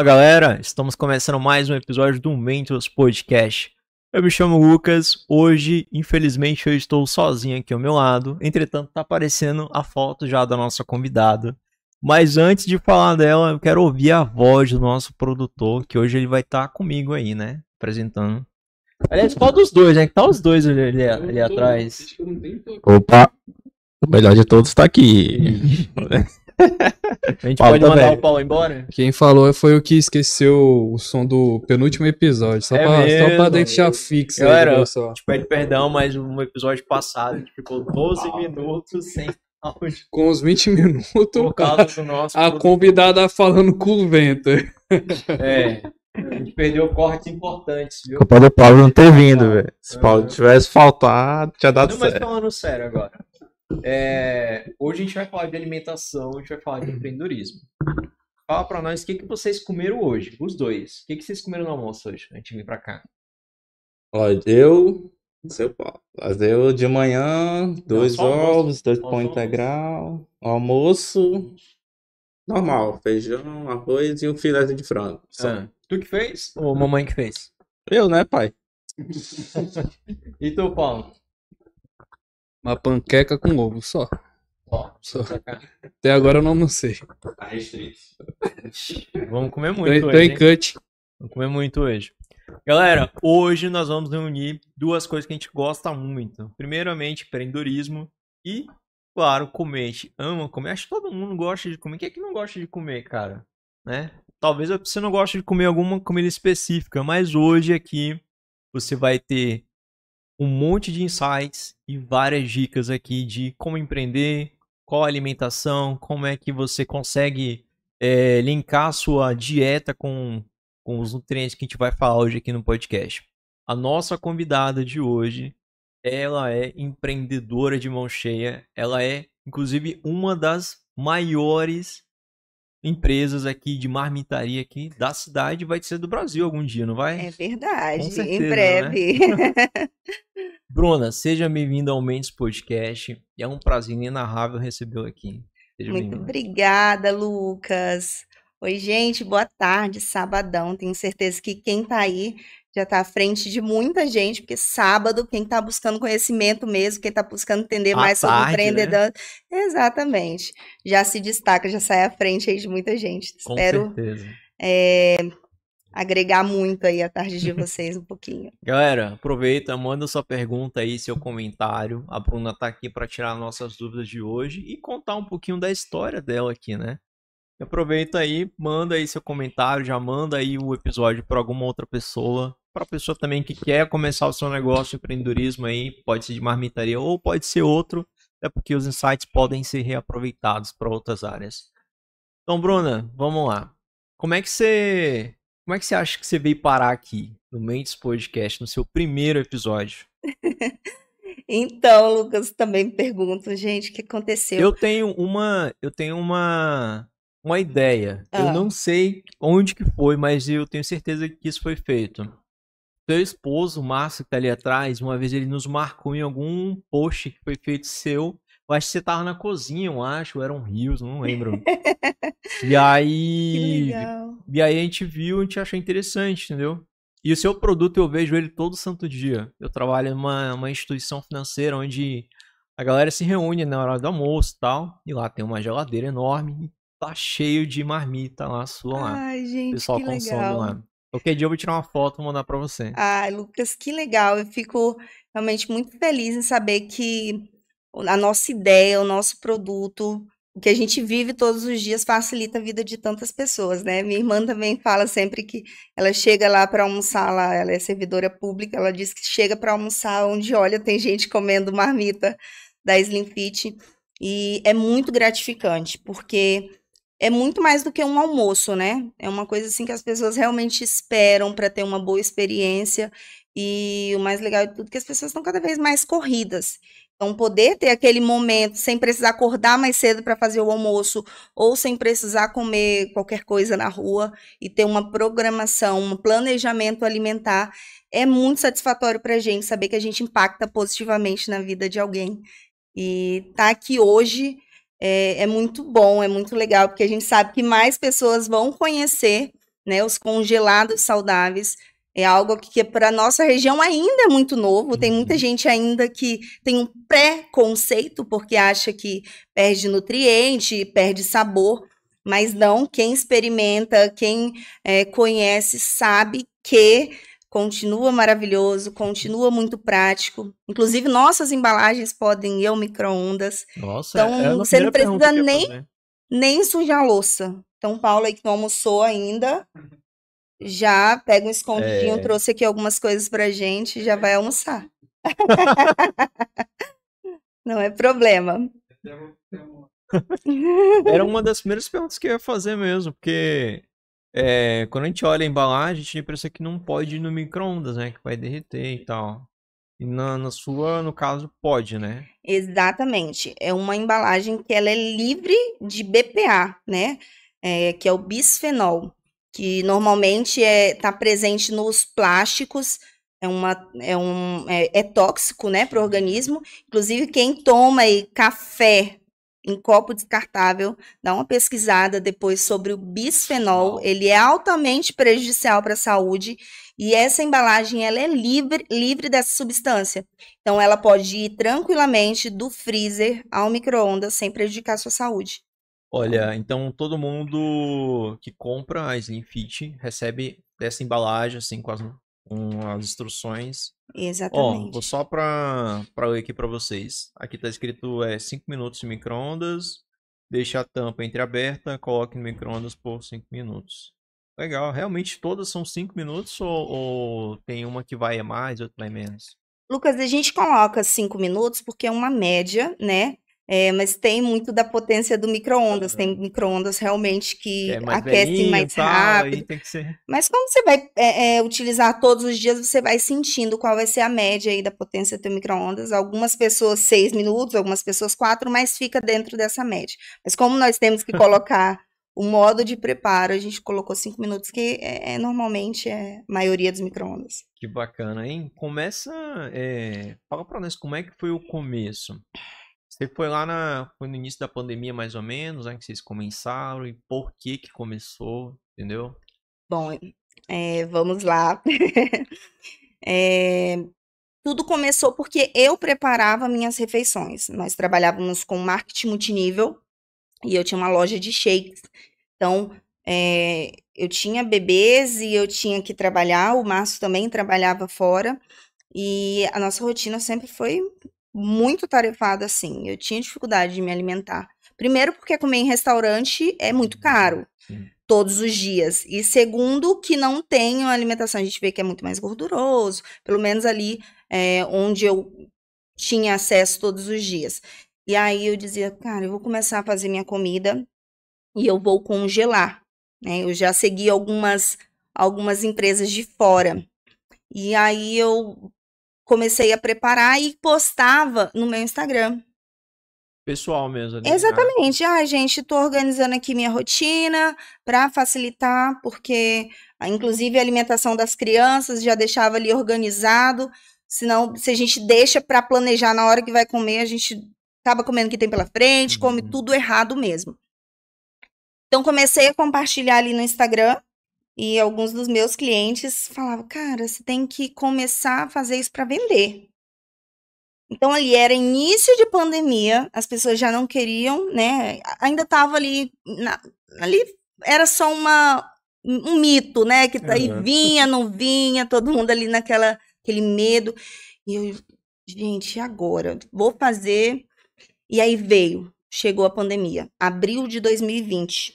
Fala galera, estamos começando mais um episódio do Mentos Podcast. Eu me chamo Lucas, hoje, infelizmente, eu estou sozinho aqui ao meu lado, entretanto, tá aparecendo a foto já da nossa convidada. Mas antes de falar dela, eu quero ouvir a voz do nosso produtor, que hoje ele vai estar tá comigo aí, né? Apresentando. Aliás, qual dos dois, né? Que tá os dois ali, ali, ali atrás. Opa! O melhor de todos tá aqui. A gente Paulo pode mandar também. o Paulo embora? Quem falou foi o que esqueceu o som do penúltimo episódio. Só, é pra, mesmo, só pra deixar fixo. Galera, aí, a gente pede perdão, mas no episódio passado a gente ficou 12 minutos sem áudio. Com os 20 minutos, Por causa do nosso a convidada falando com o vento. É. A gente perdeu cortes importantes, viu? Culpa do Paulo não ter vindo, velho. Se o Paulo tivesse faltado, tinha dado não, certo. Mas falando sério agora. É, hoje a gente vai falar de alimentação, a gente vai falar de empreendedorismo. Fala pra nós o que, que vocês comeram hoje, os dois. O que, que vocês comeram no almoço hoje, antes de vir pra cá? Olha, eu. Seu pau. Eu de manhã, dois Não, ovos, dois pão integral, almoço. Normal, feijão, arroz e um filé de frango. Ah, tu que fez? Ou mamãe que fez? Eu, né, pai? e tu, Paulo? Uma panqueca com ovo só. só. Até agora eu não sei. Tá restrito. Vamos comer muito hoje. Tem cut. Vamos comer muito hoje. Galera, hoje nós vamos reunir duas coisas que a gente gosta muito. Primeiramente, empreendedorismo e, claro, comer. A gente ama comer. Acho que todo mundo gosta de comer. Quem é que não gosta de comer, cara? Né? Talvez você não goste de comer alguma comida específica, mas hoje aqui você vai ter um monte de insights e várias dicas aqui de como empreender, qual a alimentação, como é que você consegue é, linkar a sua dieta com, com os nutrientes que a gente vai falar hoje aqui no podcast. A nossa convidada de hoje, ela é empreendedora de mão cheia, ela é inclusive uma das maiores empresas aqui de marmitaria aqui da cidade vai ser do Brasil algum dia, não vai? É verdade, certeza, em né? breve. Né? Bruna, seja bem-vinda ao Mendes Podcast. É um prazer inenarrável recebê-lo aqui. Seja Muito obrigada, Lucas. Oi, gente, boa tarde, sabadão. Tenho certeza que quem tá aí já está à frente de muita gente, porque sábado, quem está buscando conhecimento mesmo, quem está buscando entender mais sobre tarde, empreendedor, né? exatamente, já se destaca, já sai à frente aí de muita gente. Com Espero é, agregar muito aí a tarde de vocês um pouquinho. Galera, aproveita, manda sua pergunta aí, seu comentário. A Bruna está aqui para tirar nossas dúvidas de hoje e contar um pouquinho da história dela aqui, né? Aproveita aí, manda aí seu comentário, já manda aí o episódio para alguma outra pessoa para a pessoa também que quer começar o seu negócio de empreendedorismo aí, pode ser de marmitaria ou pode ser outro, é porque os insights podem ser reaproveitados para outras áreas. Então, Bruna, vamos lá. Como é que você, como é que você acha que você veio parar aqui no Mendes Podcast no seu primeiro episódio? então, Lucas, também me pergunto, gente, o que aconteceu? Eu tenho uma, eu tenho uma uma ideia. Ah. Eu não sei onde que foi, mas eu tenho certeza que isso foi feito. Seu esposo, o Márcio, que tá ali atrás, uma vez ele nos marcou em algum post que foi feito seu. Eu acho que você tava na cozinha, eu acho, era um rios, não lembro. e aí. E aí a gente viu, a gente achou interessante, entendeu? E o seu produto eu vejo ele todo santo dia. Eu trabalho numa uma instituição financeira onde a galera se reúne na hora do almoço e tal. E lá tem uma geladeira enorme e tá cheio de marmita lá, sua lá. Ai, gente, o pessoal que consome legal. lá. Qualquer dia eu vou tirar uma foto e mandar para você. Ai, Lucas, que legal. Eu fico realmente muito feliz em saber que a nossa ideia, o nosso produto, o que a gente vive todos os dias facilita a vida de tantas pessoas, né? Minha irmã também fala sempre que ela chega lá para almoçar lá, ela é servidora pública, ela diz que chega para almoçar onde olha tem gente comendo marmita da Slim Fit e é muito gratificante, porque é muito mais do que um almoço, né? É uma coisa assim que as pessoas realmente esperam para ter uma boa experiência. E o mais legal de tudo é que as pessoas estão cada vez mais corridas. Então, poder ter aquele momento sem precisar acordar mais cedo para fazer o almoço, ou sem precisar comer qualquer coisa na rua, e ter uma programação, um planejamento alimentar, é muito satisfatório para a gente saber que a gente impacta positivamente na vida de alguém. E tá aqui hoje é, é muito bom, é muito legal, porque a gente sabe que mais pessoas vão conhecer né? Os congelados saudáveis. É algo que para nossa região ainda é muito novo. Tem muita Uhum. gente ainda que tem um preconceito porque acha que perde nutriente, perde sabor, mas não. Quem experimenta, quem eh, conhece, sabe que continua maravilhoso, continua muito prático. Inclusive, nossas embalagens podem ir ao micro-ondas, Nossa, Então, a você não precisa nem- nem sujar a louça. Então, Paulo aí que não almoçou ainda, já pega um escondidinho, É. trouxe aqui algumas coisas pra gente, já vai almoçar. Não é problema. Era uma das primeiras perguntas que eu ia fazer mesmo, porque é, quando a gente olha a embalagem, a gente pensa que não pode ir no micro-ondas, né? Que vai derreter e tal. E na, na sua, no caso, pode, né? Exatamente. É uma embalagem que ela é livre de BPA, né? É, que é o bisfenol, que normalmente é tá presente nos plásticos. É, uma, é, um, é, é tóxico, né, para o organismo. Inclusive, quem toma aí café em copo descartável, dá uma pesquisada depois sobre o bisfenol. Ele é altamente prejudicial para a saúde. E essa embalagem ela é livre, livre dessa substância. Então, ela pode ir tranquilamente do freezer ao micro-ondas sem prejudicar a sua saúde. Olha, então todo mundo que compra a Slim Fit recebe dessa embalagem, assim, com as, com as instruções. Ó, Exatamente. vou só pra, pra ler aqui pra vocês. Aqui tá escrito é 5 minutos de micro-ondas. Deixe a tampa entreaberta, coloque no micro-ondas por 5 minutos. Legal, realmente todas são 5 minutos ou, ou tem uma que vai mais, outra vai menos? Lucas, a gente coloca cinco minutos porque é uma média, né? É, mas tem muito da potência do micro-ondas. Tem micro-ondas realmente que é mais aquecem velhinho, mais tal, rápido. ser. Mas quando você vai é, é, utilizar todos os dias, você vai sentindo qual vai ser a média aí da potência do micro-ondas. Algumas pessoas seis minutos, algumas pessoas quatro, mas fica dentro dessa média. Mas como nós temos que colocar o modo de preparo, a gente colocou cinco minutos, que é, é normalmente é a maioria dos micro-ondas. Que bacana, hein? Começa. Fala pra nós como é que foi o começo. Você foi lá na... foi no início da pandemia, mais ou menos, né? Que vocês começaram e por que que começou, entendeu? Bom, é, vamos lá. É, tudo começou porque eu preparava minhas refeições. Nós trabalhávamos com marketing multinível e eu tinha uma loja de shakes. Então, é, eu tinha bebês e eu tinha que trabalhar. O Márcio também trabalhava fora. E a nossa rotina sempre foi muito tarefada assim. Eu tinha dificuldade de me alimentar. Primeiro, porque comer em restaurante é muito caro Sim. todos os dias. E segundo, que não tem uma alimentação. A gente vê que é muito mais gorduroso, pelo menos ali é, onde eu tinha acesso todos os dias. E aí eu dizia, cara, eu vou começar a fazer minha comida e eu vou congelar. Né? Eu já segui algumas, algumas empresas de fora. E aí eu comecei a preparar e postava no meu Instagram. Pessoal mesmo ali. né? Exatamente. Ai, gente, tô organizando aqui minha rotina para facilitar, porque ah, inclusive a alimentação das crianças já deixava ali organizado. Senão, se a gente deixa para planejar na hora que vai comer, a gente acaba comendo o que tem pela frente, come Uhum. tudo errado mesmo. Então comecei a compartilhar ali no Instagram e alguns dos meus clientes falavam: "Cara, você tem que começar a fazer isso para vender". Então ali era início de pandemia, as pessoas já não queriam, né? Ainda tava ali, na- ali era só uma um mito, né? Que aí Aham. vinha, não vinha, todo mundo ali naquela aquele medo. E eu, gente, agora? Vou fazer. E aí veio, chegou a pandemia, abril de 2020.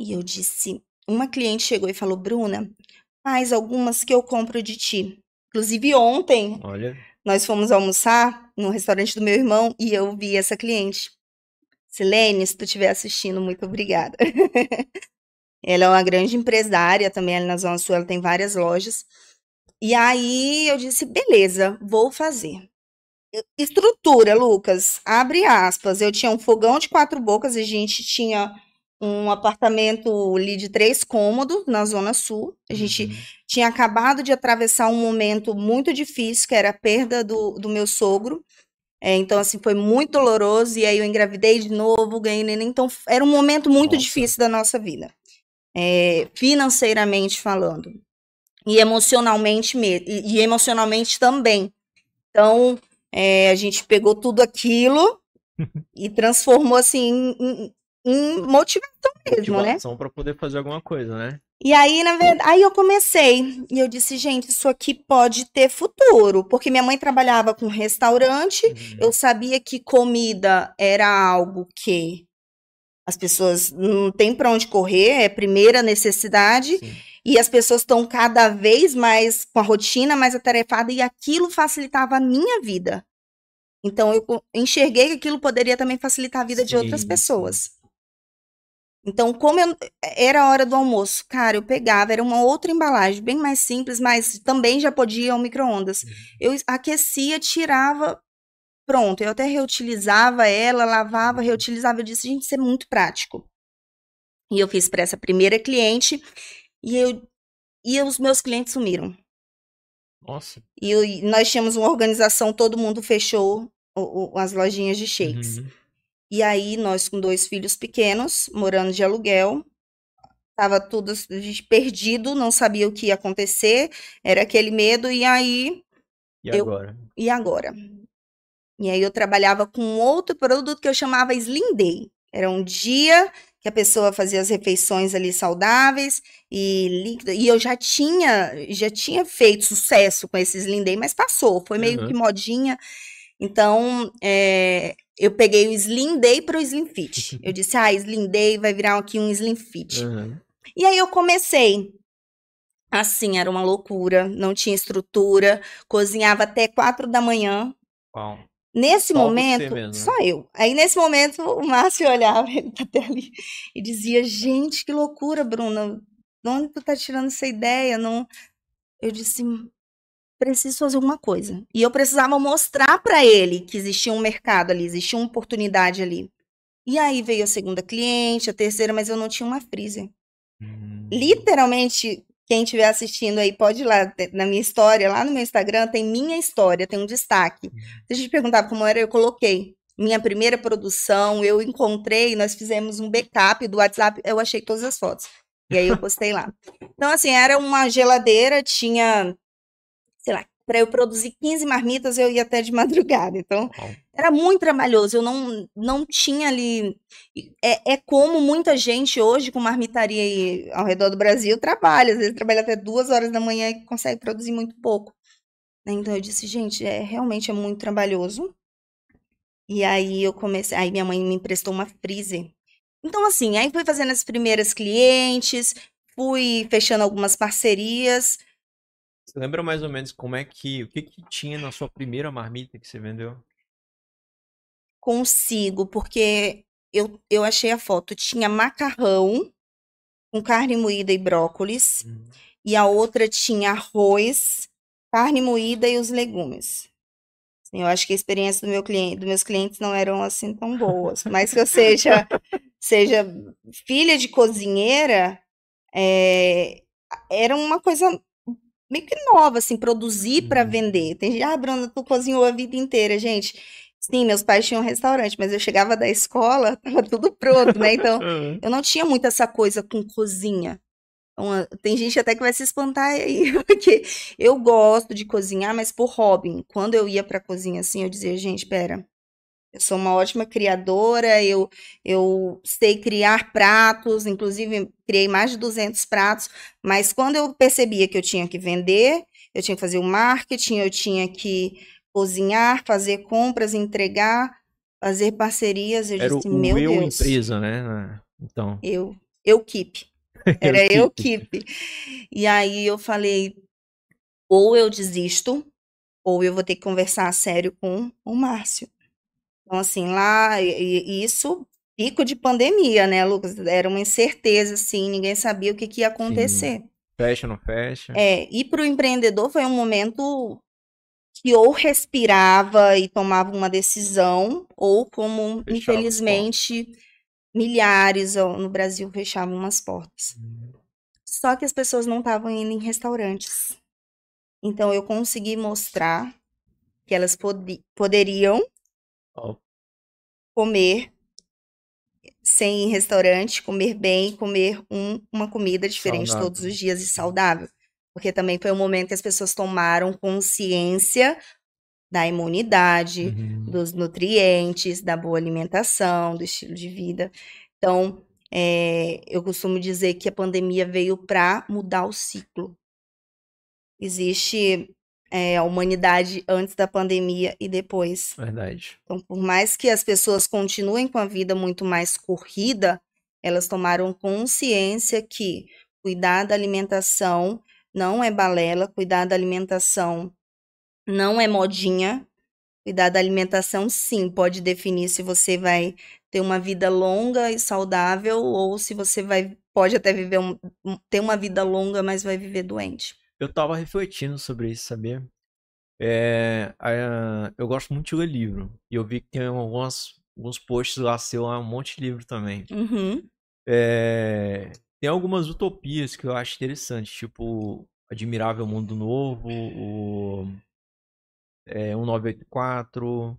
E eu disse, uma cliente chegou e falou: "Bruna, faz algumas que eu compro de ti". Inclusive ontem, Olha, nós fomos almoçar no restaurante do meu irmão e eu vi essa cliente. Silene, se tu estiver assistindo, muito obrigada. ela é uma grande empresária também ali na Zona Sul, ela tem várias lojas. E aí eu disse, beleza, vou fazer. Estrutura, Lucas, abre aspas. Eu tinha um fogão de quatro bocas, a gente tinha um apartamento ali de três cômodos na Zona Sul. A gente uhum. tinha acabado de atravessar um momento muito difícil, que era a perda do, do meu sogro. É, então, assim, foi muito doloroso. E aí eu engravidei de novo, ganhei neném. Então, era um momento muito Nossa. difícil da nossa vida. é, financeiramente falando e emocionalmente mesmo e emocionalmente também. Então é, a gente pegou tudo aquilo e transformou assim em, em motivação mesmo, motivação né? Motivação para poder fazer alguma coisa, né? E aí, na verdade, aí eu comecei e eu disse, gente, isso aqui pode ter futuro, porque minha mãe trabalhava com restaurante, uhum. eu sabia que comida era algo que as pessoas não têm para onde correr, é primeira necessidade. Sim. E as pessoas estão cada vez mais com a rotina mais atarefada e aquilo facilitava a minha vida. Então eu enxerguei que aquilo poderia também facilitar a vida sim, de outras pessoas. Então, como eu, era a hora do almoço, cara, eu pegava, era uma outra embalagem, bem mais simples, mas também já podia ao micro-ondas. Uhum. Eu aquecia, tirava, pronto. Eu até reutilizava ela, lavava, reutilizava. Eu disse, gente, isso é muito prático. E eu fiz para essa primeira cliente e, eu, e os meus clientes sumiram. Nossa. E, eu, nós tínhamos uma organização, todo mundo fechou o, o, as lojinhas de shakes. Uhum. E aí, nós com dois filhos pequenos, morando de aluguel, tava tudo perdido, não sabia o que ia acontecer, era aquele medo, e aí. E eu, agora? E agora? E aí eu trabalhava com outro produto que eu chamava Slim Day. Era um dia que a pessoa fazia as refeições ali saudáveis e líquido. E eu já tinha, já tinha feito sucesso com esse Slim Day, mas passou, foi meio uhum. que modinha. Então, é, eu peguei o Slim Day para o Slim Fit. Eu disse, ah, Slim Day vai virar aqui um Slim Fit. Uhum. E aí eu comecei. Assim, era uma loucura, não tinha estrutura, cozinhava até quatro da manhã. Uau. Nesse só momento, né? só eu. Aí nesse momento o Márcio olhava, ele tá até ali, e dizia: Gente, que loucura, Bruna. De onde tu tá tirando essa ideia? Não. Eu disse: preciso fazer alguma coisa. E eu precisava mostrar para ele que existia um mercado ali, existia uma oportunidade ali. E aí veio a segunda cliente, a terceira, mas eu não tinha uma freezer. Hum. Literalmente, quem estiver assistindo aí pode ir lá na minha história, lá no meu Instagram tem minha história, tem um destaque. Hum. Se a gente perguntava como era, eu coloquei minha primeira produção, eu encontrei, nós fizemos um backup do WhatsApp, eu achei todas as fotos. E aí eu postei lá. Então, assim, era uma geladeira, tinha sei lá, para eu produzir 15 marmitas, eu ia até de madrugada. Então, era muito trabalhoso. Eu não, não tinha ali. É, é como muita gente hoje com marmitaria aí ao redor do Brasil trabalha. Às vezes trabalha até duas horas da manhã e consegue produzir muito pouco. Né, então, eu disse, gente, é realmente é muito trabalhoso. E aí eu comecei. Aí minha mãe me emprestou uma freezer. Então, assim, aí fui fazendo as primeiras clientes, fui fechando algumas parcerias. Você lembra mais ou menos como é que, o que que tinha na sua primeira marmita que você vendeu? Consigo, porque eu, eu achei a foto, tinha macarrão com carne moída e brócolis, uhum. e a outra tinha arroz, carne moída e os legumes. Eu acho que a experiência do meu cliente, dos meus clientes não eram assim tão boas, mas que eu seja seja filha de cozinheira, é, era uma coisa meio que nova, assim, produzir para uhum. vender. Tem gente, ah, Bruna, tu cozinhou a vida inteira, gente. Sim, meus pais tinham um restaurante, mas eu chegava da escola, tava tudo pronto, né? Então, uhum. eu não tinha muito essa coisa com cozinha. Então, tem gente até que vai se espantar aí, porque eu gosto de cozinhar, mas por hobby. Quando eu ia pra cozinha assim, eu dizia, gente, pera, eu sou uma ótima criadora, eu, eu sei criar pratos, inclusive criei mais de 200 pratos, mas quando eu percebia que eu tinha que vender, eu tinha que fazer o marketing, eu tinha que cozinhar, fazer compras, entregar, fazer parcerias, eu Era disse, o, meu eu Deus. empresa, né? Então. Eu, eu keep. Era eu keep. E aí eu falei, ou eu desisto, ou eu vou ter que conversar sério com o Márcio. Então, assim, lá, e, isso, pico de pandemia, né, Lucas? Era uma incerteza, assim, ninguém sabia o que, que ia acontecer. Sim. Fecha, não fecha? É, e para o empreendedor foi um momento que ou respirava e tomava uma decisão, ou como, Fechava infelizmente, milhares no Brasil fechavam umas portas. Hum. Só que as pessoas não estavam indo em restaurantes. Então eu consegui mostrar que elas pod poderiam comer sem ir em restaurante, comer bem, comer um, uma comida diferente Saudável. todos os dias e saudável. Porque também foi um momento que as pessoas tomaram consciência da imunidade, Uhum. dos nutrientes, da boa alimentação, do estilo de vida. Então, é, eu costumo dizer que a pandemia veio para mudar o ciclo. Existe é, a humanidade antes da pandemia e depois. Verdade. Então, por mais que as pessoas continuem com a vida muito mais corrida, elas tomaram consciência que cuidar da alimentação não é balela, cuidar da alimentação não é modinha. Cuidar da alimentação, sim, pode definir se você vai ter uma vida longa e saudável ou se você vai pode até viver um- ter uma vida longa, mas vai viver doente. Eu tava refletindo sobre isso, sabia? É, a- eu gosto muito de ler livro. E eu vi que tem algumas, alguns posts lá seu, lá, um monte de livro também. Uhum. É, tem algumas utopias que eu acho interessantes, tipo Admirável Mundo Novo, o é, 1984.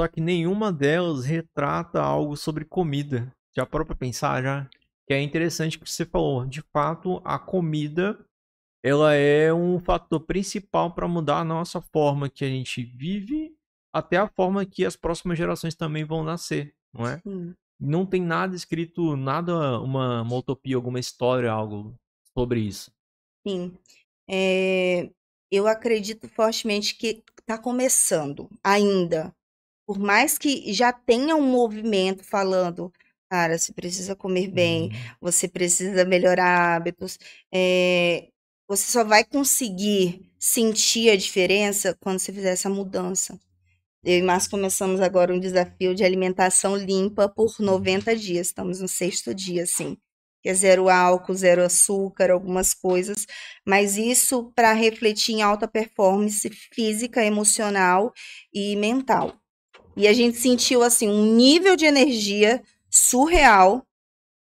Só que nenhuma delas retrata algo sobre comida. Já parou pra pensar já? Que é interessante que você falou. De fato, a comida ela é um fator principal para mudar a nossa forma que a gente vive, até a forma que as próximas gerações também vão nascer, não é? Sim. não tem nada escrito, nada, uma, uma utopia, alguma história, algo sobre isso. Sim. É, eu acredito fortemente que está começando ainda. Por mais que já tenha um movimento falando, cara, você precisa comer bem, Uhum. você precisa melhorar hábitos, é, você só vai conseguir sentir a diferença quando você fizer essa mudança. Eu e Márcio começamos agora um desafio de alimentação limpa por 90 dias. Estamos no sexto dia, assim. Que é zero álcool, zero açúcar, algumas coisas. Mas isso para refletir em alta performance física, emocional e mental. E a gente sentiu, assim, um nível de energia surreal.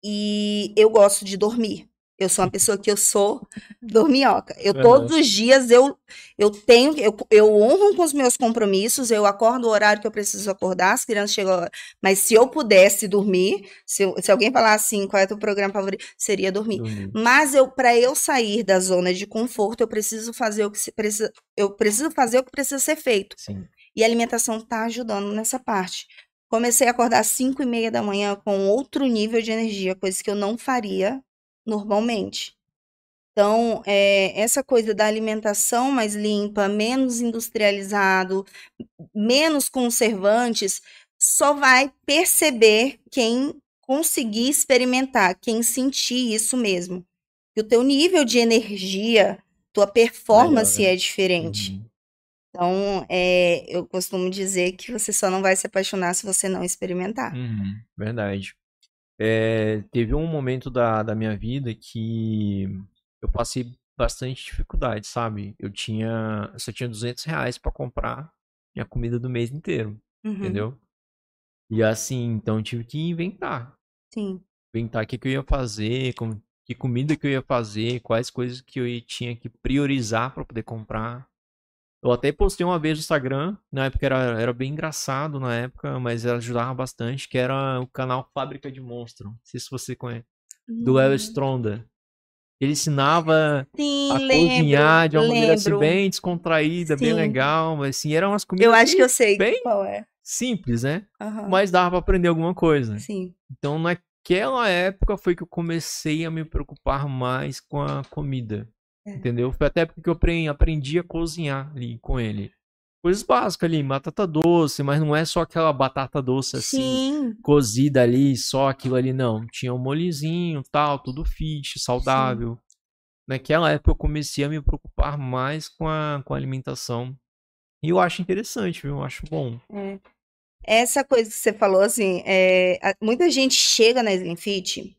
E eu gosto de dormir. Eu sou uma pessoa que eu sou dorminhoca. Eu todos os dias eu eu tenho eu, eu honro com os meus compromissos, eu acordo o horário que eu preciso acordar, as crianças chegam, mas se eu pudesse dormir, se, eu- se alguém falar assim, qual é o teu programa favorito, seria dormir. Dormir. Mas eu para eu sair da zona de conforto, eu preciso fazer o que se precisa, eu preciso fazer o que precisa ser feito. Sim. E a alimentação está ajudando nessa parte. Comecei a acordar às 5 e meia da manhã com outro nível de energia, coisa que eu não faria normalmente. Então, é, essa coisa da alimentação mais limpa, menos industrializado, menos conservantes, só vai perceber quem conseguir experimentar, quem sentir isso mesmo. Que o teu nível de energia, tua performance Melhora. é diferente. Uhum. Então, é, eu costumo dizer que você só não vai se apaixonar se você não experimentar. Uhum, verdade. É, teve um momento da, da minha vida que eu passei bastante dificuldade, sabe? Eu tinha, eu só tinha 200 reais pra comprar minha comida do mês inteiro, Uhum, entendeu? E assim, então eu tive que inventar. Sim. Inventar o que, que eu ia fazer, que comida que eu ia fazer, quais coisas que eu ia- tinha que priorizar pra poder comprar. Eu até postei uma vez no Instagram, na época era, era bem engraçado na época, mas ajudava bastante, que era o canal Fábrica de Monstro. Não sei se você conhece. Do Léo Hum, Stronda. Ele ensinava Sim, a lembro, cozinhar de uma maneira assim, lembro. bem descontraída, bem Sim. legal, mas assim, eram umas comidas Eu acho que eu sei bem qual é. simples, né? Aham, Mas dava pra aprender alguma coisa. Sim. Então, naquela época foi que eu comecei a me preocupar mais com a comida. Entendeu? Foi até porque eu apren- aprendi a cozinhar ali com ele. Coisas básicas ali, batata doce, mas não é só aquela batata doce assim, Sim, cozida ali, só aquilo ali, não. Tinha um molhezinho, tal, tudo fit, saudável. Naquela época eu comecei a me preocupar mais com a, com a alimentação. E eu acho interessante, viu? Eu acho bom. é. Essa coisa que você falou, assim, é, muita gente chega na Slim Fit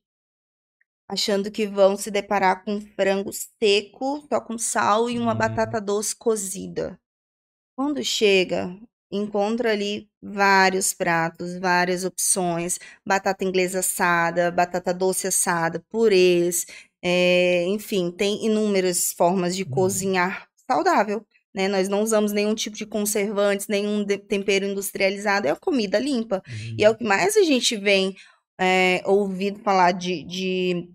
achando que vão se deparar com frango seco, só com sal e uma Uhum. batata doce cozida. Quando chega, encontra ali vários pratos, várias opções, batata inglesa assada, batata doce assada, purês, é, enfim, tem inúmeras formas de Uhum. cozinhar saudável, né? Nós não usamos nenhum tipo de conservantes, nenhum de- tempero industrializado, é a comida limpa. E é o que mais a gente vem é, ouvido falar de, de,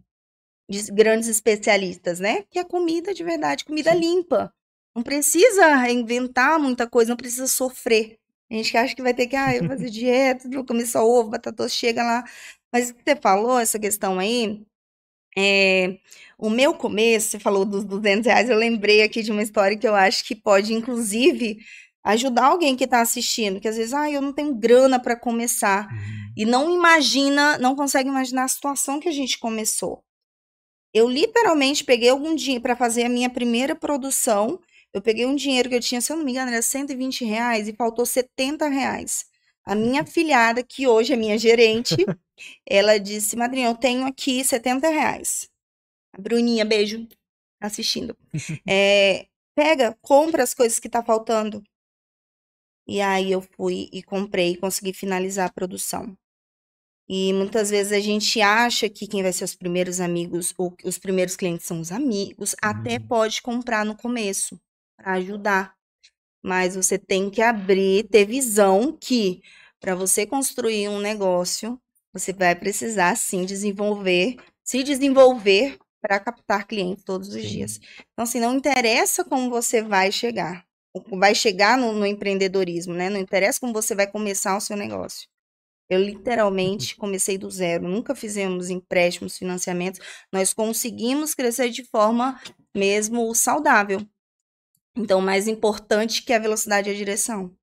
de grandes especialistas, né? Que é comida de verdade, comida limpa. Não precisa inventar muita coisa, não precisa sofrer. A gente que acha que vai ter que, ah, eu vou fazer dieta, vou comer só ovo, batata chega lá. Mas o que você falou, essa questão aí, é, o meu começo, você falou dos 200 reais, eu lembrei aqui de uma história que eu acho que pode, inclusive, ajudar alguém que está assistindo, que às vezes, ah, eu não tenho grana para começar, e não imagina, não consegue imaginar a situação que a gente começou. Eu literalmente peguei algum dinheiro para fazer a minha primeira produção, eu peguei um dinheiro que eu tinha, se eu não me engano, era 120 reais e faltou 70 reais. A minha filhada, que hoje é minha gerente, ela disse, madrinha, eu tenho aqui 70 reais. A Bruninha, beijo, assistindo. É, pega, compra as coisas que tá faltando. E aí eu fui e comprei e consegui finalizar a produção. E muitas vezes a gente acha que quem vai ser os primeiros amigos ou os primeiros clientes são os amigos, até Uhum. pode comprar no começo para ajudar. Mas você tem que abrir, ter visão que para você construir um negócio, você vai precisar sim desenvolver, se desenvolver para captar clientes todos os Sim. dias. Então, assim, não interessa como você vai chegar, vai chegar no, no empreendedorismo, né? Não interessa como você vai começar o seu negócio. Eu literalmente comecei do zero, nunca fizemos empréstimos, financiamentos, nós conseguimos crescer de forma mesmo saudável. Então, o mais importante que a velocidade e a direção.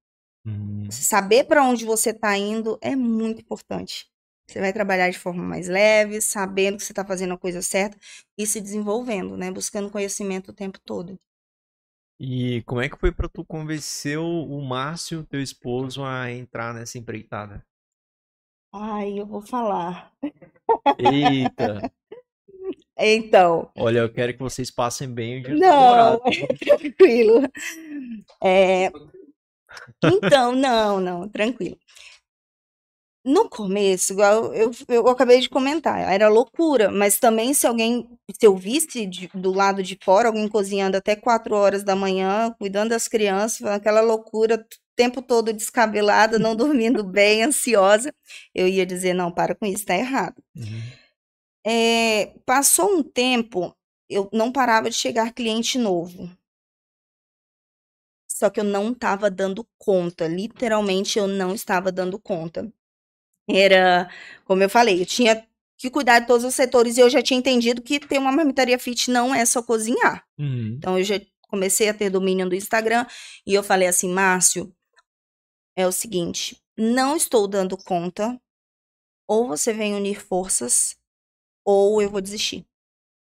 Hum, Você Saber para onde você está indo é muito importante. Você vai trabalhar de forma mais leve, sabendo que você está fazendo a coisa certa e se desenvolvendo, né? Buscando conhecimento o tempo todo. E como é que foi pra tu convencer o o Márcio, teu esposo, a entrar nessa empreitada? Ai, eu vou falar. Eita! Então, Olha, eu quero que vocês passem bem o dia Não, tranquilo. É, Então, não, não, tranquilo. No começo, igual eu, eu acabei de comentar, era loucura, mas também se alguém, se eu visse de- do lado de fora, alguém cozinhando até 4 horas da manhã, cuidando das crianças, aquela loucura, tempo todo descabelada, não dormindo bem, ansiosa, eu ia dizer, não, para com isso, tá errado. Uhum. É, passou um tempo, eu não parava de chegar cliente novo. Só que eu não estava dando conta, literalmente eu não estava dando conta. Era, como eu falei, eu tinha que cuidar de todos os setores e eu já tinha entendido que ter uma marmitaria fit não é só cozinhar. Uhum. Então eu já comecei a ter domínio do Instagram e eu falei assim, Márcio, é o seguinte, não estou dando conta, ou você vem unir forças, ou eu vou desistir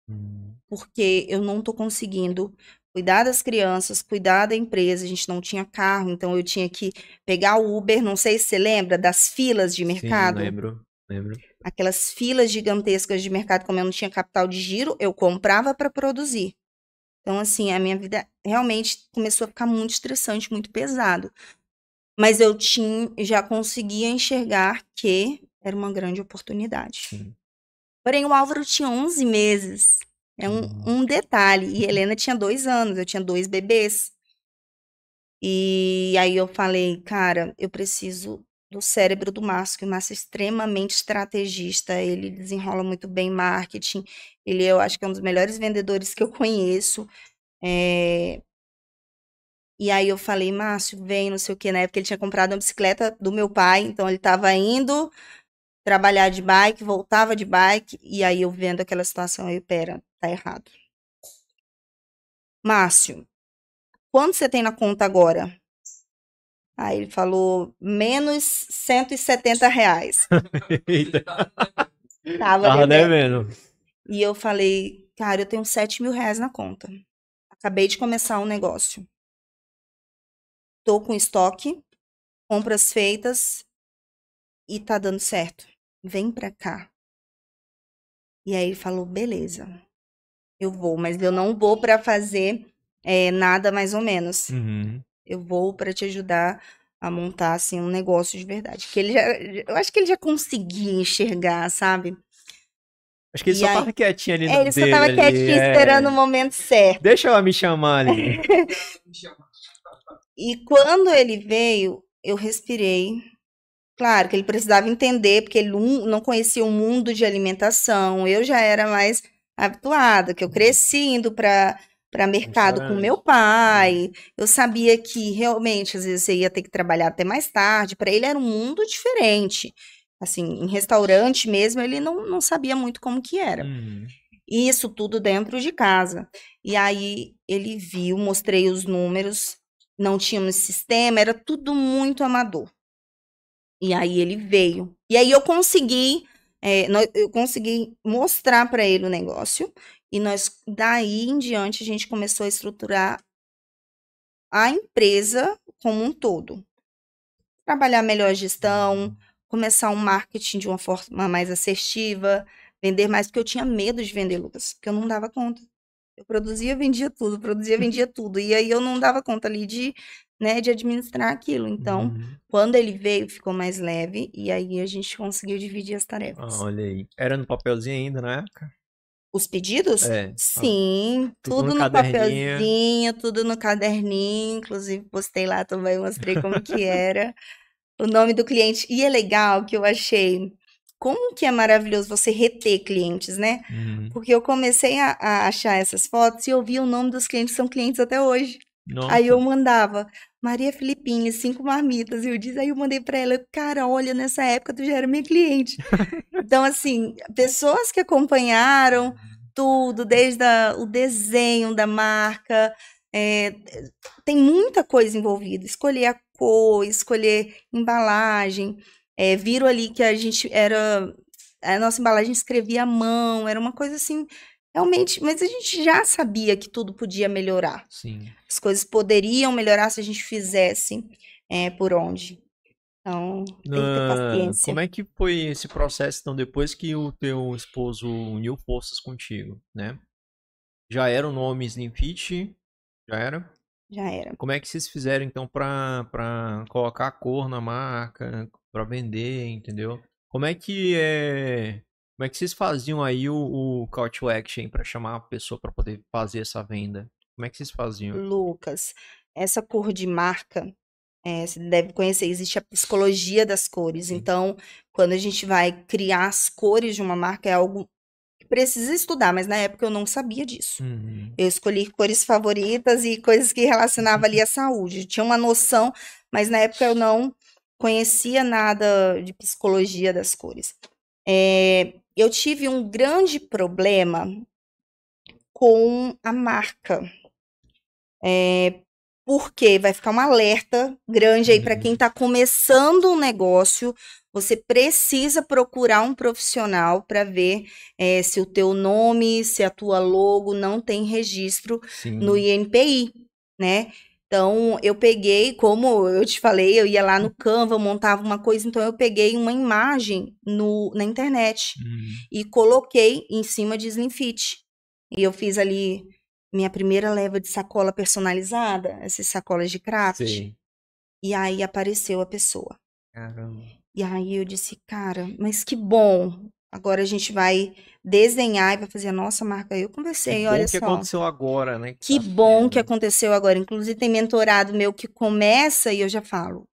Hum. porque eu não tô conseguindo cuidar das crianças, cuidar da empresa, a gente não tinha carro, então eu tinha que pegar o Uber, não sei se você lembra das filas de Sim, mercado, lembro, lembro. aquelas filas gigantescas de mercado, como eu não tinha capital de giro, eu comprava para produzir. Então assim, a minha vida realmente começou a ficar muito estressante, muito pesado. Mas eu tinha, já conseguia enxergar que era uma grande oportunidade. Sim. Porém, o Álvaro tinha 11 meses. É um, um detalhe. E Helena tinha dois anos, eu tinha dois bebês. E aí eu falei, cara, eu preciso do cérebro do Márcio, que o Márcio é extremamente estrategista, ele desenrola muito bem marketing, ele eu acho que é um dos melhores vendedores que eu conheço. É, E aí eu falei, Márcio, vem, não sei o quê. Na época ele tinha comprado uma bicicleta do meu pai, então ele estava indo trabalhar de bike, voltava de bike, e aí eu vendo aquela situação, eu, pera, tá errado. Márcio, quanto você tem na conta agora? Aí ele falou, menos 170 reais. Eita, Tava tava devendo. devendo. E eu falei, cara, eu tenho 7 mil reais na conta. Acabei de começar um negócio. Tô com estoque, compras feitas e tá dando certo. Vem pra cá. E aí ele falou, beleza, eu vou, mas eu não vou pra fazer eh, nada mais ou menos. Uhum. Eu vou pra te ajudar a montar assim um negócio de verdade. Que ele já, eu acho que ele já conseguia enxergar, sabe? Acho que ele E só aí- tava quietinho ali É, no ele só tava ali, quietinho é. esperando o momento certo. Deixa ela me chamar ali. E quando ele veio, eu respirei. Claro que ele precisava entender, porque ele não conhecia o mundo de alimentação. Eu já era mais habituada, que eu cresci indo para para mercado com meu pai. Eu sabia que realmente às vezes você ia ter que trabalhar até mais tarde. Para ele era um mundo diferente. Assim, em restaurante mesmo, ele não, não sabia muito como que era. Uhum. Isso tudo dentro de casa. E aí ele viu, mostrei os números, não tínhamos sistema, era tudo muito amador. E aí ele veio. E aí eu consegui, é, eu consegui mostrar para ele o negócio. E nós, daí em diante, a gente começou a estruturar a empresa como um todo. Trabalhar melhor a gestão, uhum. começar um marketing de uma forma mais assertiva, vender mais, porque eu tinha medo de vender, Lucas, porque eu não dava conta. Eu produzia, vendia tudo, produzia, vendia tudo. E aí eu não dava conta ali de, né, de administrar aquilo. Então, uhum. quando ele veio, ficou mais leve, e aí a gente conseguiu dividir as tarefas. Ah, olha aí. Era no papelzinho ainda na época? Os pedidos? É. Sim, tudo, tudo no, no papelzinho, tudo no caderninho. Inclusive, postei lá também, mostrei como que era o nome do cliente. E é legal que eu achei como que é maravilhoso você reter clientes, né? Uhum. Porque eu comecei a, a, achar essas fotos e eu vi o nome dos clientes, são clientes até hoje. Nossa. Aí eu mandava, Maria Filipine, cinco marmitas. E eu disse, aí eu mandei para ela, cara, olha, nessa época tu já era minha cliente. então, assim, pessoas que acompanharam tudo, desde a, o desenho da marca, é, tem muita coisa envolvida. Escolher a cor, escolher embalagem. É, viram ali que a gente era. A nossa embalagem escrevia à mão, era uma coisa assim realmente, mas a gente já sabia que tudo podia melhorar. Sim. As coisas poderiam melhorar se a gente fizesse é, por onde. Então, tem que ter ah, paciência. Como é que foi esse processo, então, depois que o teu esposo uniu forças contigo, né? Já era o nome Slim Fit? Já era? Já era. Como é que vocês fizeram, então, pra, pra colocar a cor na marca, pra vender, entendeu? Como é que é como é que vocês faziam aí o, o call to action para chamar a pessoa para poder fazer essa venda? Como é que vocês faziam? Lucas, essa cor de marca, é, você deve conhecer, existe a psicologia das cores. Sim. Então, quando a gente vai criar as cores de uma marca, é algo que precisa estudar, mas na época eu não sabia disso. Uhum. Eu escolhi cores favoritas e coisas que relacionavam ali à saúde. tinha uma noção, mas na época eu não conhecia nada de psicologia das cores. É, eu tive um grande problema com a marca. É, porque vai ficar um alerta grande aí para quem está uhum. começando um negócio. Você precisa procurar um profissional para ver é, se o teu nome, se a tua logo não tem registro Sim. no INPI, né? Então, eu peguei, como eu te falei, eu ia lá no Canva, montava uma coisa, então eu peguei uma imagem no, na internet uhum. e coloquei em cima de Slim Fit. E eu fiz ali minha primeira leva de sacola personalizada, essas sacolas de craft. Sim. E aí apareceu a pessoa. Caramba. E aí eu disse, cara, mas que bom. Agora a gente vai desenhar e vai fazer a nossa marca. Eu conversei, que olha que só. que aconteceu agora, né? Que, que tá bom vendo. que aconteceu agora. Inclusive tem mentorado meu que começa e eu já falo.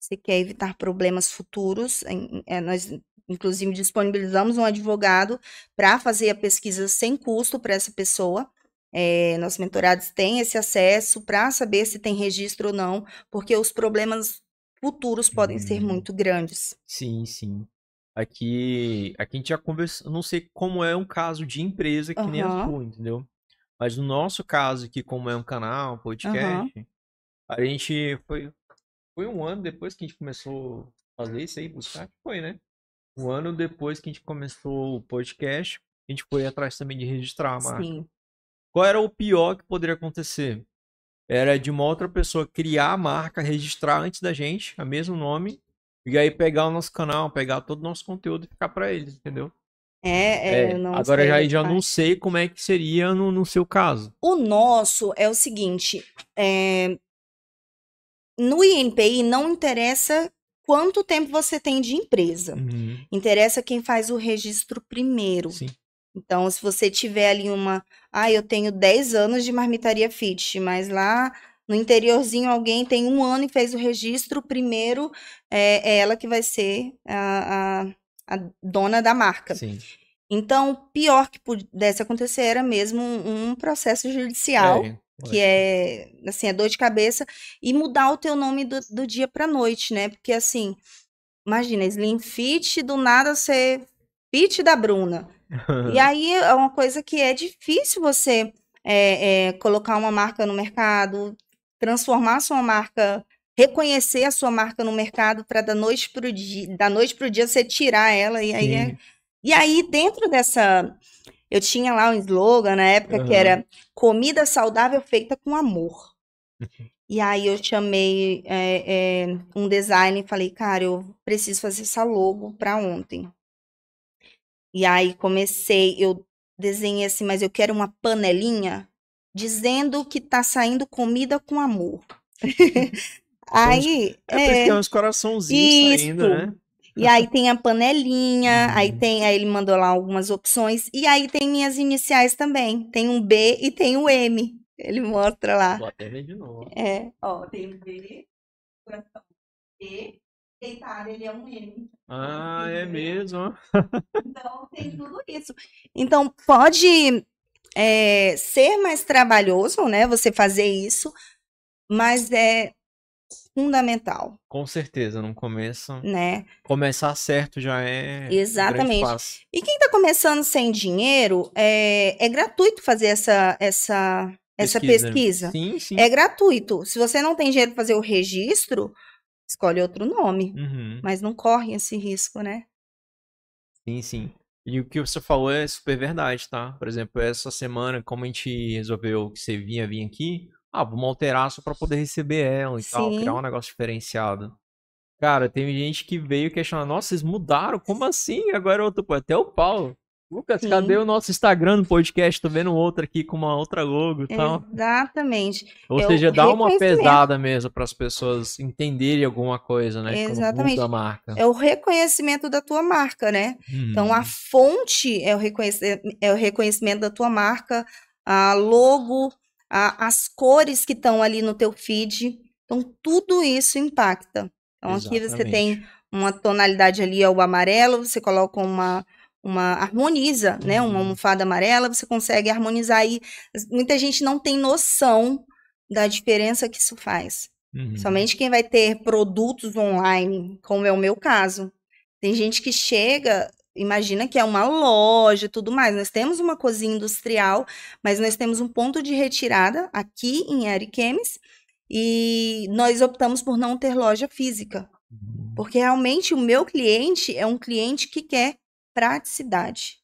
Você quer evitar problemas futuros? É, nós, inclusive, disponibilizamos um advogado para fazer a pesquisa sem custo para essa pessoa. É, nossos mentorados têm esse acesso para saber se tem registro ou não, porque os problemas futuros podem hum. ser muito grandes. Sim, sim. Aqui, aqui a gente já conversou, não sei como é um caso de empresa que uhum. nem a sua, entendeu? Mas no nosso caso aqui, como é um canal, podcast, uhum. a gente foi, foi um ano depois que a gente começou a fazer isso aí, buscar, foi, né? Um ano depois que a gente começou o podcast, a gente foi atrás também de registrar a marca. Sim. Qual era o pior que poderia acontecer? Era de uma outra pessoa criar a marca, registrar antes da gente, a mesmo nome, e aí pegar o nosso canal, pegar todo o nosso conteúdo e ficar para eles, entendeu? É, é, agora já, já não sei como é que seria no, no seu caso. O nosso é o seguinte: é, no INPI não interessa quanto tempo você tem de empresa. Uhum. Interessa quem faz o registro primeiro. Sim. Então, se você tiver ali uma. Ah, eu tenho 10 anos de marmitaria fit, mas lá no interiorzinho alguém tem um ano e fez o registro, primeiro é, é ela que vai ser a, a, a dona da marca. Sim. Então, pior que pudesse acontecer era mesmo um, um processo judicial, É, que é, assim, é dor de cabeça, e mudar o teu nome do, do dia pra noite, né? Porque, assim, imagina, Slim Fit, do nada ser Fit da Bruna. E aí é uma coisa que é difícil você é, é, colocar uma marca no mercado, transformar a sua marca, reconhecer a sua marca no mercado para da noite para o dia, da noite para o dia você tirar ela e aí é- e aí dentro dessa eu tinha lá um slogan na época que era comida saudável feita com amor. E aí eu chamei é, é, um design e falei, cara, eu preciso fazer essa logo para ontem. E aí comecei, eu desenhei assim, mas eu quero uma panelinha dizendo que tá saindo comida com amor. aí, É, é, que tem uns coraçãozinhos saindo, né? e aí tem a panelinha, aí Uhum. tem, aí ele mandou lá algumas opções, e aí tem minhas iniciais também. Tem um B e tem o M. Ele mostra lá. Vou até ver de novo. É, ó, tem o B, coração B, deitado, ele é um M. Ah, é mesmo. Então, tem tudo isso. Então, pode é, ser mais trabalhoso, né? Você fazer isso, mas é fundamental, Com certeza, no começo. né? Começar certo já é. um Exatamente. passo. E quem está começando sem dinheiro, é, é gratuito fazer essa, essa, essa pesquisa. Sim, sim. É gratuito. Se você não tem dinheiro para fazer o registro, escolhe outro nome. Uhum. Mas não corre esse risco, né? Sim, sim. E o que você falou é super verdade, tá? Por exemplo, essa semana, como a gente resolveu que você vinha vir aqui, ah, vamos alterar só pra poder receber ela e tal, Sim. criar um negócio diferenciado. Cara, teve gente que veio questionar, nossa, vocês mudaram? Como assim? Agora outro, pô, até o Paulo. Lucas, Sim. cadê o nosso Instagram no podcast? Tô vendo outro aqui com uma outra logo e tal. Exatamente. Ou é seja, dá uma pesada mesmo para as pessoas entenderem alguma coisa, né? Exatamente. muda a marca. É o reconhecimento da tua marca, né? Então, Uhum. a fonte é o, é o reconhecimento da tua marca, a logo, a- as cores que estão ali no teu feed. Então, tudo isso impacta. Então, aqui você tem Exatamente. uma tonalidade ali, é o amarelo, você coloca uma, uma harmoniza, né? Uma Uhum. almofada amarela, você consegue harmonizar aí. Muita gente não tem noção da diferença que isso faz. Uhum. Somente quem vai ter produtos online, como é o meu caso. Tem gente que chega, imagina que é uma loja e tudo mais. Nós temos uma cozinha industrial, mas nós temos um ponto de retirada aqui em Ariquemes e nós optamos por não ter loja física. Uhum. Porque realmente o meu cliente é um cliente que quer praticidade.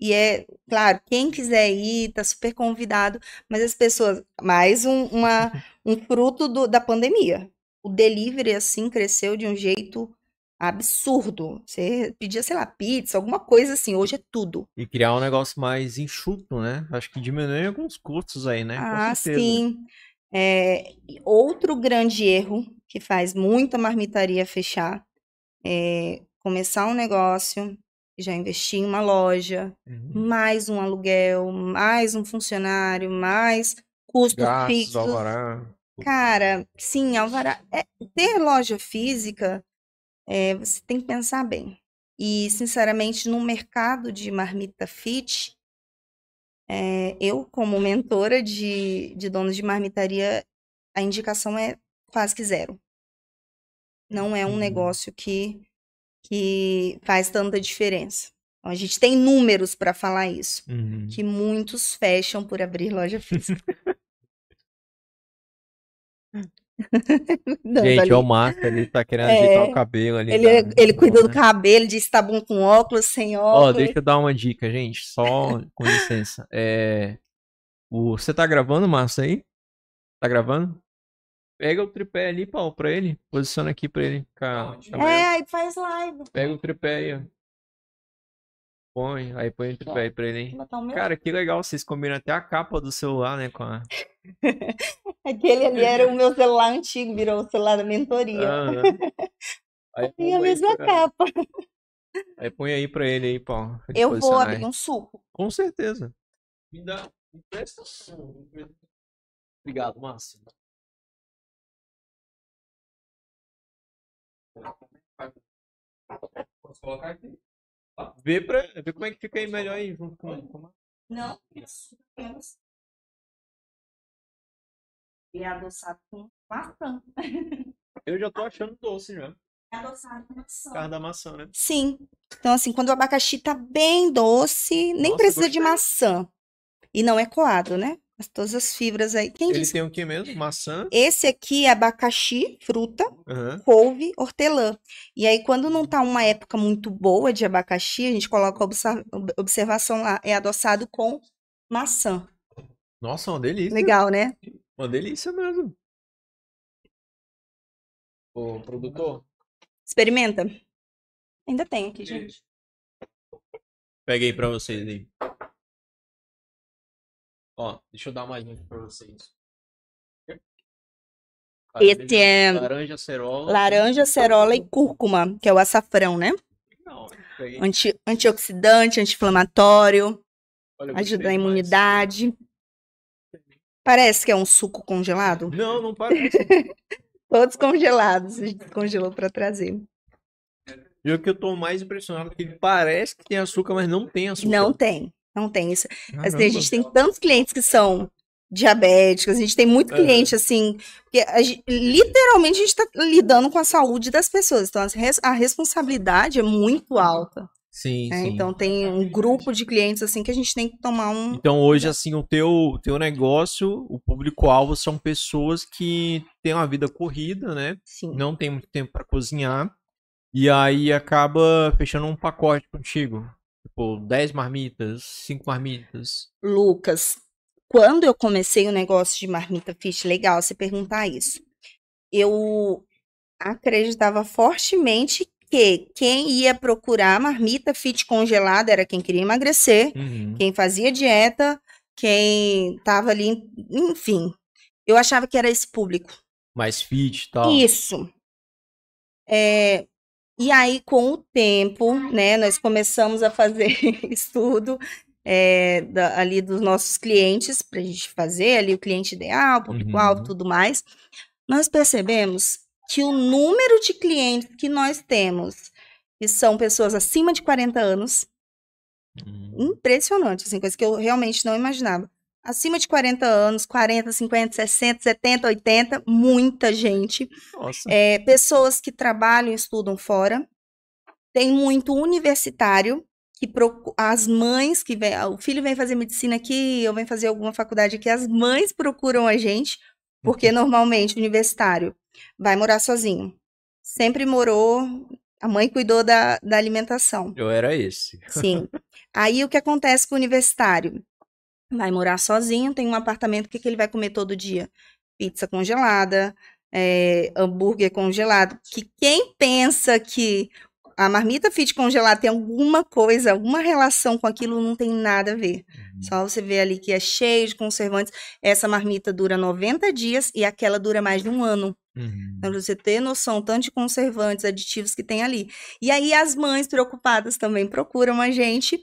E é, claro, quem quiser ir, está super convidado, mas as pessoas, mais um, uma, um fruto do- da pandemia. O delivery, assim, cresceu de um jeito absurdo. Você pedia, sei lá, pizza, alguma coisa assim, hoje é tudo. E criar um negócio mais enxuto, né? Acho que diminui alguns custos aí, né? Ah, sim. É, outro grande erro que faz muita marmitaria fechar é começar um negócio, já investir em uma loja, Uhum. mais um aluguel, mais um funcionário, mais custo Gastos, fixo. alvará. Cara, sim, alvará. É, ter loja física, é, você tem que pensar bem. E, sinceramente, no mercado de marmita fit, é, eu, como mentora de, de donos de marmitaria, a indicação é quase que zero. Não é um Uhum. negócio que, que faz tanta diferença. Então, a gente tem números para falar isso, Uhum. que muitos fecham por abrir loja física. Dando Gente, ali. é o Márcio ali, tá querendo É, ajeitar o cabelo ali. Ele, tá- ele cuida do né? cabelo, diz se tá bom com óculos, sem Ó, óculos. deixa eu dar uma dica, gente. Só com licença. É, o, você tá gravando, Márcio, aí? Tá gravando? Pega o tripé ali, Paulo, pra ele. Posiciona aqui pra ele. Cá, É, aí faz live. Pega o tripé aí, ó. Põe, aí põe o tripé aí pra ele, hein? Cara, que legal, vocês combinam até a capa do celular, né? Com a... Aquele ali era o meu celular antigo, virou o celular da mentoria. Aham. Aí, Tem a mesma pra- capa. aí põe aí pra ele aí, Paulo. Eu vou abrir um suco. Com certeza. Me dá. Me presta. Obrigado, Márcio. Posso colocar aqui? Vê, pra, vê como é que fica aí melhor aí junto com, com Não, isso. E é adoçado com maçã. Eu já tô achando doce já. É adoçado com maçã. Por causa da maçã, né? Sim. Então, assim, quando o abacaxi tá bem doce, nem Nossa, precisa de gostei. maçã. E não é coado, né? Todas as fibras aí. Quem Ele disse? tem o que mesmo? Maçã. Esse aqui é abacaxi, fruta, Aham. couve, hortelã. E aí, quando não tá uma época muito boa de abacaxi, a gente coloca a observação lá, é adoçado com maçã. Nossa, uma delícia. Legal, né? Uma delícia mesmo. Ô, produtor, Experimenta. Ainda tem aqui, gente. peguei pra vocês aí. Ó, deixa eu dar mais um pra vocês. Esse é Laranja cerola. laranja, cerola e cúrcuma, que é o açafrão, né? Não. Anti- antioxidante, anti-inflamatório, ajuda demais. imunidade. Parece que é um suco congelado. Não, não parece. Todos congelados. A gente congelou para trazer. E o que eu tô mais impressionado é que ele parece que tem açúcar, mas não tem açúcar. Não tem, não tem isso. Assim, a gente tem tantos clientes que são diabéticos, a gente tem muito Aham. cliente assim, que a gente- literalmente a gente está lidando com a saúde das pessoas. Então, a responsabilidade é muito alta. Sim, né? sim. Então, tem um grupo de clientes assim que a gente tem que tomar um. Então hoje, assim, o teu, teu negócio, o público-alvo são pessoas que têm uma vida corrida, né? Sim. Não tem muito tempo pra cozinhar. E aí acaba fechando um pacote contigo. Tipo, 10 marmitas, 5 marmitas. Lucas, quando eu comecei o negócio de marmita fit, legal você perguntar isso. Eu acreditava fortemente que quem ia procurar marmita fit congelada era quem queria emagrecer, Uhum. quem fazia dieta, quem tava ali, enfim. Eu achava que era esse público. Mais fit e tal. Isso. É, e aí, com o tempo, né, nós começamos a fazer estudo é, da- ali dos nossos clientes, para a gente fazer ali o cliente ideal, público-alvo, Uhum. tudo mais. Nós percebemos que o número de clientes que nós temos, que são pessoas acima de 40 anos, Uhum. impressionante, assim, coisa que eu realmente não imaginava. Acima de 40 anos, 40, 50, 60, 70, 80, muita gente. Nossa. É, pessoas que trabalham e estudam fora. Tem muito universitário que procu- as mães que vem, o filho vem fazer medicina aqui, eu venho fazer alguma faculdade aqui, as mães procuram a gente, porque normalmente o universitário vai morar sozinho. Sempre morou, a mãe cuidou da, da alimentação. Eu era esse. Sim. Aí o que acontece com o universitário? Vai morar sozinho, tem um apartamento, o que, que ele vai comer todo dia? Pizza congelada, é, hambúrguer congelado. Que quem pensa que a marmita fit congelada tem alguma coisa, alguma relação com aquilo, não tem nada a ver. Só você vê ali que é cheio de conservantes. Essa marmita dura 90 dias e aquela dura mais de um ano. Uhum. Então, você ter noção tanto de conservantes, aditivos que tem ali. E aí, as mães preocupadas também procuram a gente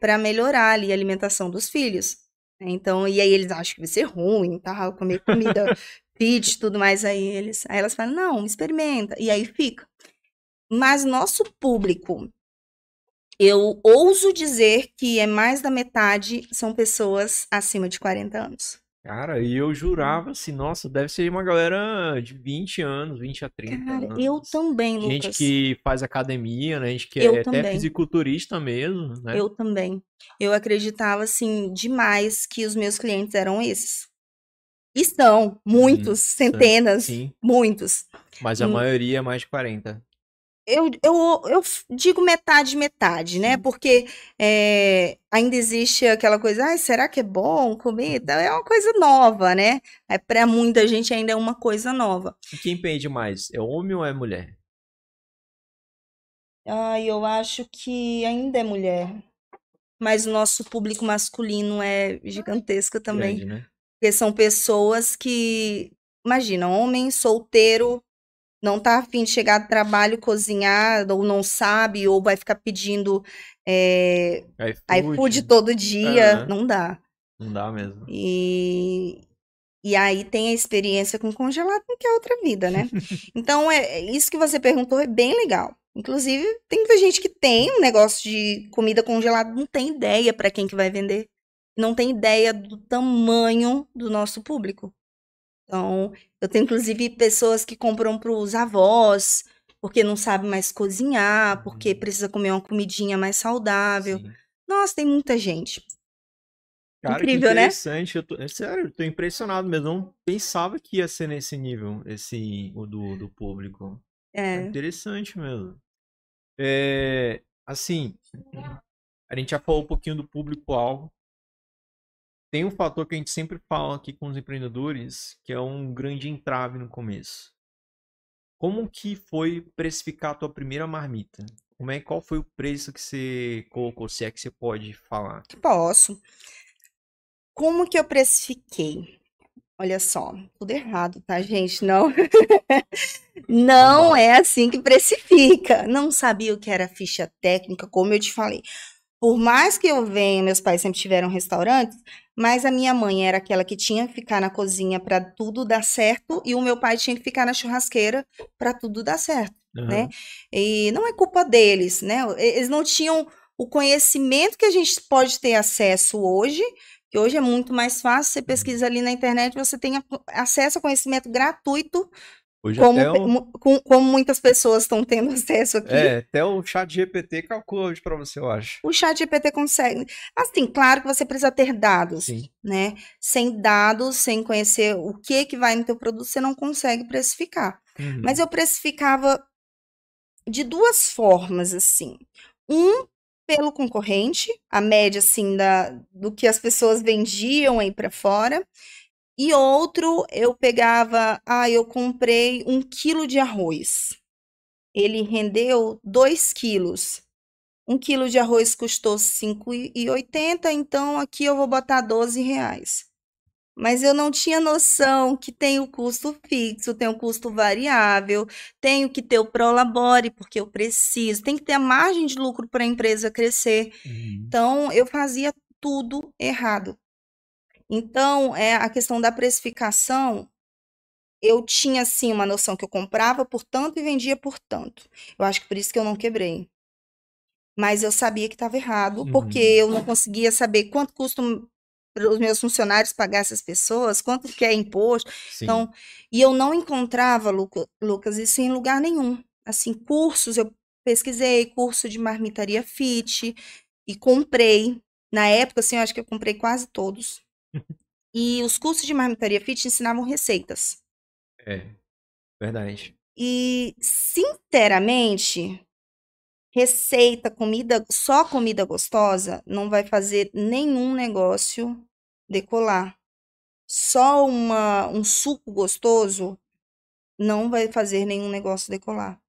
para melhorar ali a alimentação dos filhos. Então, e aí eles acham que vai ser ruim, tal, comer comida fit, tudo mais. Aí, eles, aí elas falam, não, experimenta. E aí fica. Mas nosso público, eu ouso dizer que é mais da metade são pessoas acima de 40 anos. Cara, e eu jurava assim, nossa, deve ser uma galera de 20 anos, 20 a 30 Cara, anos. eu também, Gente Lucas. que faz academia, né? Gente que Eu é até também. fisiculturista mesmo, né? Eu também. Eu acreditava, assim, demais que os meus clientes eram esses. E são, muitos, centenas, Sim, muitos. mas a Hum. maioria é mais de 40. Eu, eu, eu digo metade, metade, né? Porque é, ainda existe aquela coisa, ai, será que é bom comer? É uma coisa nova, né? É, Para muita gente ainda é uma coisa nova. E quem pende mais? É homem ou é mulher? Ai, eu acho que ainda é mulher. Mas o nosso público masculino é gigantesco também. Grande, né? Porque são pessoas que, imagina, homem solteiro, não tá afim de chegar do trabalho, cozinhar, ou não sabe, ou vai ficar pedindo é, iFood, iFood todo dia, Aham. não dá. Não dá mesmo. E E aí tem a experiência com congelado, que é outra vida, né? Então, é, é, isso que você perguntou é bem legal. Inclusive, tem muita gente que tem um negócio de comida congelada, não tem ideia para quem que vai vender. Não tem ideia do tamanho do nosso público. Então, eu tenho inclusive pessoas que compram para os avós, porque não sabe mais cozinhar, porque uhum. precisa comer uma comidinha mais saudável. Sim. Nossa, tem muita gente. Cara, Incrível, né? interessante. Eu tô, é sério, eu tô impressionado mesmo. Não pensava que ia ser nesse nível, esse o do, do público. É. é interessante mesmo. É, assim, a gente já falou um pouquinho do público-alvo. Tem um fator que a gente sempre fala aqui com os empreendedores, que é um grande entrave no começo. Como que foi precificar a tua primeira marmita? Como é, qual foi o preço que você colocou, se é que você pode falar? Posso. Como que eu precifiquei? Olha só, tudo errado, tá, gente? Não, não é assim que precifica. Não sabia o que era ficha técnica, como eu te falei. Por mais que eu venha, meus pais sempre tiveram restaurantes, mas a minha mãe era aquela que tinha que ficar na cozinha para tudo dar certo e o meu pai tinha que ficar na churrasqueira para tudo dar certo, uhum. né? E não é culpa deles, né? Eles não tinham o conhecimento que a gente pode ter acesso hoje, que hoje é muito mais fácil, você uhum. pesquisa ali na internet, você tem acesso a conhecimento gratuito Hoje como, o... com, como muitas pessoas estão tendo acesso aqui. É, até o chat GPT calcula hoje para você, eu acho. O chat GPT consegue. Assim, claro que você precisa ter dados, Sim. né? Sem dados, sem conhecer o que que vai no teu produto, você não consegue precificar. Uhum. Mas eu precificava de duas formas, assim. Um, pelo concorrente, a média, assim, da, do que as pessoas vendiam aí para fora. E outro, eu pegava, ah, eu comprei um quilo de arroz. Ele rendeu dois quilos. Um quilo de arroz custou R$ 5,80, então aqui eu vou botar 12 reais. Mas eu não tinha noção que tem o custo fixo, tem o custo variável, tenho que ter o Prolabore, porque eu preciso, tem que ter a margem de lucro para a empresa crescer. Uhum. Então, eu fazia tudo errado. Então, é, a questão da precificação, eu tinha, assim, uma noção que eu comprava por tanto e vendia por tanto. Eu acho que por isso que eu não quebrei. Mas eu sabia que estava errado, uhum. porque eu não conseguia saber quanto custa os meus funcionários pagar essas pessoas, quanto que é imposto. Sim. Então, e eu não encontrava, Lucas, isso em lugar nenhum. Assim, cursos, eu pesquisei curso de marmitaria fit e comprei. Na época, assim, eu acho que eu comprei quase todos. E os cursos de marmitaria fit ensinavam receitas. É, verdade. E, sinceramente, receita, comida, só comida gostosa não vai fazer nenhum negócio decolar. Só uma, um suco gostoso não vai fazer nenhum negócio decolar.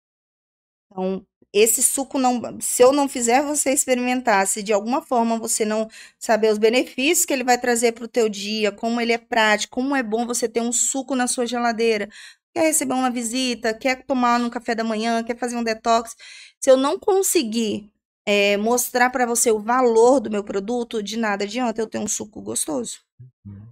Então, esse suco não, se eu não fizer você experimentar, se de alguma forma você não saber os benefícios que ele vai trazer para o teu dia, como ele é prático, como é bom você ter um suco na sua geladeira, quer receber uma visita, quer tomar no café da manhã, quer fazer um detox, se eu não conseguir é, mostrar para você o valor do meu produto, de nada adianta eu ter um suco gostoso. Uhum.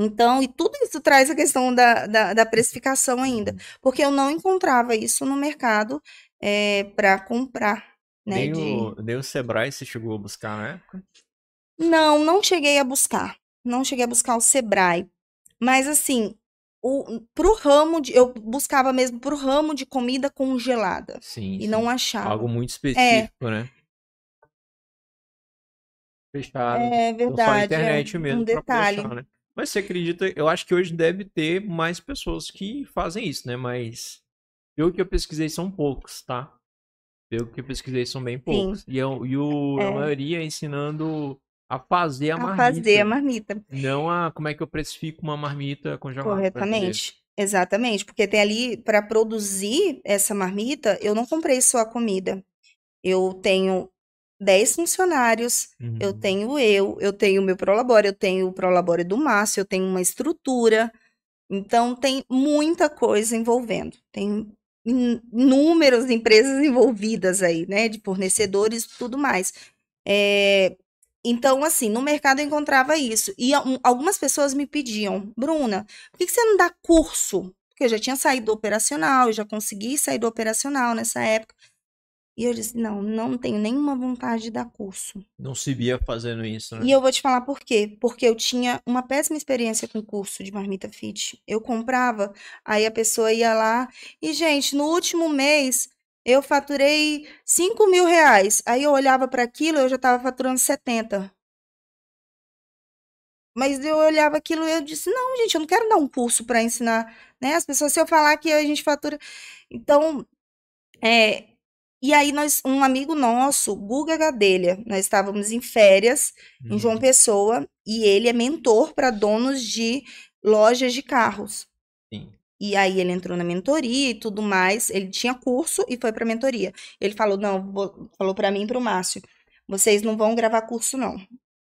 Então, e tudo isso traz a questão da, da, da precificação ainda, uhum. porque eu não encontrava isso no mercado é, para comprar. Né, nem, de... o, nem o Sebrae você chegou a buscar na época? Não, não cheguei a buscar. Não cheguei a buscar o Sebrae. Mas assim, o, pro ramo de. Eu buscava mesmo pro ramo de comida congelada. Sim. E sim. não achava. Algo muito específico, é. né? Fechado. É verdade. Então, só a internet é mesmo. Um detalhe. Achar, né? Mas você acredita, eu acho que hoje deve ter mais pessoas que fazem isso, né? Mas pelo que eu pesquisei, são poucos, tá? Pelo que eu pesquisei, são bem poucos. Sim. E, eu, e o, é. a maioria ensinando a fazer a, a marmita. A fazer a marmita. Não a como é que eu precifico uma marmita congelada. Corretamente. Exatamente. Porque tem ali, para produzir essa marmita, eu não comprei só a comida. Eu tenho 10 funcionários, uhum. eu tenho eu, eu tenho o meu Prolabore, eu tenho o Prolabore do Márcio, eu tenho uma estrutura. Então, tem muita coisa envolvendo. Tem inúmeras empresas envolvidas aí, né, de fornecedores e tudo mais. É, Então, assim, no mercado eu encontrava isso. E um, algumas pessoas me pediam, Bruna, por que você não dá curso? Porque eu já tinha saído do operacional, eu já consegui sair do operacional nessa época. E eu disse, não, não tenho nenhuma vontade de dar curso. Não se via fazendo isso, né? E eu vou te falar por quê. Porque eu tinha uma péssima experiência com curso de marmita fit. Eu comprava, aí a pessoa ia lá e, gente, no último mês eu faturei 5 mil reais. Aí eu olhava para aquilo, eu já estava faturando 70. Mas eu olhava aquilo e eu disse, não, gente, eu não quero dar um curso para ensinar, né? As pessoas, se eu falar que a gente fatura... Então, é, e aí nós, um amigo nosso, Guga Gadelha, nós estávamos em férias em João Uhum. Pessoa e ele é mentor para donos de lojas de carros. Sim. E aí ele entrou na mentoria e tudo mais. Ele tinha curso e foi para mentoria. Ele falou não, vou- falou para mim e para o Márcio, vocês não vão gravar curso não.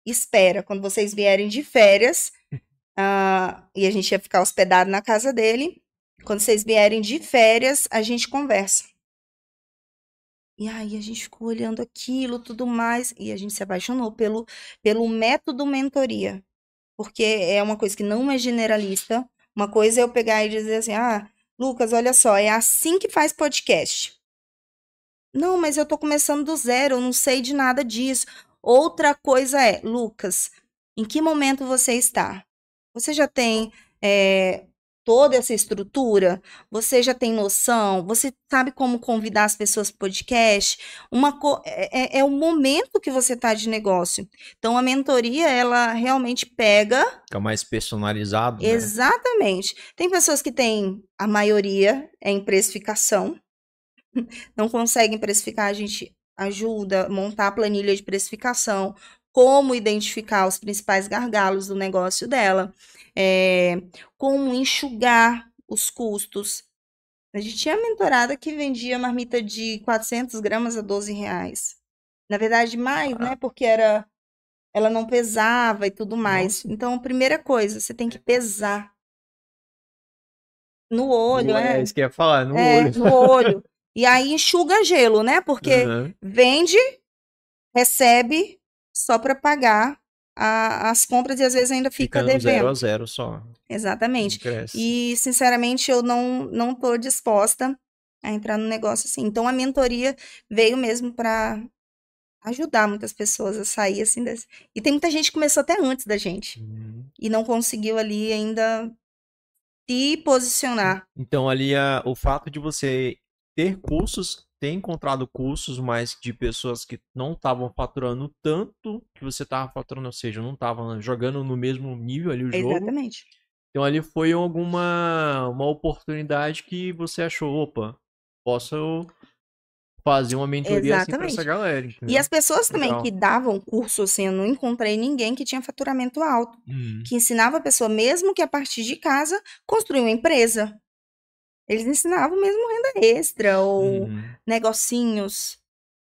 Espera quando vocês vierem de férias. ah, e a gente ia ficar hospedado na casa dele. Quando vocês vierem de férias, a gente conversa. E aí a gente ficou olhando aquilo, tudo mais, e a gente se apaixonou pelo, pelo método mentoria. Porque é uma coisa que não é generalista. Uma coisa é eu pegar e dizer assim: ah, Lucas, olha só, é assim que faz podcast. Não, mas eu tô começando do zero, eu não sei de nada disso. Outra coisa é, Lucas, em que momento você está? Você já tem eh, toda essa estrutura? Você já tem noção? Você sabe como convidar as pessoas para o podcast? Uma co- é, é- é o momento que você está de negócio. Então, a mentoria, ela realmente pega Fica mais personalizado, né? Exatamente. Tem pessoas que têm, a maioria é em precificação, não conseguem precificar, a gente ajuda a montar a planilha de precificação, como identificar os principais gargalos do negócio dela, é, como enxugar os custos. A gente tinha mentorada que vendia marmita de 400 gramas a 12 reais. Na verdade, mais, né? Porque era, ela não pesava e tudo mais. Então, a primeira coisa, você tem que pesar. No olho, é é. isso que ia falar, no É, olho. no olho. E aí enxuga gelo, né? Porque Aham. vende, recebe só para pagar a- as compras e às vezes ainda fica, Fica no zero devendo. a zero só. Exatamente. E, sinceramente, eu não não tô disposta a entrar no negócio assim. Então, a mentoria veio mesmo para ajudar muitas pessoas a sair assim desse. E tem muita gente que começou até antes da gente Uhum. e não conseguiu ali ainda se posicionar. Então, ali, a- o fato de você ter cursos, ter encontrado cursos, mas de pessoas que não estavam faturando tanto que você estava faturando, ou seja, não estavam jogando no mesmo nível ali o jogo. Exatamente. Então, ali foi alguma uma oportunidade que você achou, opa, posso fazer uma mentoria assim pra essa Exatamente. galera, E entendeu? as pessoas também Legal. que davam curso, assim, eu não encontrei ninguém que tinha faturamento alto, Uhum. que ensinava a pessoa, mesmo que a partir de casa, construir uma empresa. Eles ensinavam mesmo renda extra ou Uhum. negocinhos,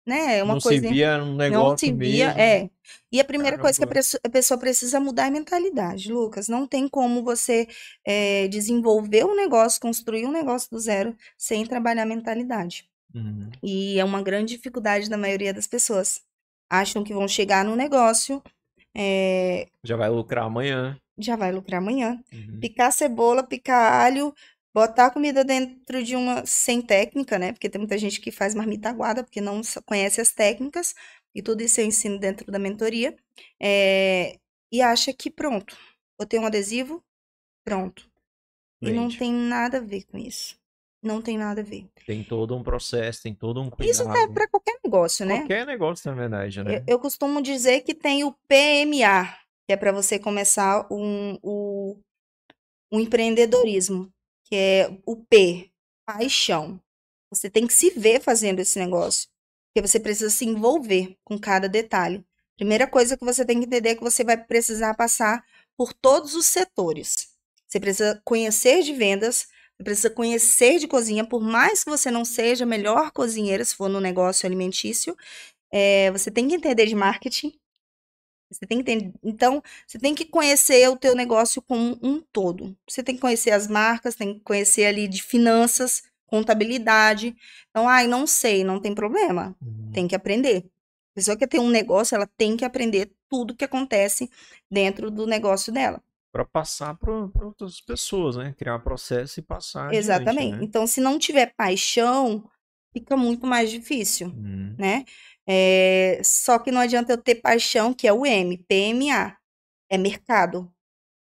né? Uma Não se coisa via um não negócio se via, mesmo. é. E a primeira coisa que a pessoa precisa mudar é a mentalidade, Lucas. Não tem como você eh, desenvolver um negócio, construir um negócio do zero sem trabalhar a mentalidade. Uhum. E é uma grande dificuldade da maioria das pessoas. Acham que vão chegar no negócio, eh, Já vai lucrar amanhã. já vai lucrar amanhã. Uhum. Picar cebola, picar alho, botar a comida dentro de uma sem técnica, né? Porque tem muita gente que faz marmita aguada porque não conhece as técnicas. E tudo isso eu ensino dentro da mentoria. eh, e acha que pronto, vou ter um adesivo, pronto. E não tem nada a ver com isso. Não tem nada a ver. Tem todo um processo, tem todo um Isso cuidado. serve para qualquer negócio, né? Qualquer negócio, na verdade, né? Eu, eu costumo dizer que tem o PMA, que é para você começar um, o, um empreendedorismo, que é o P, paixão. Você tem que se ver fazendo esse negócio, porque você precisa se envolver com cada detalhe. Primeira coisa que você tem que entender é que você vai precisar passar por todos os setores. Você precisa conhecer de vendas, você precisa conhecer de cozinha, por mais que você não seja a melhor cozinheira se for no negócio alimentício, é, você tem que entender de marketing. Você tem que entender, então, você tem que conhecer o teu negócio como um todo. Você tem que conhecer as marcas, tem que conhecer ali de finanças, contabilidade. Então, ai, não sei, não tem problema. Uhum. Tem que aprender. A pessoa que ter um negócio, ela tem que aprender tudo que acontece dentro do negócio dela. Para passar para outras pessoas, né? Criar um processo e passar. Exatamente. Né? Então, se não tiver paixão, fica muito mais difícil, Hum, né? É, só que não adianta eu ter paixão, que é o M, PMA, é mercado.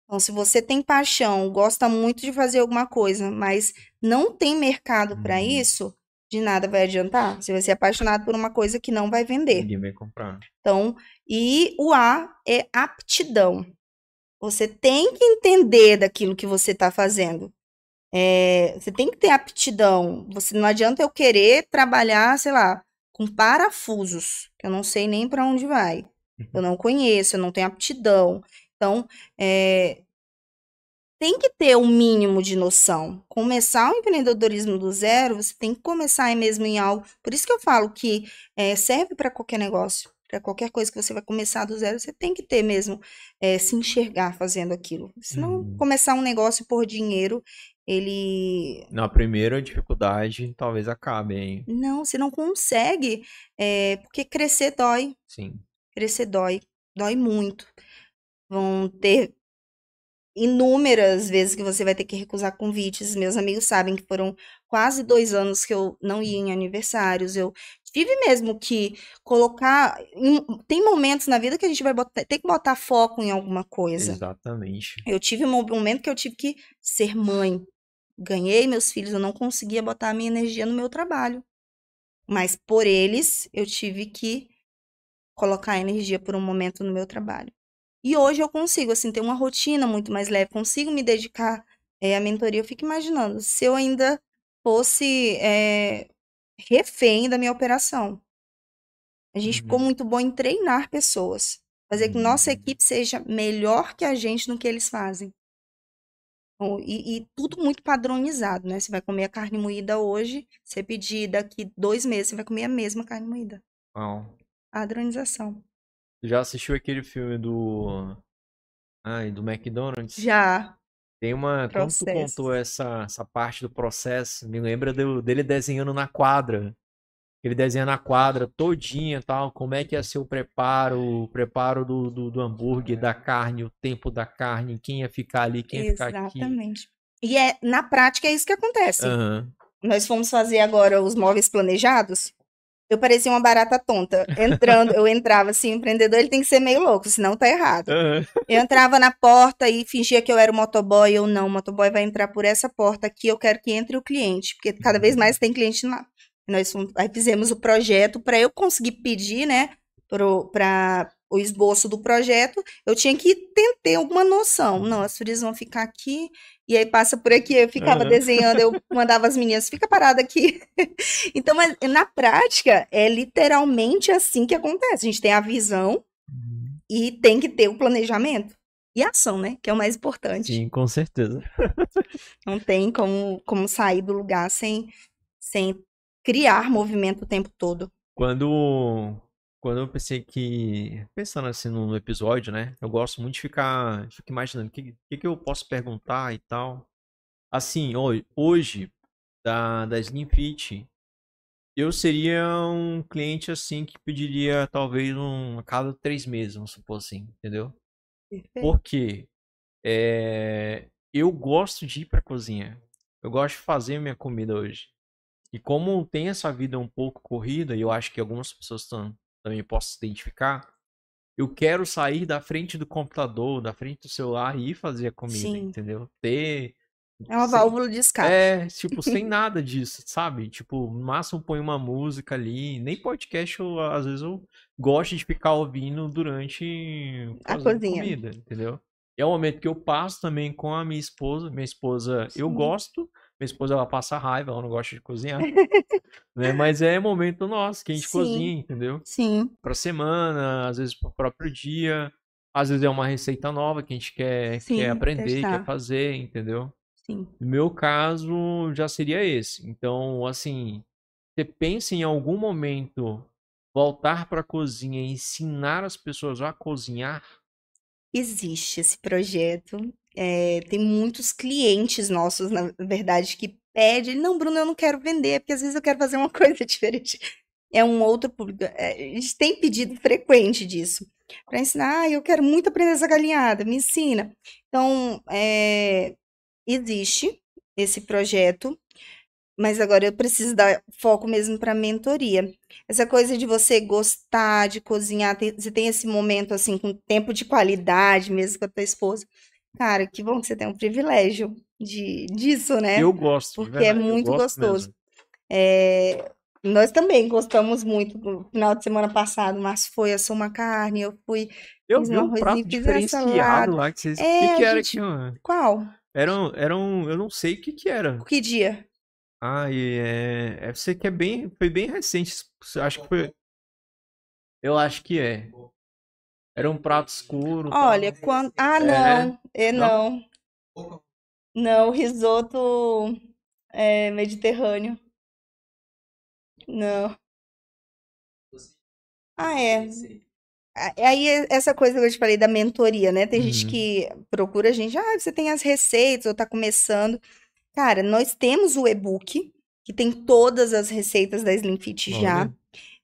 Então, se você tem paixão, gosta muito de fazer alguma coisa, mas não tem mercado para Uhum. isso, de nada vai adiantar. Você vai ser apaixonado por uma coisa que não vai vender. ninguém vai comprar. Então, e o A é aptidão. Você tem que entender daquilo que você está fazendo. É, você tem que ter aptidão. Você não adianta eu querer trabalhar, sei lá, com parafusos, que eu não sei nem para onde vai. Eu não conheço, eu não tenho aptidão. Então, é, tem que ter o mínimo de noção. Começar o empreendedorismo do zero, você tem que começar aí mesmo em algo. Por isso que eu falo que é, serve para qualquer negócio, para qualquer coisa que você vai começar do zero, você tem que ter mesmo, é, se enxergar fazendo aquilo. Senão, Uhum. começar um negócio por dinheiro, ele Na primeira dificuldade, talvez acabe, hein? não, você não consegue, é, porque crescer dói. Sim. Crescer dói, dói muito. Vão ter inúmeras vezes que você vai ter que recusar convites. Meus amigos sabem que foram quase dois anos que eu não ia em aniversários. Eu tive mesmo que colocar. em- Tem momentos na vida que a gente vai botar- ter que botar foco em alguma coisa. Exatamente. Eu tive um momento que eu tive que ser mãe. Ganhei meus filhos, eu não conseguia botar a minha energia no meu trabalho. Mas por eles, eu tive que colocar energia por um momento no meu trabalho. E hoje eu consigo, assim, ter uma rotina muito mais leve, consigo me dedicar eh, à mentoria. Eu fico imaginando se eu ainda fosse eh, refém da minha operação. A gente ficou Uhum. muito bom em treinar pessoas, fazer que nossa Uhum. equipe seja melhor que a gente no que eles fazem. Bom, E, e tudo muito padronizado, né? Você vai comer a carne moída hoje, você pedir daqui dois meses, você vai comer a mesma carne moída. Padronização. já assistiu aquele filme do. Ai, do McDonald's? Já. Tem uma. Quando tu contou essa, essa parte do processo, me lembra do- dele desenhando na quadra. Ele desenha na quadra todinha e tal, como é que ia ser o preparo, o preparo do, do, do hambúrguer, da carne, o tempo da carne, quem ia ficar ali, quem ia ficar aqui. Exatamente. E é, na prática é isso que acontece. Aham. Nós fomos fazer agora os móveis planejados. Eu parecia uma barata tonta. Entrando, eu entrava assim, o empreendedor ele tem que ser meio louco, senão tá errado. Aham. Eu entrava na porta e fingia que eu era o motoboy. Eu não, o motoboy vai entrar por essa porta aqui. Eu quero que entre o cliente, porque cada vez mais tem cliente lá. Nós fomos- aí fizemos o projeto para eu conseguir pedir, né, para o esboço do projeto. Eu tinha que ter, alguma noção. Não, as furias vão ficar aqui e aí passa por aqui. Eu ficava Aham. desenhando, eu mandava as meninas, fica parada aqui. então, mas, na prática, é literalmente assim que acontece. A gente tem a visão e tem que ter o planejamento. E a ação, né? Que é o mais importante. Sim, com certeza. Não tem como, como sair do lugar sem, sem criar movimento o tempo todo. Quando, quando eu pensei que, pensando assim no, episódio, né? Eu gosto muito de ficar, fico imaginando o que, que, que eu posso perguntar e tal. Assim, ho- hoje, da, da Slim Fit, eu seria um cliente assim que pediria talvez um, a cada três meses, vamos supor assim, entendeu? Porque é, eu gosto de ir pra cozinha. Eu gosto de fazer minha comida hoje. E como tem essa vida um pouco corrida, e eu acho que algumas pessoas tam- também possam se identificar, eu quero sair da frente do computador, da frente do celular e ir fazer a comida, Sim. entendeu? Ter. É uma sem- válvula de escape. É, tipo, sem nada disso, sabe? Tipo, no máximo põe uma música ali. Nem podcast, eu, às vezes eu gosto de ficar ouvindo durante A cozinha. comida, entendeu? É o momento que eu passo também com a minha esposa. Minha esposa, eu Sim. gosto. Minha esposa, ela passa raiva, ela não gosta de cozinhar. né? Mas é momento nosso que a gente Sim. cozinha, entendeu? Sim, Pra semana, às vezes pro próprio dia. Às vezes é uma receita nova que a gente quer, Sim, quer aprender, testar. quer fazer, entendeu? sim. No meu caso, já seria esse. Então, assim, você pensa em algum momento voltar para a cozinha e ensinar as pessoas a cozinhar? Existe esse projeto. É, tem muitos clientes nossos, na verdade, que pedem, não, Bruno, eu não quero vender, porque às vezes eu quero fazer uma coisa diferente. É um outro público. É, a gente tem pedido frequente disso. para ensinar. Ah, eu quero muito aprender essa galinhada, me ensina. Então, é, existe esse projeto, mas agora eu preciso dar foco mesmo para mentoria. Essa coisa de você gostar de cozinhar, ter, você tem esse momento assim com tempo de qualidade mesmo com a tua esposa. Cara, que bom que você tem um privilégio de, disso, né? Eu gosto. Porque verdade, é muito gostoso. É, nós também gostamos muito. No final de semana passado, mas foi assou uma carne, eu fui. Eu vi um prato diferenciado lá que vocês. O é, que, que era gente... aqui, mano? Qual? Era um, era um. Eu não sei o que, que era. Que dia? Ah, e é. É você que é bem. Foi bem recente. Acho que foi. Eu acho que é. Era um prato escuro. Olha, quando. Ah, não. É, é não. não. Não, risoto é, mediterrâneo. Não. Ah, é. Aí, essa coisa que eu te falei da mentoria, né? Tem gente Uhum. que procura a gente, ah, você tem as receitas, ou tá começando. Cara, nós temos o e-book, que tem todas as receitas da Slim Fit já.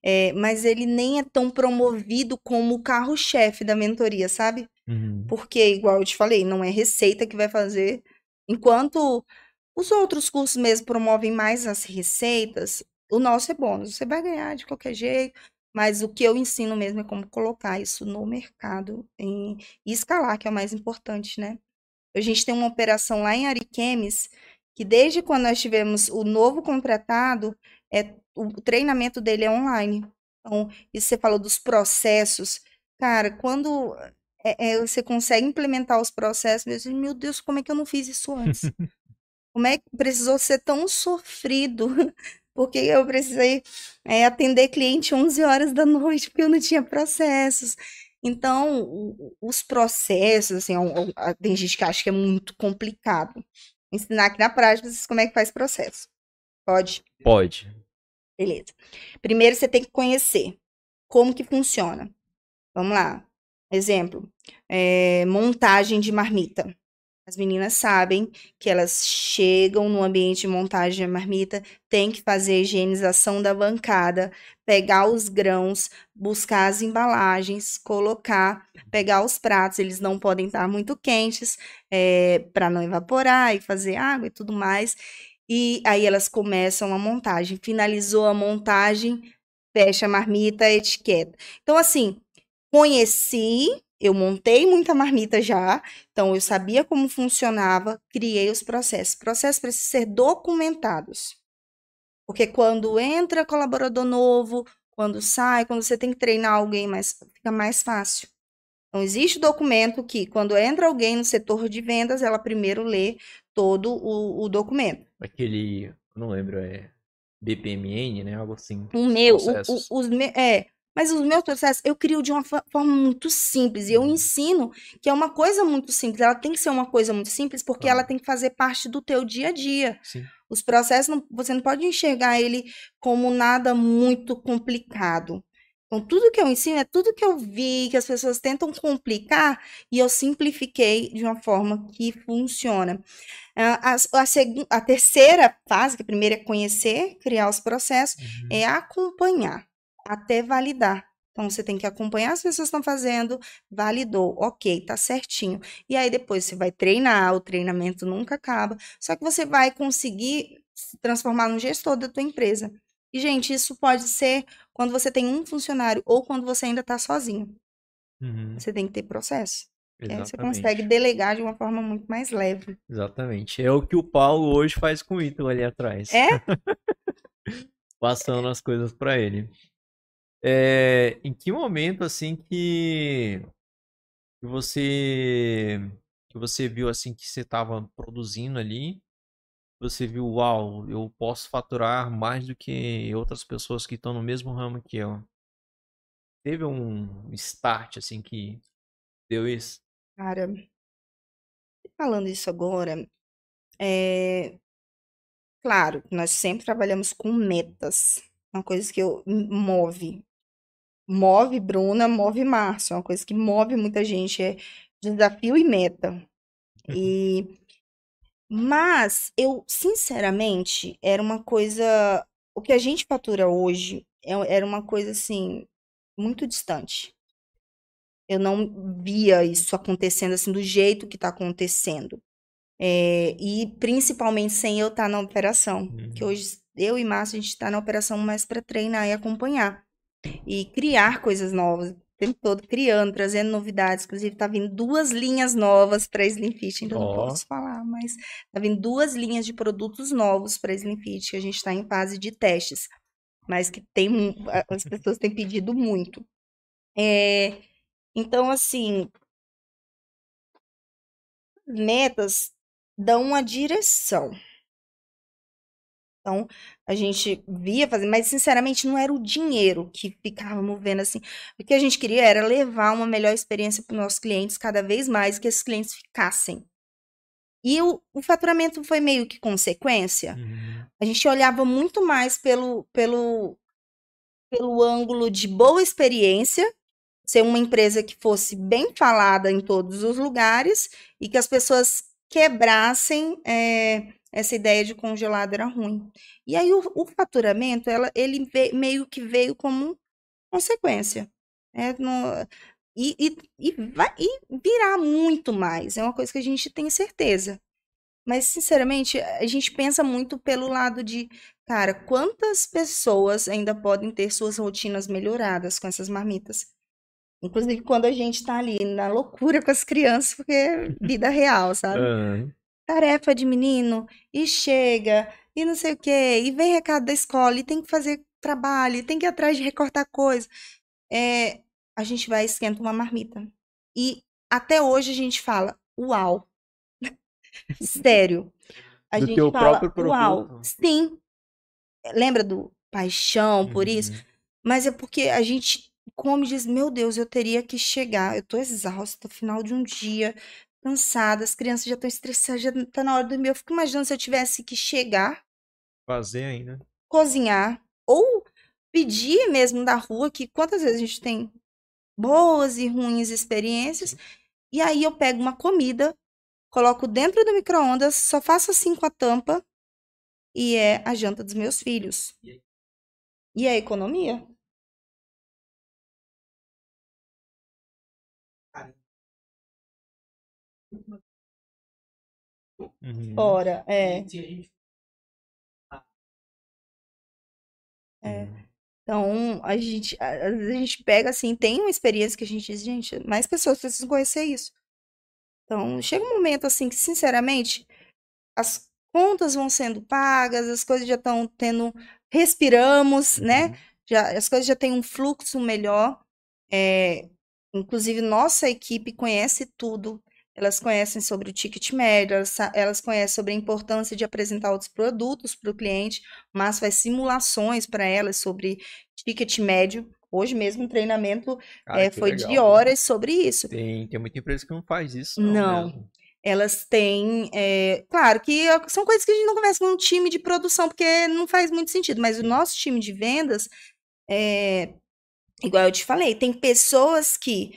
É, mas ele nem é tão promovido como o carro-chefe da mentoria, sabe? Uhum. Porque, igual eu te falei, não é receita que vai fazer. Enquanto os outros cursos mesmo promovem mais as receitas, o nosso é bônus. Você vai ganhar de qualquer jeito, mas o que eu ensino mesmo é como colocar isso no mercado em- e escalar, que é o mais importante, né? A gente tem uma operação lá em Ariquemes, que desde quando nós tivemos o novo contratado, é, o treinamento dele é online. Então, isso você falou dos processos. Cara, quando é, é, você consegue implementar os processos, eu digo, meu Deus, como é que eu não fiz isso antes? Como é que precisou ser tão sofrido? Porque eu precisei é, atender cliente 11 horas da noite, porque eu não tinha processos. Então, os processos, assim, é é- tem gente que acha que é muito complicado. Ensinar aqui na prática como é que faz processo. Pode? Pode. Beleza. Primeiro você tem que conhecer como que funciona. Vamos lá. Exemplo, é, montagem de marmita. As meninas sabem que elas chegam no ambiente de montagem de marmita, tem que fazer a higienização da bancada, pegar os grãos, buscar as embalagens, colocar, pegar os pratos, eles não podem estar muito quentes, para não evaporar e fazer água e tudo mais. E aí elas começam a montagem. Finalizou a montagem, fecha a marmita, etiqueta. Então, assim, conheci, eu montei muita marmita já, então eu sabia como funcionava, criei os processos. Processos precisam ser documentados. Porque quando entra colaborador novo, quando sai, quando você tem que treinar alguém, mais, fica mais fácil. Então, existe documento que, quando entra alguém no setor de vendas, ela primeiro lê todo o, o documento. Aquele. Não lembro, é. BPMN, né? Algo assim. O meu, o- processos. o- os me- é, mas os meus processos eu crio de uma fo- forma muito simples e eu ensino que é uma coisa muito simples. Ela tem que ser uma coisa muito simples porque ela Claro. tem que fazer parte do teu dia a dia. Sim. Os processos, não- você não pode enxergar ele como nada muito complicado. Então, tudo que eu ensino é tudo que eu vi, que as pessoas tentam complicar, e eu simplifiquei de uma forma que funciona. Ah, A, a, a terceira fase, que a primeira é conhecer, criar os processos, Uhum. é acompanhar até validar. Então, você tem que acompanhar as pessoas estão fazendo, validou, ok, tá certinho. E aí depois você vai treinar, o treinamento nunca acaba, só que você vai conseguir se transformar no gestor da tua empresa. E, gente, isso pode ser quando você tem um funcionário ou quando você ainda está sozinho. Uhum. Você tem que ter processo. você consegue delegar de uma forma muito mais leve. Exatamente. É o que o Paulo hoje faz com o Ítalo ali atrás. É? Passando as coisas pra ele. É, em que momento assim que que você que você viu assim que você estava produzindo ali, você viu, uau, eu posso faturar mais do que outras pessoas que estão no mesmo ramo que eu. Teve um start assim que deu isso? Cara, falando isso agora, é claro, nós sempre trabalhamos com metas. Uma coisa que eu move. Move Bruna, move Márcio. Uma coisa que move muita gente é desafio e meta. E mas eu, sinceramente, era uma coisa, o que a gente fatura hoje é- era uma coisa assim muito distante. eu não via isso acontecendo assim do jeito que está acontecendo. É, e principalmente sem eu estar tá na operação. Uhum. Que hoje eu e Márcio, a gente está na operação mais para treinar e acompanhar. E criar coisas novas. O tempo todo criando, trazendo novidades. Inclusive, tá vindo duas linhas novas para Slim Fit. Ainda oh. não posso falar, mas tá vindo duas linhas de produtos novos para Slim Fit, que a gente está em fase de testes. Mas que tem, as pessoas têm pedido muito. É, então, assim, metas dão uma direção. Então, a gente via fazer, mas sinceramente não era o dinheiro que ficava movendo assim. O que a gente queria era levar uma melhor experiência para os nossos clientes cada vez mais, que esses clientes ficassem. E o, o faturamento foi meio que consequência. Uhum. A gente olhava muito mais pelo, pelo, pelo ângulo de boa experiência, ser uma empresa que fosse bem falada em todos os lugares e que as pessoas quebrassem é, essa ideia de congelado era ruim. E aí o, o faturamento, ela, ele veio, meio que veio como consequência. Né? No, e, e, e, vai, e virá muito mais, é uma coisa que a gente tem certeza. Mas, sinceramente, a gente pensa muito pelo lado de, cara, quantas pessoas ainda podem ter suas rotinas melhoradas com essas marmitas? Inclusive quando a gente tá ali na loucura com as crianças, porque é vida real, sabe? Uhum. Tarefa de menino, e chega, e não sei o quê, e vem recado da escola, e tem que fazer trabalho, e tem que ir atrás de recortar coisa. É, a gente vai esquenta uma marmita. E até hoje a gente fala, uau. Sério. A do gente teu fala, próprio uau. Sim. Lembra do paixão por uhum. isso? Mas é porque a gente come e diz: Meu Deus, eu teria que chegar. Eu tô exausta, final de um dia, cansada, as crianças já estão estressadas, já tá na hora do dormir. Eu fico imaginando se eu tivesse que chegar. Fazer ainda. Cozinhar. Ou pedir mesmo da rua, que quantas vezes a gente tem boas e ruins experiências. E aí eu pego uma comida, coloco dentro do micro-ondas, só faço assim com a tampa, e é a janta dos meus filhos. E a economia? Uhum. Fora, é. É. Uhum. Então, a gente, a, a gente pega assim, tem uma experiência que a gente diz, gente, mais pessoas precisam conhecer isso. Então, chega um momento assim que, sinceramente, as contas vão sendo pagas, as coisas já estão tendo, respiramos, né? uhum. né? Já, as coisas já têm um fluxo melhor. É, inclusive, nossa equipe conhece tudo elas conhecem sobre o ticket médio, elas, elas conhecem sobre a importância de apresentar outros produtos para o cliente, mas faz simulações para elas sobre ticket médio. Hoje mesmo um treinamento Cara, é, foi legal, de horas né? sobre isso. Tem, tem muita empresa que não faz isso. Não. não. Elas têm. É, claro que são coisas que a gente não conversa com um time de produção, porque não faz muito sentido, mas o nosso time de vendas, é, igual eu te falei, tem pessoas que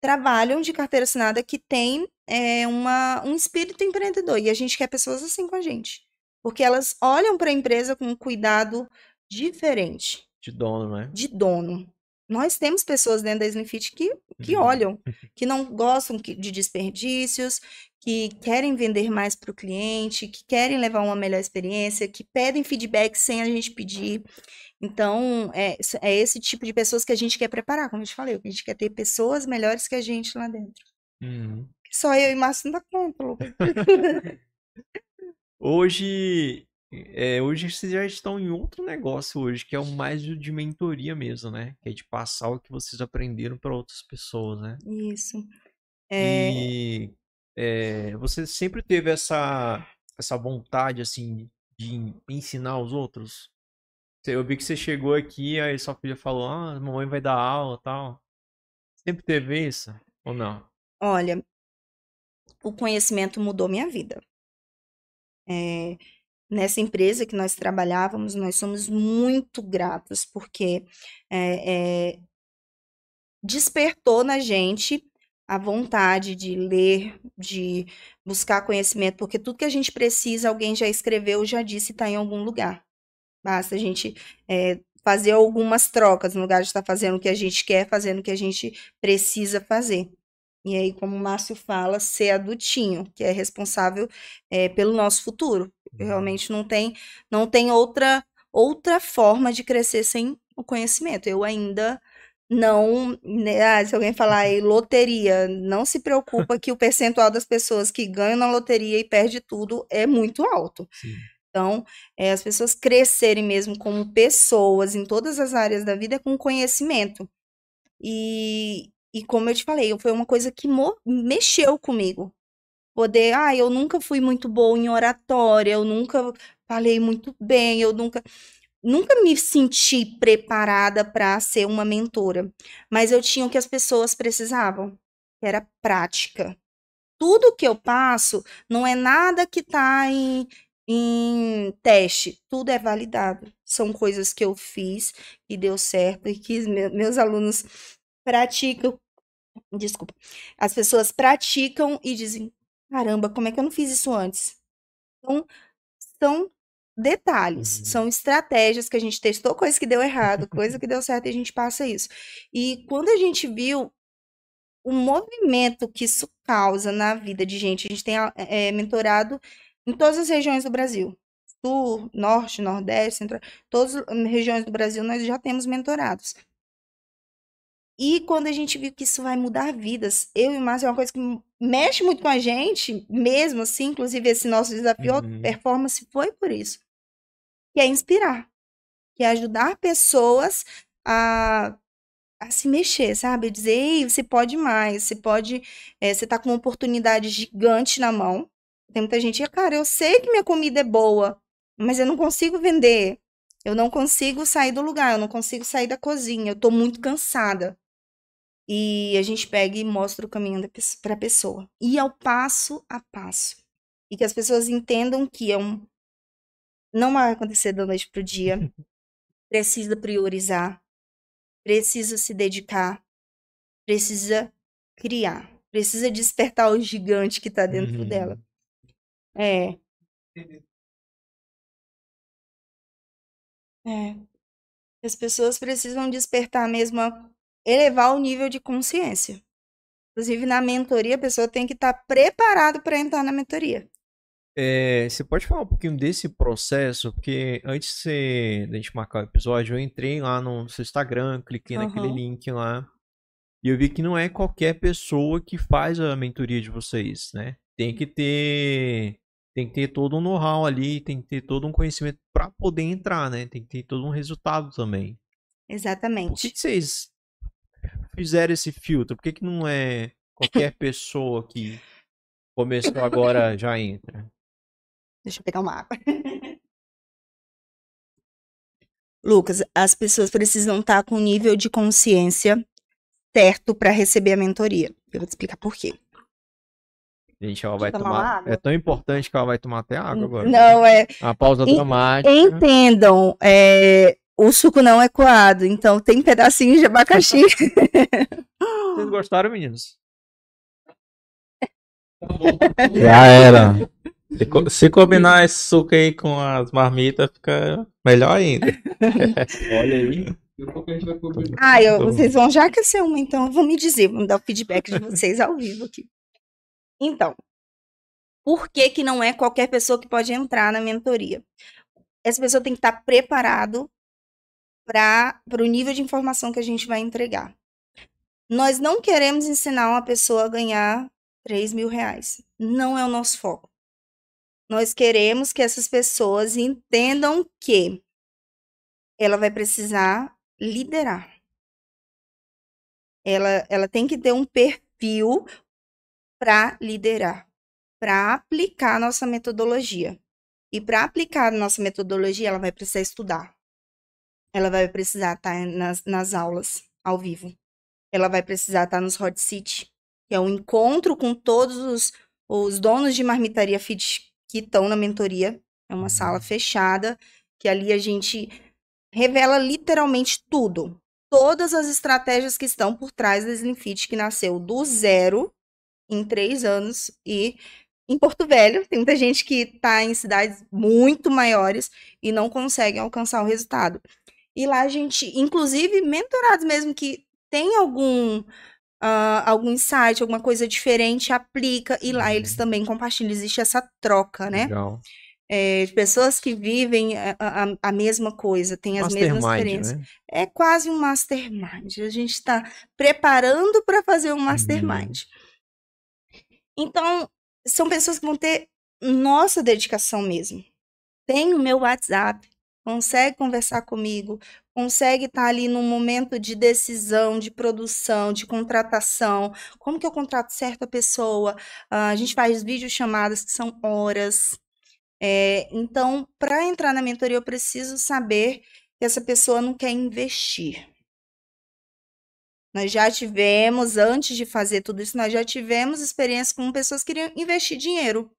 trabalham de carteira assinada que têm é, uma, um espírito empreendedor. E a gente quer pessoas assim com a gente. Porque elas olham para a empresa com um cuidado diferente. De dono, né? De dono. Nós temos pessoas dentro da Slimfit que, que uhum. olham, que não gostam de desperdícios, que querem vender mais para o cliente, que querem levar uma melhor experiência, que pedem feedback sem a gente pedir. Então, é, é esse tipo de pessoas que a gente quer preparar, como eu te falei, a gente quer ter pessoas melhores que a gente lá dentro. Uhum. Só eu e Márcio não dá conta, Lucas. hoje, é, hoje vocês já estão em outro negócio hoje, que é o mais de mentoria mesmo, né? Que é de passar o que vocês aprenderam para outras pessoas, né? Isso. É... E é, você sempre teve essa, essa vontade, assim, de ensinar os outros? Eu vi que você chegou aqui, aí sua filha falou, ah, mamãe vai dar aula tal. Sempre teve isso? Ou não? Olha, o conhecimento mudou minha vida. É, nessa empresa que nós trabalhávamos, nós somos muito gratos, porque é, é, despertou na gente a vontade de ler, de buscar conhecimento, porque tudo que a gente precisa, alguém já escreveu, já disse, está em algum lugar. Basta a gente é, fazer algumas trocas, no lugar de estar fazendo o que a gente quer, fazendo o que a gente precisa fazer. E aí, como o Márcio fala, ser adultinho, que é responsável é, pelo nosso futuro. Uhum. Realmente não tem, não tem outra, outra forma de crescer sem o conhecimento. Eu ainda não, né, ah, se alguém falar aí loteria, não se preocupa que o percentual das pessoas que ganham na loteria e perde tudo é muito alto. Sim. Então, é, as pessoas crescerem mesmo como pessoas em todas as áreas da vida é com conhecimento. E, e como eu te falei, foi uma coisa que mexeu comigo. Poder, ah, eu nunca fui muito boa em oratória, eu nunca falei muito bem, eu nunca nunca me senti preparada para ser uma mentora, mas eu tinha o que as pessoas precisavam, que era prática. Tudo que eu passo não é nada que está em, em teste, tudo é validado. São coisas que eu fiz e deu certo e que me- meus alunos praticam. Desculpa. As pessoas praticam e dizem: caramba, como é que eu não fiz isso antes? Então, são detalhes, Uhum. são estratégias que a gente testou, coisa que deu errado, coisa que deu certo e a gente passa isso. E quando a gente viu o movimento que isso causa na vida de gente, a gente tem é, mentorado em todas as regiões do Brasil. Sul, Norte, Nordeste, Central, todas as regiões do Brasil nós já temos mentorados. E quando a gente viu que isso vai mudar vidas, eu e o Márcio é uma coisa que mexe muito com a gente, mesmo assim, inclusive esse nosso desafio Uhum. performance foi por isso. Que é inspirar, que é ajudar pessoas a, a se mexer, sabe? Dizer, ei, você pode mais, você pode, eh, você tá com uma oportunidade gigante na mão. Tem muita gente, cara, eu sei que minha comida é boa, mas eu não consigo vender. Eu não consigo sair do lugar, eu não consigo sair da cozinha, eu tô muito cansada. E a gente pega e mostra o caminho para a pessoa. E ao passo a passo. E que as pessoas entendam que é um. Não vai acontecer da noite pro dia. Precisa priorizar. Precisa se dedicar. Precisa criar. Precisa despertar o gigante que tá dentro Uhum. dela. É. É. As pessoas precisam despertar mesmo, a elevar o nível de consciência. Inclusive, na mentoria, a pessoa tem que estar preparada para entrar na mentoria. É, você pode falar um pouquinho desse processo? Porque antes de da gente marcar o episódio, eu entrei lá no seu Instagram, cliquei naquele Aham. link lá. E eu vi que não é qualquer pessoa que faz a mentoria de vocês, né? Tem que ter, tem que ter todo um know-how ali, tem que ter todo um conhecimento para poder entrar, né? Tem que ter todo um resultado também. Por que, Exatamente. que vocês fizeram esse filtro? Por que, que não é qualquer pessoa que começou agora já entra? Deixa eu pegar uma água. Lucas, as pessoas precisam estar com um nível de consciência certo para receber a mentoria. Eu vou te explicar por quê. Gente, ela vai tomar tomar. É tão importante que ela vai tomar até água agora. Não, é. Uma pausa dramática. Entendam, é, o suco não é coado, então tem pedacinhos de abacaxi. Vocês gostaram, meninos? Já era. Se, co- se combinar esse suco aí com as marmitas, fica melhor ainda. Olha aí. Ah, eu- vocês vão já aquecer uma, então vão me dizer, vamos dar o feedback de vocês ao vivo aqui. Então, por que que não é qualquer pessoa que pode entrar na mentoria? Essa pessoa tem que estar preparado para o nível de informação que a gente vai entregar. Nós não queremos ensinar uma pessoa a ganhar 3 mil reais. Não é o nosso foco. Nós queremos que essas pessoas entendam que ela vai precisar liderar. Ela, ela tem que ter um perfil para liderar, para aplicar a nossa metodologia. E para aplicar a nossa metodologia, ela vai precisar estudar. Ela vai precisar estar nas, nas aulas ao vivo. Ela vai precisar estar nos Hot City, que é um encontro com todos os, os donos de marmitaria fit que estão na mentoria. É uma sala fechada, que ali a gente revela literalmente tudo. Todas as estratégias que estão por trás da Slim Fit, que nasceu do zero em três anos e em Porto Velho. Tem muita gente que está em cidades muito maiores e não consegue alcançar o resultado. E lá a gente, inclusive, mentorados mesmo que tem algum uh, algum insight, alguma coisa diferente, aplica e lá eles Uhum. também compartilham. Existe essa troca, né? Legal. É, de pessoas que vivem a, a- a mesma coisa, têm as mesmas Mastermind, experiências. né? É quase um mastermind. A gente está preparando para fazer um Uhum. mastermind. Então, são pessoas que vão ter nossa dedicação mesmo. Tem o meu WhatsApp, consegue conversar comigo, consegue estar ali num momento de decisão, de produção, de contratação. Como que eu contrato certa pessoa? Ah, a gente faz videochamadas que são horas. É, então, para entrar na mentoria, eu preciso saber que essa pessoa não quer investir. Nós já tivemos, antes de fazer tudo isso, nós já tivemos experiência com pessoas que queriam investir dinheiro.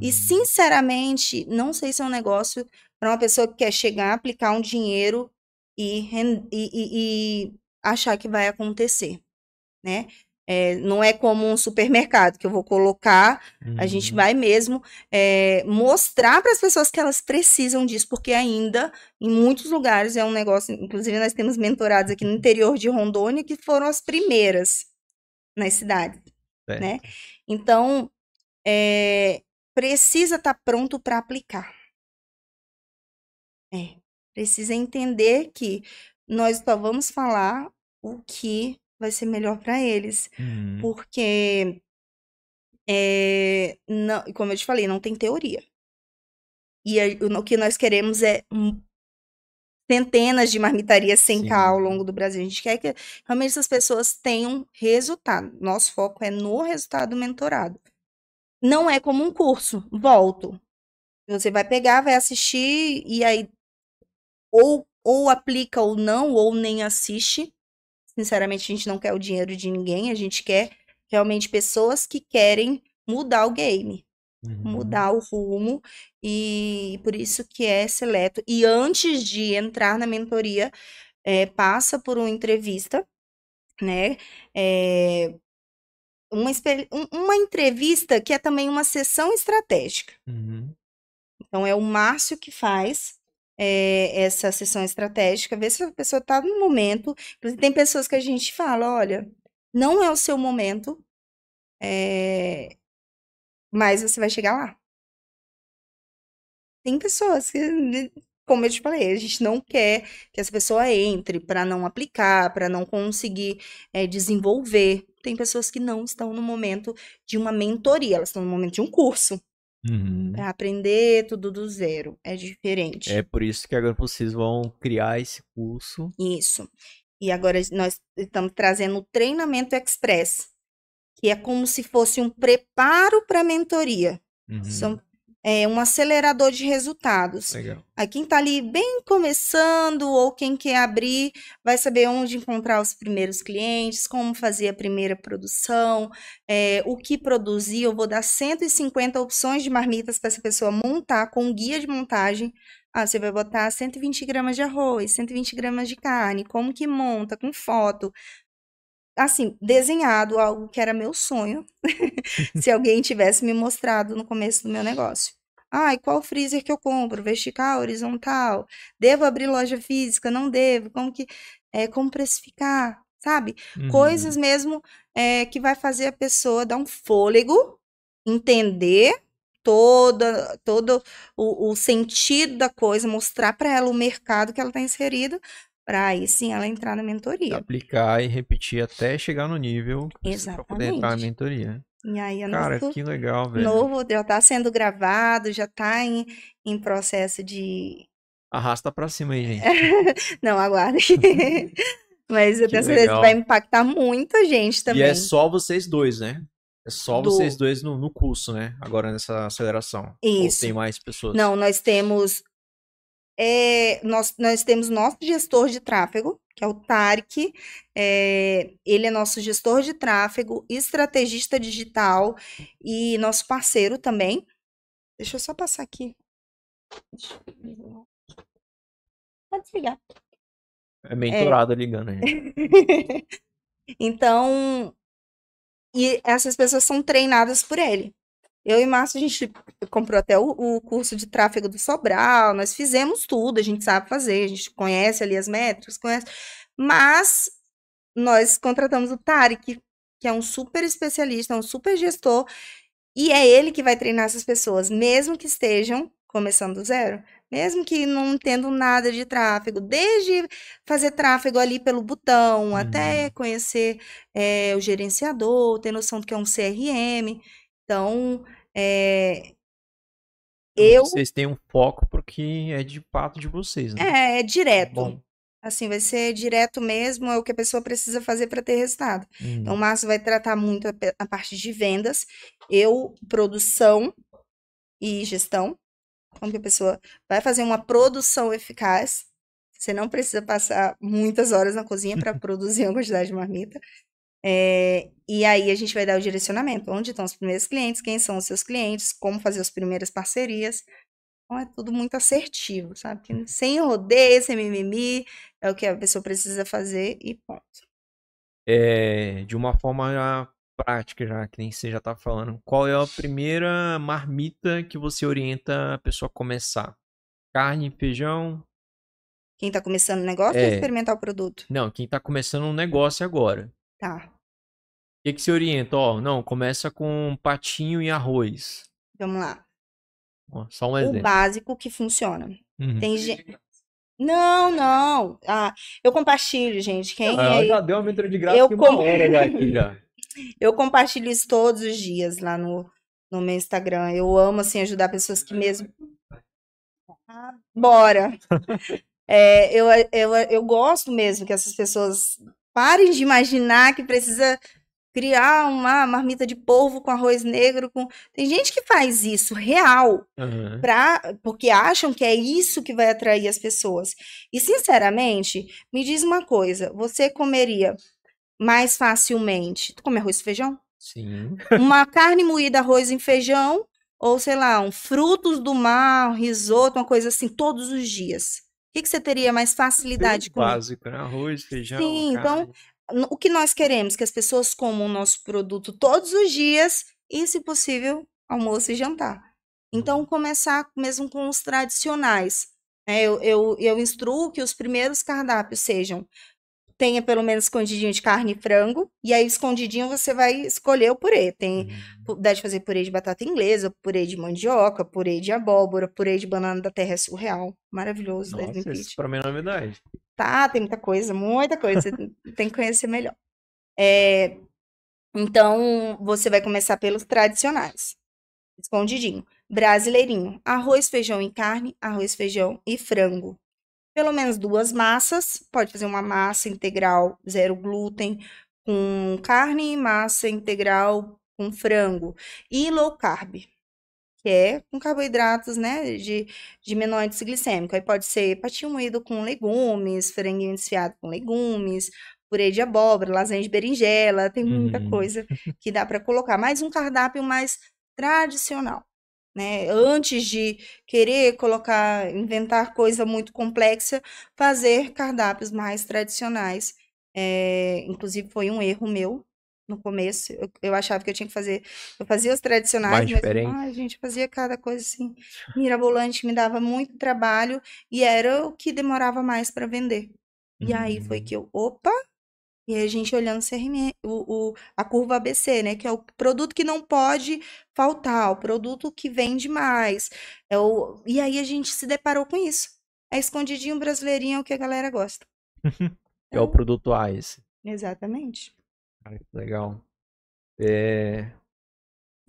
E, Uhum. sinceramente, não sei se é um negócio para uma pessoa que quer chegar, aplicar um dinheiro e, e- e- e achar que vai acontecer, né? É, não é como um supermercado que eu vou colocar a gente Uhum. vai mesmo eh, mostrar para as pessoas que elas precisam disso, porque ainda em muitos lugares é um negócio. Inclusive, nós temos mentorados aqui no interior de Rondônia que foram as primeiras nas cidades, né? Então, eh, precisa estar pronto para aplicar. É, precisa entender que nós só vamos falar o que vai ser melhor para eles, Uhum. porque é, não, como eu te falei, não tem teoria. E o o que nós queremos é centenas de marmitarias sem Sim. cá ao longo do Brasil. A gente quer que realmente essas pessoas tenham resultado. Nosso foco é no resultado do mentorado. Não é como um curso. Volto. Você vai pegar, vai assistir e aí ou, ou aplica ou não, ou nem assiste. Sinceramente, a gente não quer o dinheiro de ninguém, a gente quer realmente pessoas que querem mudar o game Uhum. mudar o rumo e por isso que é seleto. E antes de entrar na mentoria, eh, passa por uma entrevista, né? Eh, uma, um- uma entrevista que é também uma sessão estratégica. Uhum. Então, é o Márcio que faz eh, essa sessão estratégica, ver se a pessoa está no momento. Tem pessoas que a gente fala: olha, não é o seu momento, eh, mas você vai chegar lá. Tem pessoas que, como eu te falei, a gente não quer que essa pessoa entre para não aplicar, para não conseguir eh, desenvolver. Tem pessoas que não estão no momento de uma mentoria, elas estão no momento de um curso Uhum. para aprender tudo do zero. É diferente. É por isso que agora vocês vão criar esse curso. Isso. E agora nós estamos trazendo o treinamento express, que é como se fosse um preparo para a mentoria. Uhum. São, é um acelerador de resultados. Legal. Aí quem está ali bem começando ou quem quer abrir vai saber onde encontrar os primeiros clientes, como fazer a primeira produção, é, o que produzir. Eu vou dar 150 opções de marmitas para essa pessoa montar com um guia de montagem. Ah, você vai botar 120 gramas de arroz, 120 gramas de carne, como que monta, com foto. Assim, desenhado, algo que era meu sonho, se alguém tivesse me mostrado no começo do meu negócio. Ai, qual freezer que eu compro? Vertical, horizontal? Devo abrir loja física? Não devo? Como que é, como precificar? Sabe? Uhum. Coisas mesmo é, que vai fazer a pessoa dar um fôlego, entender toda, todo o, o sentido da coisa, mostrar para ela o mercado que ela está inserida, para aí sim ela entrar na mentoria. Aplicar e repetir até chegar no nível pra poder entrar na mentoria. E aí é Cara, nosso que legal, velho. novo, já está sendo gravado, já está em, em processo de Arrasta pra cima aí, gente. Não, aguarde. Mas eu tenho certeza que vai impactar muita gente E também. é só vocês dois, né? É só Do- vocês dois no, no curso, né? Agora nessa aceleração. Ou Isso. tem mais pessoas? Não, nós temos. É, nós, nós temos nosso gestor de tráfego, que é o Tarek. é, ele é nosso gestor de tráfego, estrategista digital e nosso parceiro também. Deixa eu só passar aqui. Pode desligar. É mentorado ligando, gente. Então, e essas pessoas são treinadas por ele. Eu e Márcio, a gente comprou até o, o curso de tráfego do Sobral, nós fizemos tudo, a gente sabe fazer, a gente conhece ali as métricas, conhece, mas nós contratamos o Tarek, que é um super especialista, um super gestor, e é ele que vai treinar essas pessoas, mesmo que estejam começando do zero. Mesmo que não entendam nada de tráfego, desde fazer tráfego ali pelo botão, Uhum. até conhecer eh, o gerenciador, ter noção do que é um CRM. Então, eh, eu Vocês têm um foco porque é de fato de vocês, né? é, é direto. Bom. Assim, vai ser direto mesmo, é o que a pessoa precisa fazer para ter resultado. Então, o Hum. Márcio vai tratar muito a, a parte de vendas, eu, produção e gestão. Como que a pessoa vai fazer uma produção eficaz. Você não precisa passar muitas horas na cozinha para produzir uma quantidade de marmita. É, e aí a gente vai dar o direcionamento. Onde estão os primeiros clientes, quem são os seus clientes, como fazer as primeiras parcerias. Então é tudo muito assertivo, sabe? Que Sem rodeio, sem mimimi, é o que a pessoa precisa fazer e ponto. É, de uma forma já prática, já que nem você já tá falando, qual é a primeira marmita que você orienta a pessoa a começar? Carne, feijão? Quem tá começando o negócio ou É. experimentar o produto? Não, quem tá começando um negócio agora. Tá, que, que você orienta? Ó, não, começa com patinho e arroz. vamos lá. Ó, só um O exemplo. básico que funciona. Uhum. Tem gente. Não, não. Ah, eu compartilho, gente. Quem Ah, é- já deu uma aventura de graça Eu uma com- hora aqui já. Eu compartilho isso todos os dias lá no, no meu Instagram. Eu amo, assim, ajudar pessoas que mesmo. Ah, Bora! É, eu, eu, eu gosto mesmo que essas pessoas parem de imaginar que precisa criar uma marmita de polvo com arroz negro. Com... Tem gente que faz isso, real. Aham. pra, porque acham que é isso que vai atrair as pessoas. E, sinceramente, me diz uma coisa: você comeria mais facilmente? Tu come arroz e feijão? Sim. Uma carne moída, arroz e feijão? Ou, sei lá, um frutos do mar, um risoto, uma coisa assim, todos os dias? O que, que você teria mais facilidade de comer? Básico, né? Arroz, feijão, Sim, então, carne. N- O que nós queremos? Que as pessoas comam o nosso produto todos os dias e, se possível, almoço e jantar. Então, começar mesmo com os tradicionais. né? Eu, eu, eu instruo que os primeiros cardápios sejam tenha pelo menos escondidinho de carne e frango, e aí escondidinho você vai escolher o purê. Tem Hum. Pudesse fazer purê de batata inglesa, purê de mandioca, purê de abóbora, purê de banana da terra é surreal. Maravilhoso, Nossa, isso pra mim é novidade. Tá, tem muita coisa, muita coisa. Você tem que conhecer melhor. É, então, você vai começar pelos tradicionais. Escondidinho. Brasileirinho. Arroz, feijão e carne, arroz, feijão e frango. Pelo menos duas massas. Pode fazer uma massa integral, zero glúten, com carne e massa integral com frango. E low carb, que é com carboidratos, né, de, de menor índice glicêmico. Aí pode ser patinho moído com legumes, franguinho desfiado com legumes, purê de abóbora, lasanha de berinjela, tem muita Uhum. coisa que dá para colocar. Mais um cardápio mais tradicional, né? Antes de querer colocar, inventar coisa muito complexa, fazer cardápios mais tradicionais. É, inclusive foi um erro meu no começo. Eu, eu achava que eu tinha que fazer. Eu fazia os tradicionais, Mais mas diferente. ai, gente, fazia cada coisa assim mirabolante, me dava muito trabalho e era o que demorava mais para vender. E aí foi Hum. que eu, opa, e aí a gente olhando o CRM, o, o- a curva ABC, né? Que é o produto que não pode faltar, o produto que vende mais. É o, e aí a gente se deparou com isso. É escondidinho brasileirinho é o que a galera gosta. É o produto A esse. Exatamente. Que legal. É...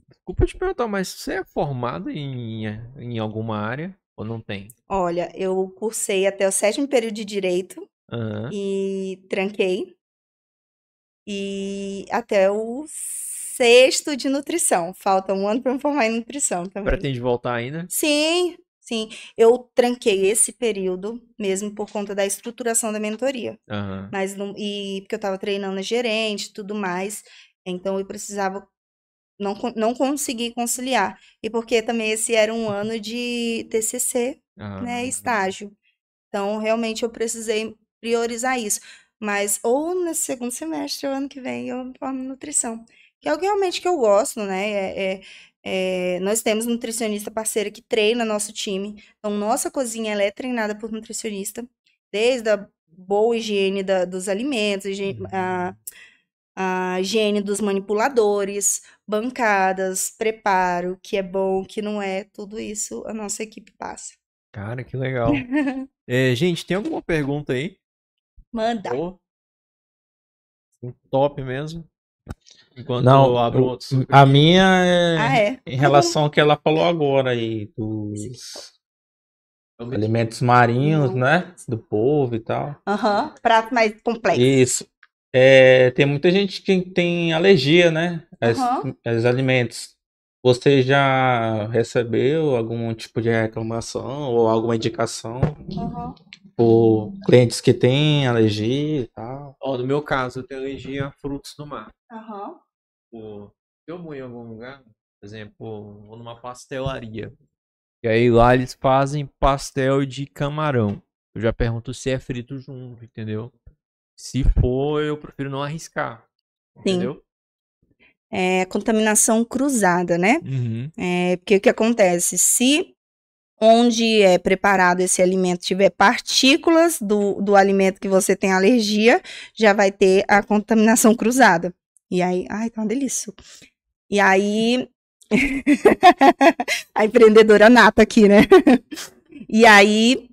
Desculpa te perguntar, mas você é formado em, em alguma área ou não tem? Olha, eu cursei até o sétimo período de direito Aham. e tranquei. E até o sexto de nutrição. Falta um ano para me formar em nutrição também. Pretende voltar ainda? Sim, sim. Eu tranquei esse período mesmo por conta da estruturação da mentoria. Aham. Mas não, e porque eu estava treinando a gerente e tudo mais, então eu precisava não, não consegui conciliar. E porque também esse era um ano de TCC, né, Ah, estágio. Então, realmente eu precisei priorizar isso. Mas ou no segundo semestre ou ano que vem eu me formo em nutrição. Que é algo realmente que eu gosto, né? É, é, É, nós temos nutricionista parceira que treina nosso time. Então, nossa cozinha ela é treinada por nutricionista, desde a boa higiene da, dos alimentos, higiene, a, a higiene dos manipuladores, bancadas, preparo, que é bom, que não é, tudo isso a nossa equipe passa. Cara, que legal. é, gente, tem alguma pergunta aí? Manda. Oh. Top mesmo. Enquanto não, eu abro outros. A minha é, ah, é, em relação ao que ela falou agora aí, dos alimentos marinhos, né? Do povo e tal. Aham, uhum. prato mais complexo. Isso. É, tem muita gente que tem alergia, né? Aos, uhum. aos alimentos. Você já recebeu algum tipo de reclamação ou alguma indicação por clientes que têm alergia e tal? Ó, no meu caso, eu tenho alergia a frutos do mar. Uhum. Se eu vou em algum lugar, por exemplo, vou numa pastelaria. E aí lá eles fazem pastel de camarão. Eu já pergunto se é frito junto, entendeu? Se for, eu prefiro não arriscar. Entendeu? Sim. É contaminação cruzada, né? Uhum. É, porque o que acontece? Se onde é preparado esse alimento tiver partículas do, do alimento que você tem alergia, já vai ter a contaminação cruzada. E aí, ai, tá uma delícia. E aí, a empreendedora nata aqui, né? e aí,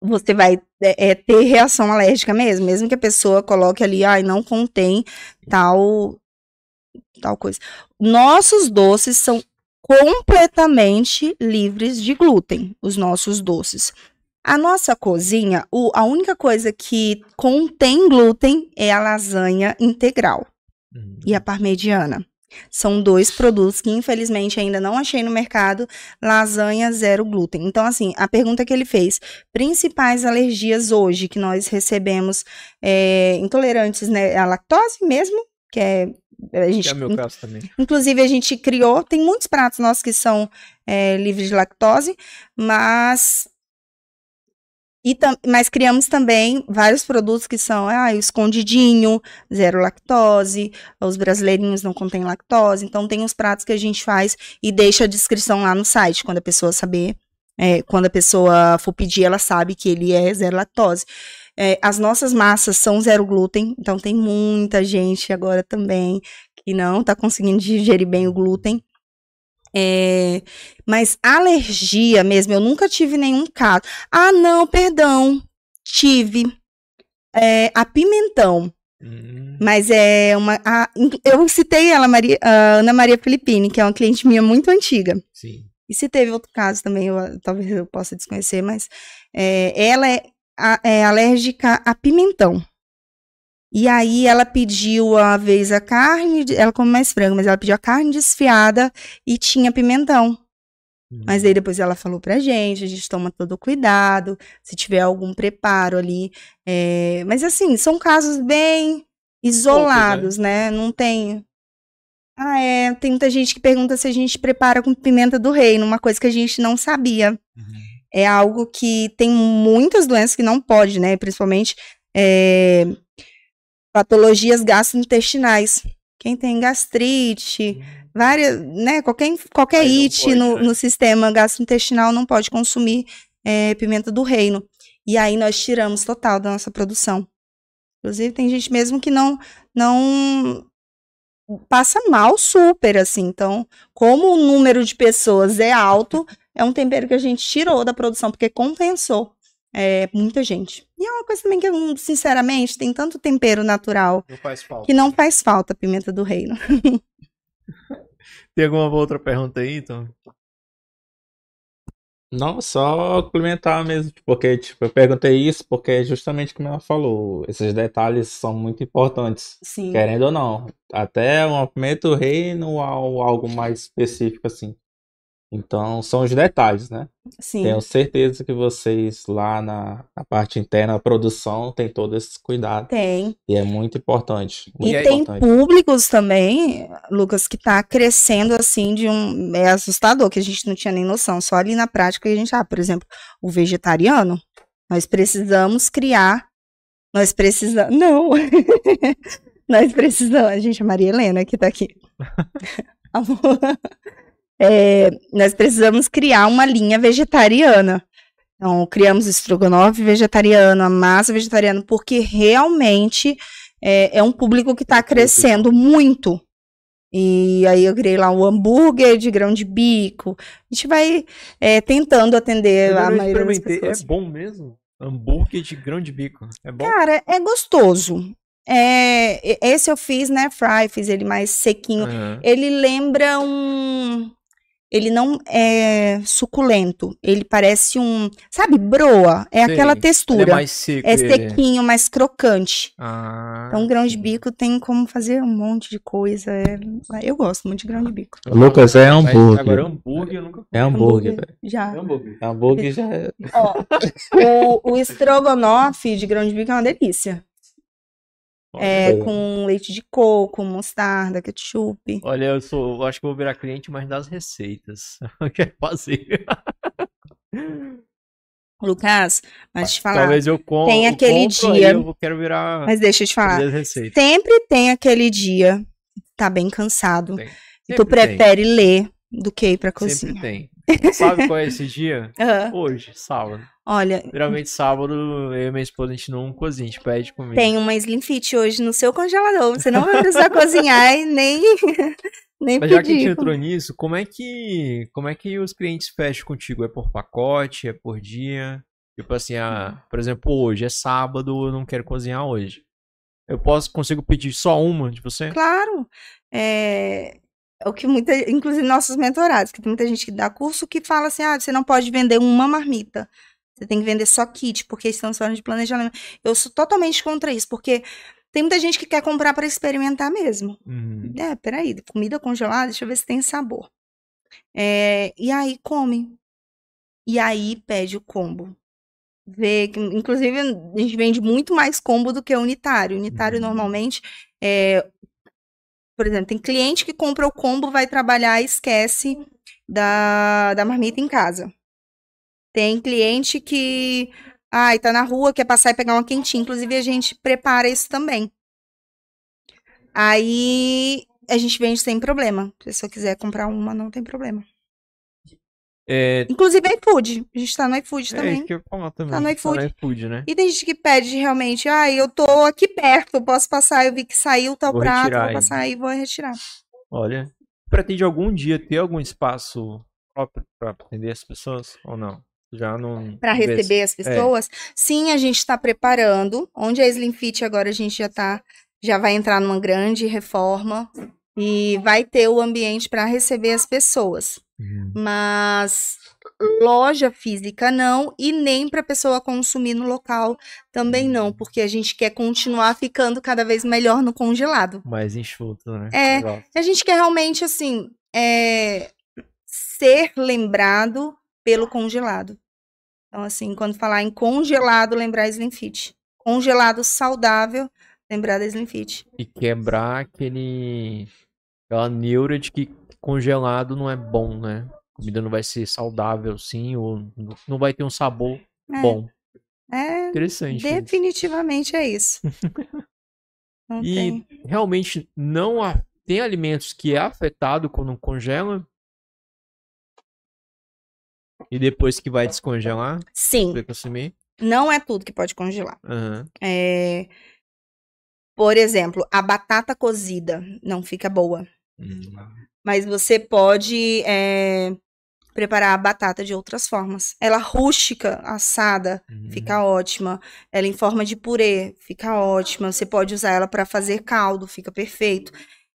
você vai é, é, ter reação alérgica mesmo, mesmo que a pessoa coloque ali, ai, não contém tal, tal coisa. Nossos doces são completamente livres de glúten, os nossos doces. A nossa cozinha, o, a única coisa que contém glúten é a lasanha integral uhum. e a parmegiana. São dois produtos que, infelizmente, ainda não achei no mercado. Lasanha zero glúten. Então, assim, a pergunta que ele fez: principais alergias hoje que nós recebemos é, intolerantes né, à lactose mesmo, que é. A gente, é meu caso também. Inclusive, a gente criou, tem muitos pratos nossos que são é, livres de lactose, mas e mas criamos também vários produtos que são ah, o escondidinho, zero lactose, os brasileirinhos não contêm lactose, então tem os pratos que a gente faz e deixa a descrição lá no site, quando a pessoa saber, é, quando a pessoa for pedir, ela sabe que ele é zero lactose. É, as nossas massas são zero glúten, então tem muita gente agora também que não está conseguindo digerir bem o glúten. É, mas alergia mesmo, eu nunca tive nenhum caso. Ah, não, perdão, tive é, a pimentão. Hum. Mas é uma. A, eu citei ela, Maria, a Ana Maria Filipini, que é uma cliente minha muito antiga. Sim. E se teve outro caso também, eu, talvez eu possa desconhecer, mas é, ela é, a, é alérgica a pimentão. E aí ela pediu a vez a carne, ela come mais frango, mas ela pediu a carne desfiada e tinha pimentão. Uhum. Mas aí depois ela falou pra gente, a gente toma todo cuidado, se tiver algum preparo ali. É... Mas assim, são casos bem isolados, Poucos, né? né? Não tem. Ah, é. Tem muita gente que pergunta se a gente prepara com pimenta do reino, uma coisa que a gente não sabia. Uhum. É algo que tem muitas doenças que não pode, né? Principalmente é, patologias gastrointestinais. Quem tem gastrite, várias, né, qualquer, qualquer it pode, no, né? no sistema gastrointestinal não pode consumir é, pimenta do reino. E aí nós tiramos total da nossa produção. Inclusive, tem gente mesmo que não, não passa mal super, assim. Então, como o número de pessoas é alto, é um tempero que a gente tirou da produção, porque compensou é, muita gente. E é uma coisa também que, sinceramente, tem tanto tempero natural não que não faz falta a pimenta do reino. tem alguma outra pergunta aí, então? Não, só complementar mesmo, porque tipo, eu perguntei isso porque é justamente como ela falou, esses detalhes são muito importantes, Sim. querendo ou não. Até uma pimenta do reino ou algo mais específico assim. Então, são os detalhes, né? Sim. Tenho certeza que vocês lá na, na parte interna, a produção, tem todo esse cuidado. Tem. E é muito importante. Muito e importante. tem públicos também, Lucas, que tá crescendo assim de um. É assustador, que a gente não tinha nem noção. Só ali na prática a gente, ah, por exemplo, o vegetariano, nós precisamos criar. Nós precisamos. Não! nós precisamos. A gente, a Maria Helena que tá aqui. Amor. É, nós precisamos criar uma linha vegetariana. Então, criamos estrogonofe vegetariano, a massa vegetariana, porque realmente é, é um público que está crescendo muito. E aí eu criei lá o hambúrguer de grão de bico. A gente vai é, tentando atender Eu a maioria das experimentei. pessoas. É bom mesmo? Hambúrguer de grão de bico. É bom? Cara, é gostoso. É, esse eu fiz, né, fry, fiz ele mais sequinho. Aham. Ele lembra um. Ele não é suculento. Ele parece um. Sabe, broa? É aquela Sei. Ele textura. é mais seco. É ele. sequinho, mais crocante. Ah, Então, grão de sim. bico tem como fazer um monte de coisa. é- Eu gosto muito de grão de bico. Lucas, é hambúrguer. Agora hambúrguer eu nunca É hambúrguer, velho. Já. Hambúrguer. Hambúrguer já é. Ó, o, o estrogonofe de grão de bico é uma delícia. É, Olha. com leite de coco, mostarda, ketchup. Olha, eu sou, eu acho que vou virar cliente mais das receitas. Eu quero fazer. Lucas, mas te falar. Talvez eu com, tem eu aquele dia- eu quero virar Mas deixa eu te falar. Sempre tem aquele dia que tá bem cansado. Tem. E tu Sempre tem. prefere ler do que ir pra Sempre cozinha. tem. Sabe qual é esse dia? Aham. Hoje, sábado. Olha, Geralmente sábado eu e minha esposa a gente não cozinha, a gente pede comida. tem uma Slim Fit hoje no seu congelador. Você não vai precisar cozinhar e nem, nem Mas já que a gente pedir. entrou nisso, como é que como é que os clientes fecham contigo? É por pacote? É por dia? Tipo assim, ah, por exemplo, hoje é sábado, eu não quero cozinhar hoje. Eu posso consigo pedir só uma de você? Claro. É, é o que muita, inclusive nossos mentorados, que tem muita gente que dá curso que fala assim: ah, você não pode vender uma marmita. Você tem que vender só kit, porque estamos falando de planejamento. Eu sou totalmente contra isso, porque tem muita gente que quer comprar para experimentar mesmo. Uhum. É, peraí, comida congelada, deixa eu ver se tem sabor. É, e aí come. E aí pede o combo. Vê que, inclusive, a gente vende muito mais combo do que unitário. Unitário, Uhum. normalmente, é, por exemplo, tem cliente que compra o combo, vai trabalhar e esquece da, da marmita em casa. Tem cliente que, ai, tá na rua, quer passar e pegar uma quentinha. Inclusive, a gente prepara isso também. Aí a gente vende sem problema. Se a pessoa quiser comprar uma, não tem problema. É, Inclusive iFood. A gente tá no iFood é também. isso que eu falar também. Tá no iFood. iFood, né? E tem gente que pede realmente, ah, eu tô aqui perto, eu posso passar, eu vi que saiu tal Vou prato, vou aí. passar e vou retirar. Olha, pretende algum dia ter algum espaço próprio para atender as pessoas ou não? Já não Para receber as É. pessoas. Sim, a gente está preparando. Onde é a Slim Fit agora a gente já tá, já vai entrar numa grande reforma e vai ter o ambiente para receber as pessoas. Uhum. Mas loja física não e nem para pessoa consumir no local também não, porque a gente quer continuar ficando cada vez melhor no congelado. mais enxuto, né? É. Legal. A gente quer realmente assim é, ser lembrado pelo congelado. Então assim, quando falar em congelado, lembrar Slim Fit. Congelado saudável, lembrar da Slim Fit. E quebrar aquele aquela neura de que congelado não é bom, né? Comida não vai ser saudável, sim, ou não vai ter um sabor É, bom. É, Interessante. isso. definitivamente é isso. E tem. realmente não há, tem alimentos que é afetado quando congela e depois que vai descongelar, Sim, consumir. não é tudo que pode congelar. Aham. É, Por exemplo, a batata cozida não fica boa. Hum. Mas você pode é, preparar a batata de outras formas. Ela rústica, assada, Uhum. fica ótima. Ela em forma de purê, fica ótima. Você pode usar ela para fazer caldo, fica perfeito.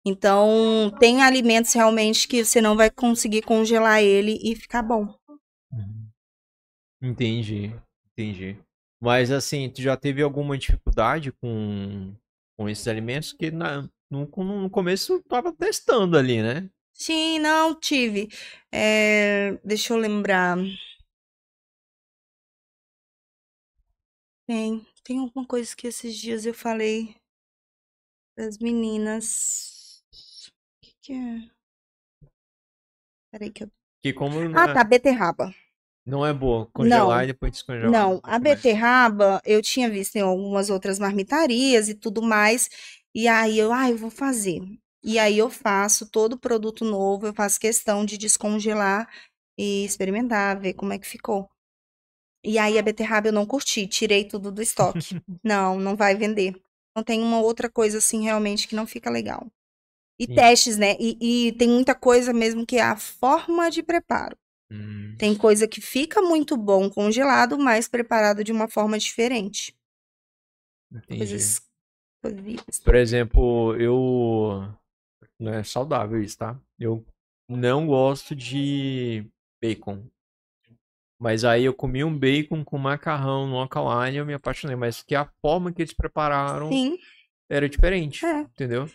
Então, tem alimentos realmente que você não vai conseguir congelar ele e ficar bom. Entendi, entendi. Mas assim, tu já teve alguma dificuldade com, com esses alimentos? Que na, no, no começo tu tava testando ali, né? Sim, não tive. É, deixa eu lembrar. Tem, tem alguma coisa que esses dias eu falei das meninas. O que, que é? Peraí que eu. Que como Ah, tá, beterraba. Não é boa congelar Não. e depois descongelar. Não, a beterraba eu tinha visto em algumas outras marmitarias e tudo mais. E aí eu, ah, eu vou fazer. E aí eu faço todo produto novo, eu faço questão de descongelar e experimentar, ver como é que ficou. E aí a beterraba eu não curti, tirei tudo do estoque. não, não vai vender. Então tem uma outra coisa assim realmente que não fica legal. E Sim. testes, né? E, e tem muita coisa mesmo que é a forma de preparo. Hum, Tem coisa que fica muito bom congelado, mas preparado de uma forma diferente. entendi. Coisas. Por exemplo, eu. Não é saudável isso, tá? Eu não gosto de bacon. Mas aí eu comi um bacon com macarrão no alkaline e eu me apaixonei. Mas que a forma que eles prepararam Sim, era diferente, é. entendeu?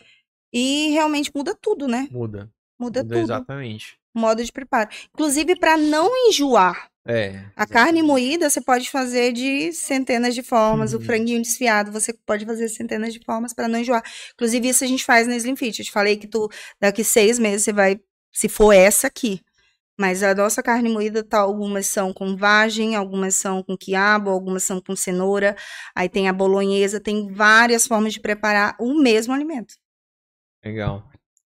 E realmente muda tudo, né? Muda. Muda Muda tudo. exatamente. O modo de preparo. Inclusive, para não enjoar. É. A carne moída você pode fazer de centenas de formas. O Uhum. franguinho desfiado você pode fazer centenas de formas para não enjoar. Inclusive, isso a gente faz na Slim Fit. Eu te falei que tu, daqui seis meses, você vai, se for essa aqui. Mas a nossa carne moída, tá, algumas são com vagem, algumas são com quiabo, algumas são com cenoura. Aí tem a bolonhesa, tem várias formas de preparar o mesmo alimento. Legal.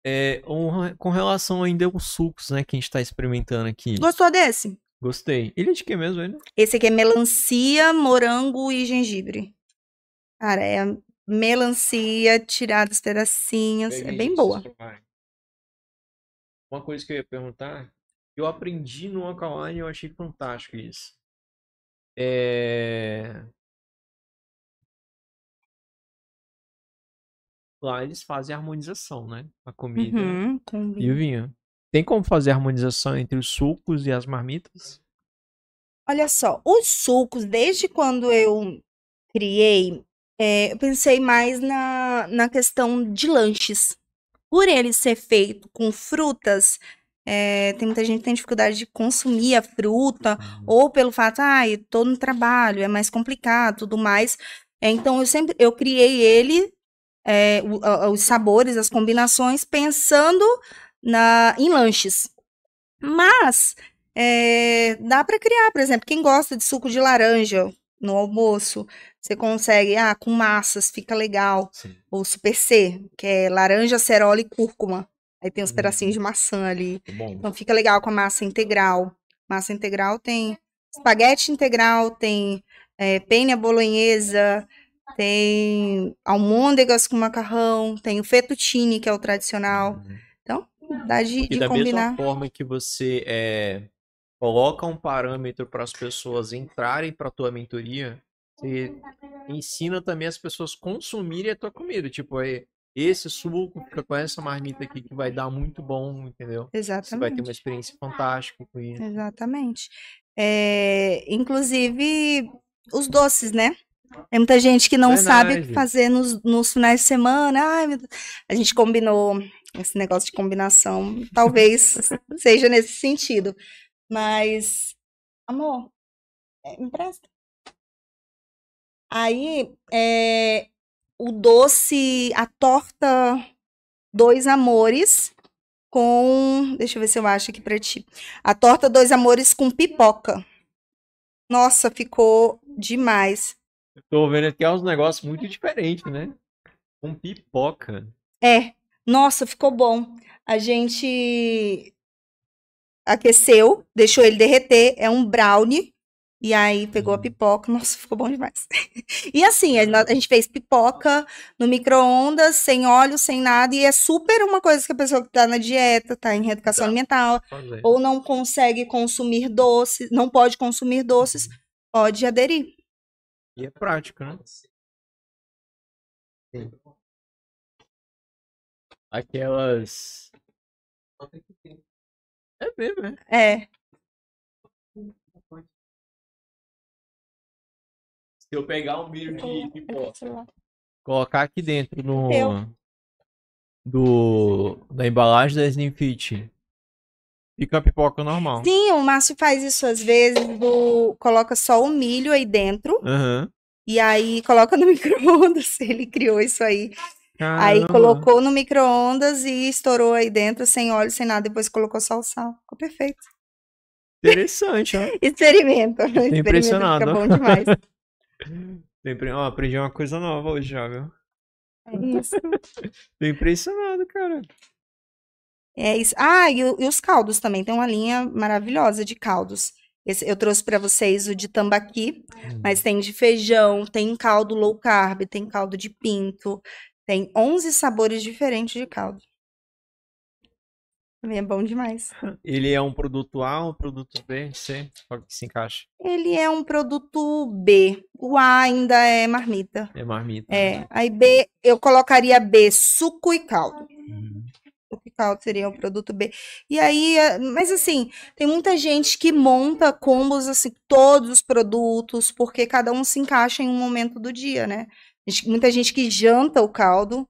É, um- com relação ainda aos sucos, né, que a gente tá experimentando aqui. Gostou desse? Gostei. Ele é de que mesmo, ele? Esse aqui é melancia, morango e gengibre. Cara, é melancia tirada os pedacinhos. É bem boa. Uma coisa que eu ia perguntar, eu aprendi no Alkaline e eu achei fantástico isso. É... Lá eles fazem harmonização, né? A comida Uhum, e o vinho. Tem como fazer harmonização entre os sucos e as marmitas? Olha só, os sucos, desde quando eu criei, é, eu pensei mais na, na questão de lanches. Por ele ser feito com frutas, é, tem muita gente que tem dificuldade de consumir a fruta, ou pelo fato, ah, eu tô no trabalho, é mais complicado, tudo mais. É, então eu sempre eu criei ele, é, o- os sabores, as combinações, pensando na em lanches. Mas é, dá para criar, por exemplo, quem gosta de suco de laranja no almoço, você consegue, ah, com massas, fica legal. Sim. Ou super C, que é laranja, cerola e cúrcuma. Aí tem uns Uhum. pedacinhos de maçã ali. Bom. Então fica legal com a massa integral. Massa integral tem espaguete integral, tem é, penne à bolonhesa, tem almôndegas com macarrão, tem o fettuccine, que é o tradicional. Uhum. Então, dá de, E de da combinar. mesma forma que você é, coloca um parâmetro para as pessoas entrarem para a tua mentoria, você ensina também as pessoas consumirem a tua comida. Tipo, é, esse suco fica com essa marmita aqui que vai dar muito bom, entendeu? Você vai ter Exatamente. uma experiência fantástica com isso. Exatamente. É, inclusive, os doces, né? Tem muita gente que não sabe o que fazer nos, nos finais de semana. Ai. A gente combinou esse negócio de combinação. Talvez seja nesse sentido. Mas, amor, é, me empresta. Aí, é, o doce, a torta Dois Amores com. Deixa eu ver se eu acho aqui pra ti. A torta Dois Amores com pipoca. Nossa, ficou demais. Eu tô vendo aqui é uns negócios muito diferentes, né? Com pipoca. É, nossa, ficou bom. A gente aqueceu, deixou ele derreter. É um brownie. E aí pegou a Uhum. pipoca. Nossa, ficou bom demais. E assim, a a gente fez pipoca no micro-ondas, sem óleo, sem nada. E é super uma coisa que a pessoa que tá na dieta, tá em reeducação alimentar, ou não consegue consumir doces, não pode consumir doces, pode aderir. E é prático, né? Aquelas. É mesmo, né? É, Se eu pegar um milho de pipoca, colocar aqui dentro no. Eu. Do. Da embalagem da Slim Fit, fica a pipoca normal. Sim, o Márcio faz isso às vezes, do... coloca só o milho aí dentro Aham. e aí coloca no micro-ondas. Ele criou isso aí. Aí Caramba. colocou no micro-ondas e estourou aí dentro, sem óleo, sem nada. Depois colocou só o sal. Ficou perfeito. Interessante, ó. Experimenta. Experimenta, impressionado. Fica bom demais. Sempre- ó, aprendi uma coisa nova hoje já, viu? É isso. Tô impressionado cara. É isso. Ah, e, e, os caldos também. Tem uma linha maravilhosa de caldos. Esse, eu trouxe para vocês o de tambaqui, hum. mas tem de feijão, tem caldo low carb, tem caldo de pinto, tem 11 sabores diferentes de caldo. Também é bom demais. Ele é um produto A ou um produto B? C? Qual que se encaixa? Ele é um produto B. O A ainda é marmita. É marmita. É. Né? Aí B, eu colocaria B, suco e caldo. Uhum. Caldo seria o produto B. E aí, é, mas assim, tem muita gente que monta combos, assim, todos os produtos, porque cada um se encaixa em um momento do dia, né? Muita gente que janta o caldo,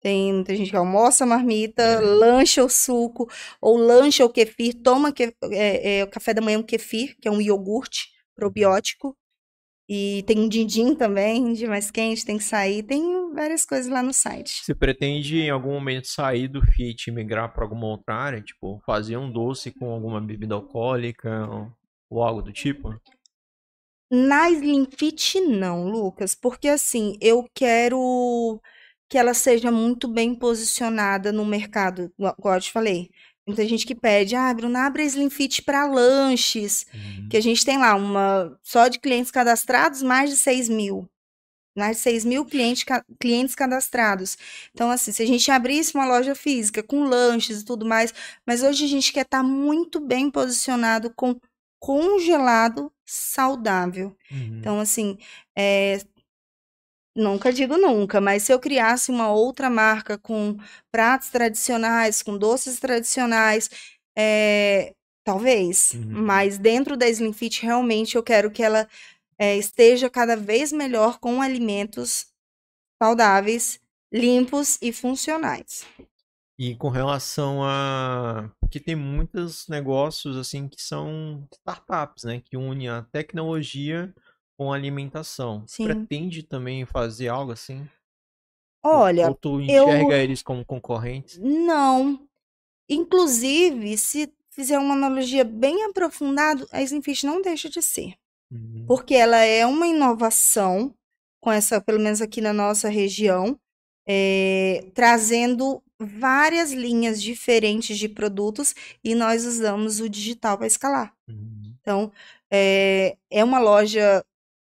tem muita gente que almoça a marmita, é. lancha o suco, ou lancha o kefir, toma que, é, é, o café da manhã um kefir, que é um iogurte probiótico. E tem um din-din também, de mais quente, tem que sair. Tem várias coisas lá no site. Você pretende em algum momento sair do fit e migrar para alguma outra área? Tipo, fazer um doce com alguma bebida alcoólica ou, ou algo do tipo? Na Slim Fit, não, Lucas. Porque assim, eu quero que ela seja muito bem posicionada no mercado, igual eu te falei. Muita gente que pede, ah, Bruna, abre a Slim Fit para lanches, uhum. que a gente tem lá uma, só de clientes cadastrados, mais de 6 mil. Mais de 6 mil clientes, clientes cadastrados. Então, assim, se a gente abrisse uma loja física com lanches e tudo mais, mas hoje a gente quer estar tá muito bem posicionado com congelado saudável. Uhum. Então, assim, é, Nunca digo nunca, mas se eu criasse uma outra marca com pratos tradicionais, com doces tradicionais, é, talvez. Uhum. Mas dentro da Slim Fit, realmente eu quero que ela é, esteja cada vez melhor com alimentos saudáveis, limpos e funcionais. E com relação a. Porque tem muitos negócios assim que são startups, né? Que unem a tecnologia com alimentação. Sim. Pretende também fazer algo assim? Olha, ou tu enxerga eu... eles como concorrentes? Não. Inclusive, se fizer uma analogia bem aprofundada, a Slimfish não deixa de ser. Uhum. Porque ela é uma inovação, com essa, pelo menos aqui na nossa região, é, trazendo várias linhas diferentes de produtos e nós usamos o digital para escalar. Uhum. Então, é, é uma loja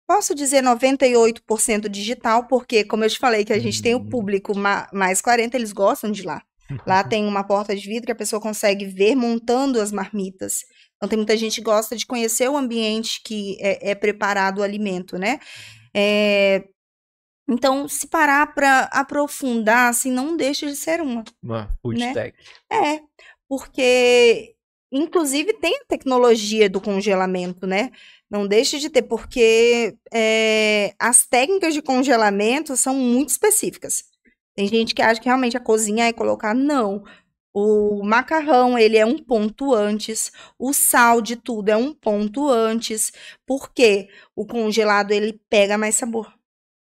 Posso dizer 98% digital, porque, como eu te falei, que a gente tem o uhum. público mais 40, eles gostam de lá. Lá tem uma porta de vidro que a pessoa consegue ver montando as marmitas. Então, tem muita gente que gosta de conhecer o ambiente que é, é preparado o alimento, né? É... Então, se parar para aprofundar, assim, não deixa de ser uma. Uma food né? tech. É, porque, inclusive, tem a tecnologia do congelamento, né? Não deixe de ter, porque é, as técnicas de congelamento são muito específicas. Tem gente que acha que realmente a cozinha é colocar. Não. O macarrão, ele é um ponto antes. O sal de tudo é um ponto antes. Porque o congelado, ele pega mais sabor.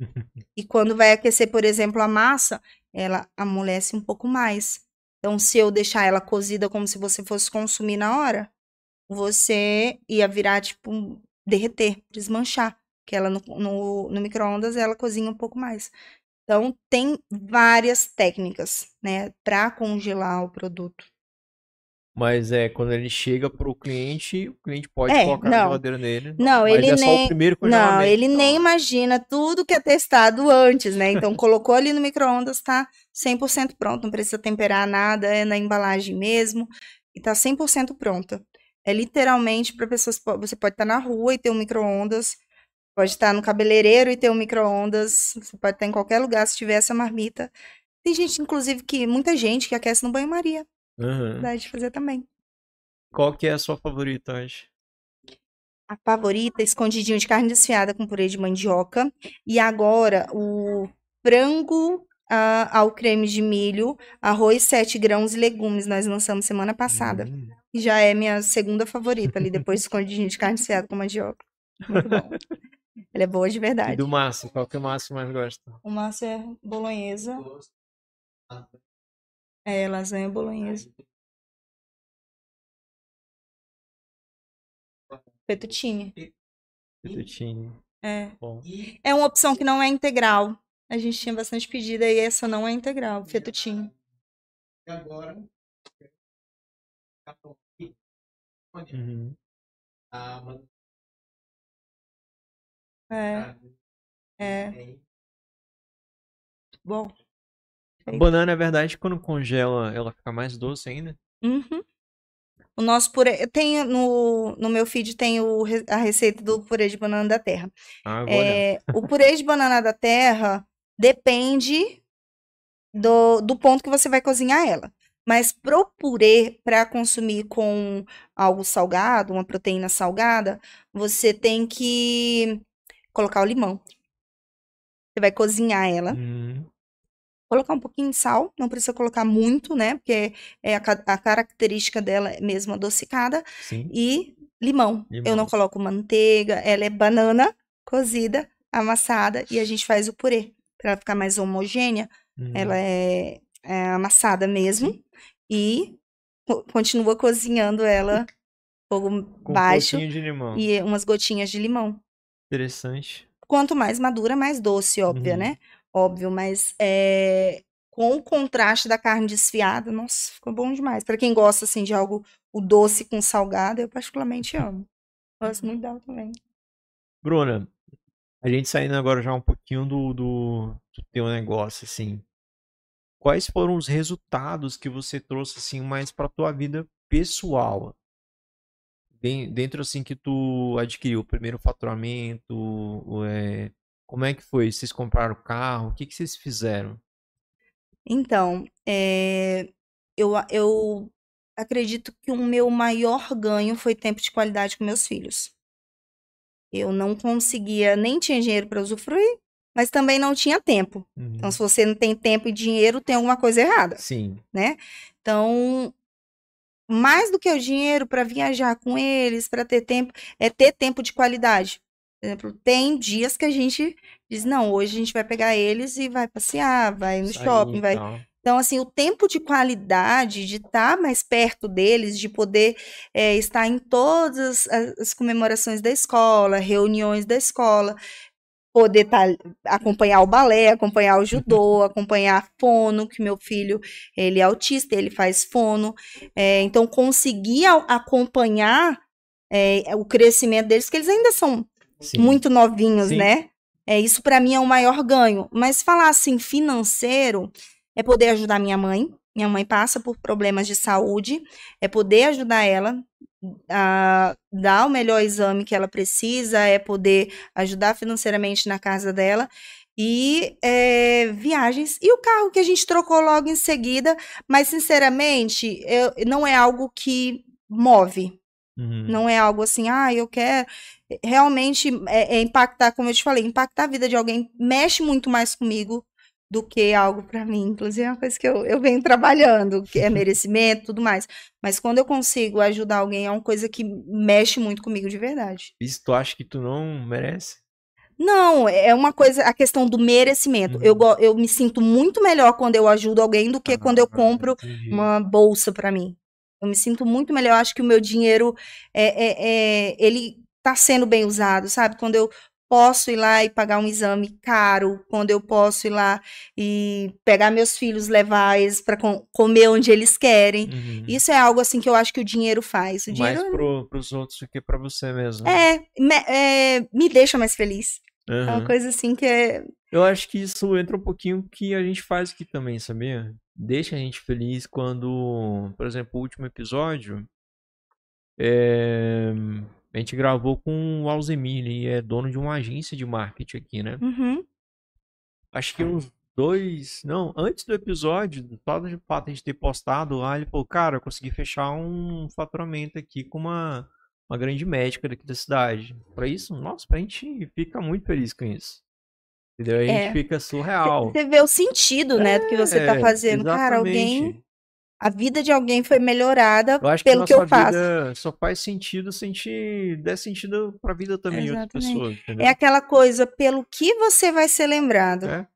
e quando vai aquecer, por exemplo, a massa, ela amolece um pouco mais. Então, se eu deixar ela cozida como se você fosse consumir na hora, você ia virar, tipo, derreter, desmanchar, que ela no, no, no micro-ondas ela cozinha um pouco mais. Então, tem várias técnicas, né, para congelar o produto. Mas é, quando ele chega pro cliente, o cliente pode é, colocar não, a geladeira nele. Não, ele é nem. não, ele então. nem imagina tudo que é testado antes, né? Então, colocou ali no micro-ondas, tá 100% pronto, não precisa temperar nada, é na embalagem mesmo, e tá 100% pronta. É literalmente para pessoas. Você pode estar na rua e ter um micro-ondas, pode estar no cabeleireiro e ter um micro-ondas, você pode estar em qualquer lugar se tiver essa marmita. Tem gente, inclusive, que. Muita gente que aquece no banho-maria. Uhum. Dá de fazer também. Qual que é a sua favorita hoje? A favorita, escondidinho de carne desfiada com purê de mandioca. E agora, o frango ao creme de milho, arroz 7 grãos e legumes. Nós lançamos semana passada. Hum já é minha segunda favorita ali, depois de escondidinho de carne desfiada com mandioca. Muito bom. Ela é boa de verdade. E do Márcio, qual que é o Márcio mais gosta? O Márcio é bolonhesa. É, lasanha bolonhesa. Fettuccine. Fettuccine. É. Bom. É uma opção que não é integral. A gente tinha bastante pedida e essa não é integral, fettuccine. E agora. Uhum. Ah, é. É. Bom. A banana, é verdade, quando congela, ela fica mais doce ainda? Uhum. O nosso purê. Tem no, no meu feed tem o, a receita do purê de banana da terra. Ah, é, o purê de banana da terra depende do, do ponto que você vai cozinhar ela. Mas pro purê, para consumir com algo salgado, uma proteína salgada, você tem que colocar o limão. Você vai cozinhar ela. Hum. Colocar um pouquinho de sal, não precisa colocar muito, né? Porque é a, a característica dela é mesmo adocicada. Sim. E limão. Limão. Eu não coloco manteiga, ela é banana cozida, amassada, e a gente faz o purê. Para ela ficar mais homogênea, Hum. ela é, é amassada mesmo. E co- continua cozinhando ela, fogo Com um baixo, limão. e umas gotinhas de limão. Interessante. Quanto mais madura, mais doce, óbvio, Uhum. né? Óbvio, mas é, com o contraste da carne desfiada, nossa, ficou bom demais. Para quem gosta assim de algo o doce com salgado, eu particularmente amo. Gosto muito dela também. Bruna, a gente saindo agora já um pouquinho do, do, do teu negócio, assim. Quais foram os resultados que você trouxe, assim, mais pra tua vida pessoal? Den- Dentro, assim, que tu adquiriu o primeiro faturamento, é, como é que foi? Vocês compraram carro? O que que vocês fizeram? Então, é, eu, eu acredito que o meu maior ganho foi tempo de qualidade com meus filhos. Eu não conseguia, nem tinha dinheiro para usufruir, mas também não tinha tempo. Uhum. Então, se você não tem tempo e dinheiro, tem alguma coisa errada. Sim. né? Então, mais do que o dinheiro para viajar com eles, para ter tempo, é ter tempo de qualidade. Por exemplo, tem dias que a gente diz, não, hoje a gente vai pegar eles e vai passear, vai no Sair shopping, vai. tal. Então, assim, o tempo de qualidade, de estar mais perto deles, de poder eh, estar em todas as, as comemorações da escola, reuniões da escola, poder tá, acompanhar o balé, acompanhar o judô, acompanhar a fono, que meu filho, ele é autista, ele faz fono. Eh, então, conseguir acompanhar eh, o crescimento deles, que eles ainda são Sim. muito novinhos, Sim. né? É, isso para mim é o maior ganho. Mas falar assim, financeiro, é poder ajudar minha mãe. Minha mãe passa por problemas de saúde, é poder ajudar ela a dar o melhor exame que ela precisa, é poder ajudar financeiramente na casa dela. E é, viagens. E o carro que a gente trocou logo em seguida, mas sinceramente, eu- não é algo que move. Uhum. Não é algo assim, ah, eu quero. Realmente é, é impactar, como eu te falei, impactar a vida de alguém mexe muito mais comigo do que algo pra mim. Inclusive, é uma coisa que eu, eu venho trabalhando, que é merecimento tudo mais. Mas quando eu consigo ajudar alguém, é uma coisa que mexe muito comigo de verdade. Isso tu acha que tu não merece? Não, é uma coisa, a questão do merecimento. Uhum. Eu, eu me sinto muito melhor quando eu ajudo alguém do que quando eu Ah, compro entendi. uma bolsa para mim. Eu me sinto muito melhor. Eu acho que o meu dinheiro é, é- é- ele tá sendo bem usado, sabe? Quando eu posso ir lá e pagar um exame caro, quando eu posso ir lá e pegar meus filhos, levar eles para comer onde eles querem. Uhum. Isso é algo assim que eu acho que o dinheiro faz. O Mais dinheiro pro, pros outros do que pra você mesmo. né? é, me, é, me deixa mais feliz. É Aham. uma coisa assim que é Eu acho que isso entra um pouquinho que a gente faz aqui também, sabia? Deixa a gente feliz quando, por exemplo, o último episódio, é, a gente gravou com o Alzemir, ele é dono de uma agência de marketing aqui, né? Uhum. Acho que uns dois, não, antes do episódio, só de fato a gente ter postado lá, ele falou, cara, eu consegui fechar um faturamento aqui com uma, uma grande médica daqui da cidade. Pra isso, nossa, pra gente fica muito feliz com isso. Entendeu? Aí a É. gente fica surreal. Você vê o sentido, né, do que você tá É, fazendo. Cara, alguém, exatamente. a vida de alguém foi melhorada Eu acho que pelo que nossa eu faço. vida só faz sentido se a gente der sentido pra vida também de outras Exatamente. pessoas, entendeu? É aquela coisa, pelo que você vai ser lembrado. É.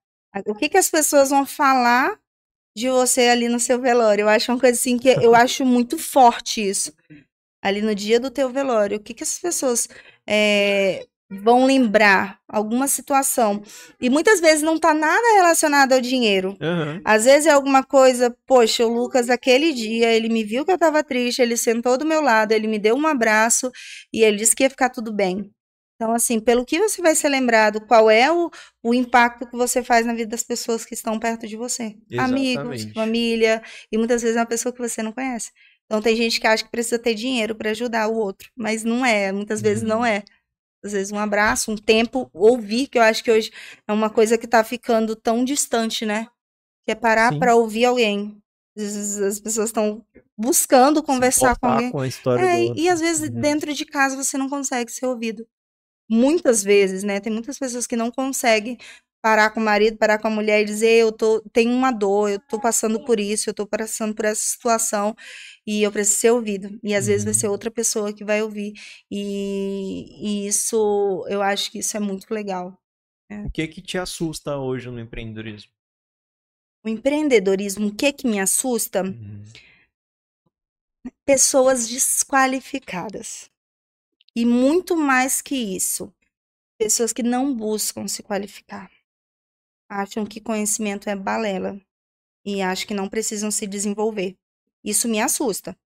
O que que as pessoas vão falar de você ali no seu velório? Eu acho uma coisa assim que eu acho muito forte isso. Ali no dia do teu velório, o que que as pessoas é, vão lembrar alguma situação. E muitas vezes não tá nada relacionado ao dinheiro. Aham. Às vezes é alguma coisa, poxa, o Lucas, aquele dia, ele me viu que eu tava triste, ele sentou do meu lado, ele me deu um abraço e ele disse que ia ficar tudo bem. Então, assim, pelo que você vai ser lembrado, qual é o, o impacto que você faz na vida das pessoas que estão perto de você? Amigos, Exatamente. família, e muitas vezes é uma pessoa que você não conhece. Então, tem gente que acha que precisa ter dinheiro para ajudar o outro, mas não é, muitas vezes não Uhum. é. Às vezes um abraço, um tempo, ouvir, que eu acho que hoje é uma coisa que tá ficando tão distante, né? Que é parar para ouvir alguém. Às vezes as pessoas estão buscando conversar com alguém. com a história É, do e- e às vezes Uhum. dentro de casa você não consegue ser ouvido. Muitas vezes, né? Tem muitas pessoas que não conseguem parar com o marido, parar com a mulher e dizer, eu tô, tenho uma dor, eu tô passando por isso, eu tô passando por essa situação e eu preciso ser ouvido. E às vezes vai ser Uhum. outra pessoa que vai ouvir. E, e isso, eu acho que isso é muito legal. O que que te assusta hoje no empreendedorismo? O empreendedorismo, o que que me assusta? Uhum. pessoas desqualificadas. E muito mais que isso, pessoas que não buscam se qualificar. Acham que conhecimento é balela e acham que não precisam se desenvolver. Isso me assusta,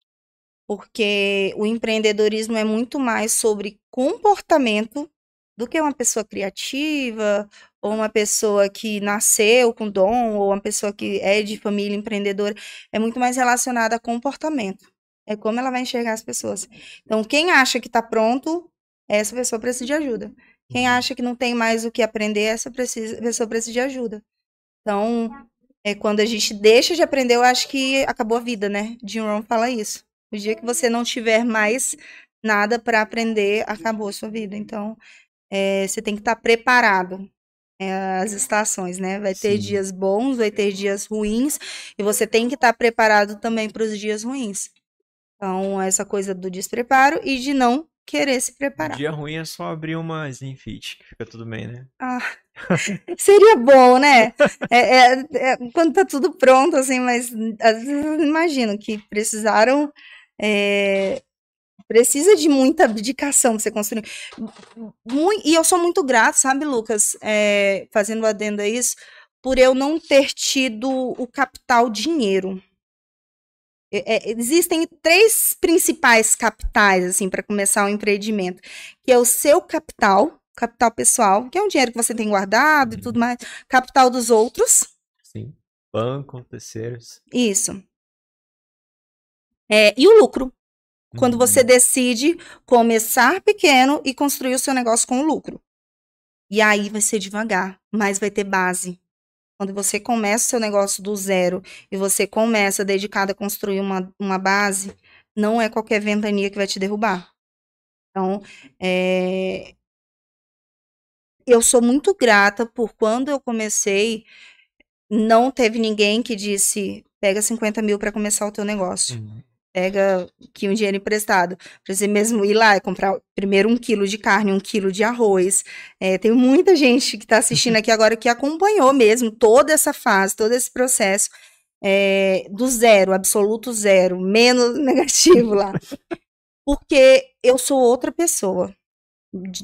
porque o empreendedorismo é muito mais sobre comportamento do que uma pessoa criativa, ou uma pessoa que nasceu com dom, ou uma pessoa que é de família empreendedora. É muito mais relacionado a comportamento. É como ela vai enxergar as pessoas. Então, quem acha que está pronto, essa pessoa precisa de ajuda. Quem acha que não tem mais o que aprender, essa precisa, pessoa precisa de ajuda. Então, é quando a gente deixa de aprender, eu acho que acabou a vida, né? Jim Rohn fala isso. O dia que você não tiver mais nada para aprender, acabou a sua vida. Então, é, você tem que estar preparado. É, as estações, né? Vai ter Sim. dias bons, vai ter dias ruins, e você tem que estar preparado também para os dias ruins. Então, essa coisa do despreparo e de não querer se preparar. Dia ruim é só abrir uma Slim Fit, que fica tudo bem, né? Ah, seria bom, né? É, é- é quando tá tudo pronto, assim, mas às vezes eu imagino que precisaram. é, precisa de muita dedicação pra você construir. Mui- e eu sou muito grato, sabe, Lucas, é, fazendo adendo a isso, por eu não ter tido o capital dinheiro. É, é, existem três principais capitais, assim, para começar um empreendimento, que é o seu capital, capital pessoal, que é um dinheiro que você tem guardado e tudo mais, capital dos outros, Sim. Banco, terceiros. isso. É, e o lucro, quando você Uhum. decide começar pequeno e construir o seu negócio com o lucro. E aí vai ser devagar, mas vai ter base. Quando você começa seu negócio do zero e você começa dedicado a construir uma, uma base, não é qualquer ventania que vai te derrubar. Então, é, eu sou muito grata por quando eu comecei, não teve ninguém que disse, pega 50 mil para começar o teu negócio Uhum. Pega aqui um dinheiro emprestado. Pra você mesmo ir lá e comprar primeiro um quilo de carne, um quilo de arroz. É, tem muita gente que está assistindo aqui agora que acompanhou mesmo toda essa fase, todo esse processo é, do zero, absoluto zero, menos negativo lá. Porque eu sou outra pessoa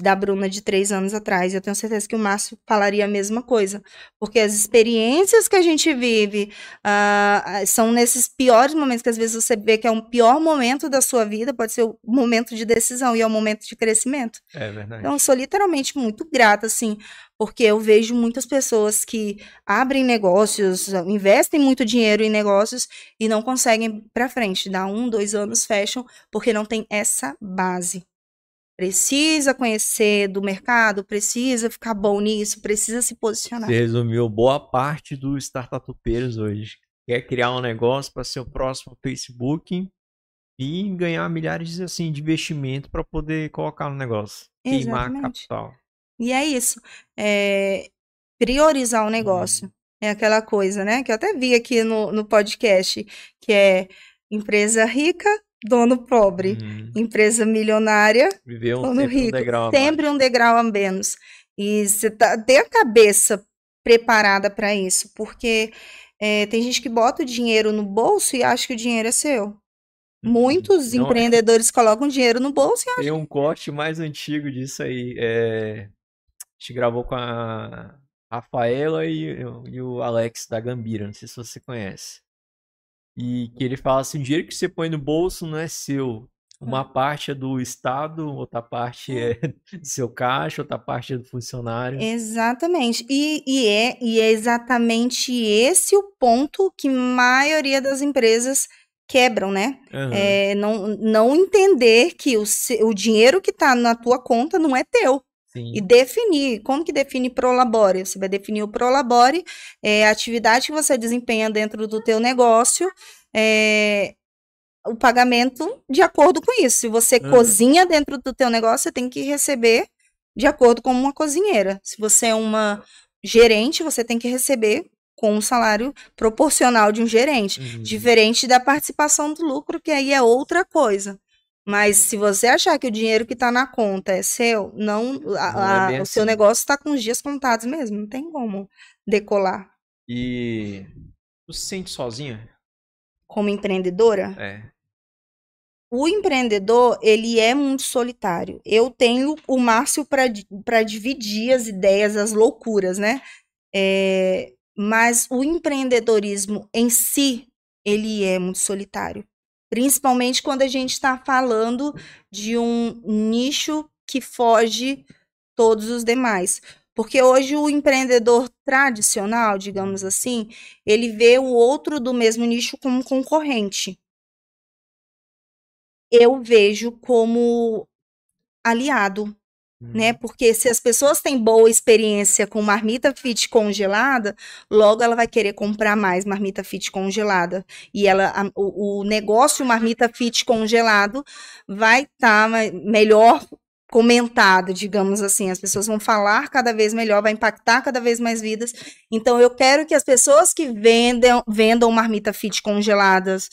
da Bruna de três anos atrás. Eu tenho certeza que o Márcio falaria a mesma coisa. Porque as experiências que a gente vive ah, são nesses piores momentos que às vezes você vê que é um pior momento da sua vida, pode ser o momento de decisão e é o momento de crescimento. É verdade. Então, eu sou literalmente muito grata, assim, porque eu vejo muitas pessoas que abrem negócios, investem muito dinheiro em negócios e não conseguem para frente. Dá um, dois anos, fecham, porque não tem essa base. Precisa conhecer do mercado, precisa ficar bom nisso, precisa se posicionar. Você resumiu boa parte dos startupeiros hoje. Quer criar um negócio para ser o próximo Facebook e ganhar milhares assim, de investimento para poder colocar no negócio. Queimar Exatamente. capital. E é isso. É priorizar o negócio. É aquela coisa, né? Que eu até vi aqui no, no podcast, que é empresa rica, dono pobre. Uhum. Empresa milionária, Viver um, dono sempre um rico. degrau sempre um degrau a menos. E você tá, ter a cabeça preparada para isso, porque é, tem gente que bota o dinheiro no bolso e acha que o dinheiro é seu. Muitos Não é. empreendedores colocam dinheiro no bolso e Tem um corte mais antigo disso aí. É... A gente gravou com a Rafaela e, e o Alex da Gambira, não sei se você conhece. E que ele fala assim: o dinheiro que você põe no bolso não é seu. Uma parte é do Estado, outra parte é do seu caixa, outra parte é do funcionário. Exatamente. E, e, é, e é exatamente esse o ponto que a maioria das empresas quebram, né? Aham. É, não, não entender que o, o dinheiro que está na tua conta não é teu. Sim. E definir, como que define Prolabore? Você vai definir o Prolabore, é a atividade que você desempenha dentro do teu negócio, é, o pagamento de acordo com isso. Se você cozinha dentro do teu negócio, você tem que receber de acordo com uma cozinheira. Se você é uma gerente, você tem que receber com um salário proporcional de um gerente. Uhum. Diferente da participação do lucro, que aí é outra coisa. Mas se você achar que o dinheiro que está na conta é seu, não, a- é o seu assim. negócio está com os dias contados mesmo. Não tem como decolar. E tu se sente sozinha? Como empreendedora, É. o empreendedor, ele é muito solitário. Eu tenho o Márcio para dividir as ideias, as loucuras, né? É, mas o empreendedorismo em si, ele é muito solitário. Principalmente quando a gente está falando de um nicho que foge todos os demais. Porque hoje o empreendedor tradicional, digamos assim, ele vê o outro do mesmo nicho como concorrente eu vejo como aliado, né? Porque se as pessoas têm boa experiência com marmita fit congelada, logo ela vai querer comprar mais marmita fit congelada. E ela, a- o, o negócio marmita fit congelado vai estar melhor comentado, digamos assim. As pessoas vão falar cada vez melhor, vai impactar cada vez mais vidas. Então eu quero que as pessoas que vendam, vendam marmita fit congeladas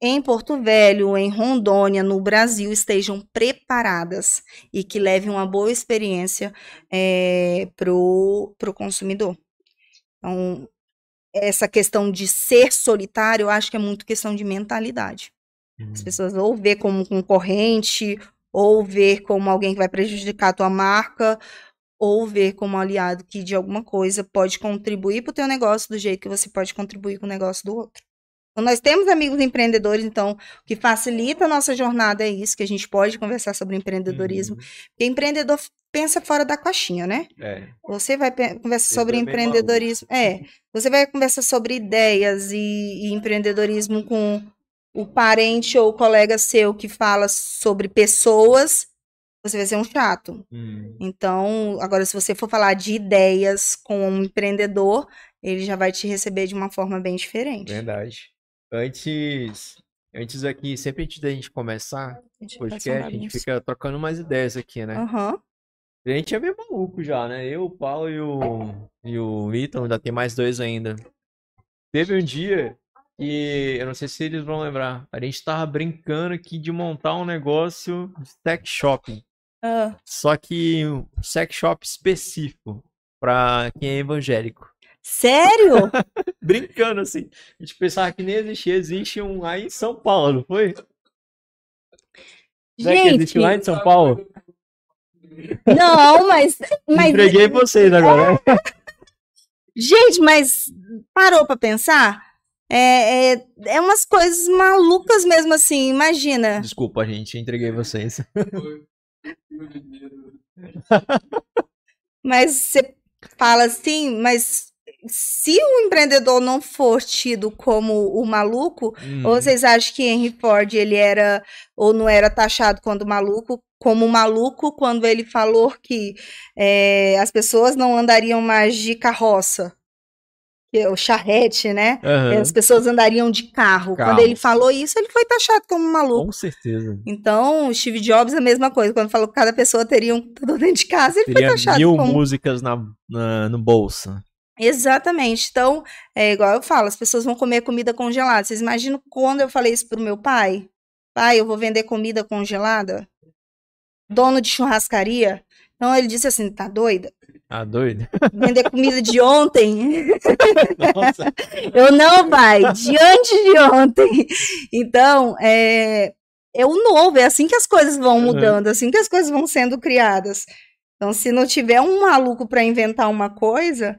em Porto Velho, em Rondônia, no Brasil, estejam preparadas e que levem uma boa experiência para o consumidor. Então, essa questão de ser solitário, eu acho que é muito questão de mentalidade. Uhum. As pessoas ou ver como concorrente, ou ver como alguém que vai prejudicar a tua marca, ou ver como aliado que de alguma coisa pode contribuir para o teu negócio do jeito que você pode contribuir com o negócio do outro. Então, nós temos amigos empreendedores, então, o que facilita a nossa jornada é isso, que a gente pode conversar sobre empreendedorismo. Uhum. Porque empreendedor pensa fora da caixinha, né? É. Você vai conversar sobre empreendedorismo. É, você vai conversar sobre ideias e, e empreendedorismo com o parente ou colega seu que fala sobre pessoas, você vai ser um chato. Hum. Então, agora, se você for falar de ideias com um empreendedor, ele já vai te receber de uma forma bem diferente. Verdade. Antes, antes aqui, sempre antes da gente começar o podcast, a gente fica trocando umas ideias aqui, né? Aham. A gente é meio maluco já, né? Eu, o Paulo e o, e o Ítalo, ainda tem mais dois ainda. Teve um dia que, eu não sei se eles vão lembrar, a gente tava brincando aqui de montar um negócio de sex shop. Ah, Só que um sex shop específico pra quem é evangélico. Sério? Brincando assim. A gente pensava que nem existia, existe um aí em São Paulo, não foi? Será que existe Gente, lá em São Paulo? não, mas, mas Entreguei vocês agora. né? Gente, mas parou pra pensar? É, é, é umas coisas malucas mesmo assim, imagina. Desculpa, gente, entreguei vocês. Mas você fala assim, mas se o empreendedor não for tido como o maluco, Hum, ou vocês acham que Henry Ford ele era ou não era taxado quando maluco, como maluco quando ele falou que é, as pessoas não andariam mais de carroça, é o charrete, né? aham, As pessoas andariam de carro. Quando ele falou isso, ele foi taxado como maluco. com certeza. Então, o Steve Jobs a mesma coisa. Quando falou que cada pessoa teria um computador dentro de casa, ele foi Teria taxado mil como músicas na, na- no bolso. Exatamente. Então, é igual eu falo, as pessoas vão comer comida congelada. Vocês imaginam quando eu falei isso pro meu pai? Pai, eu vou vender comida congelada? Dono de churrascaria? Então ele disse assim, tá doida? Ah, doido. Vender comida de ontem. Nossa. Eu não, pai, diante de ontem. Então, é, é o novo, é assim que as coisas vão mudando, assim que as coisas vão sendo criadas. Então, se não tiver um maluco para inventar uma coisa,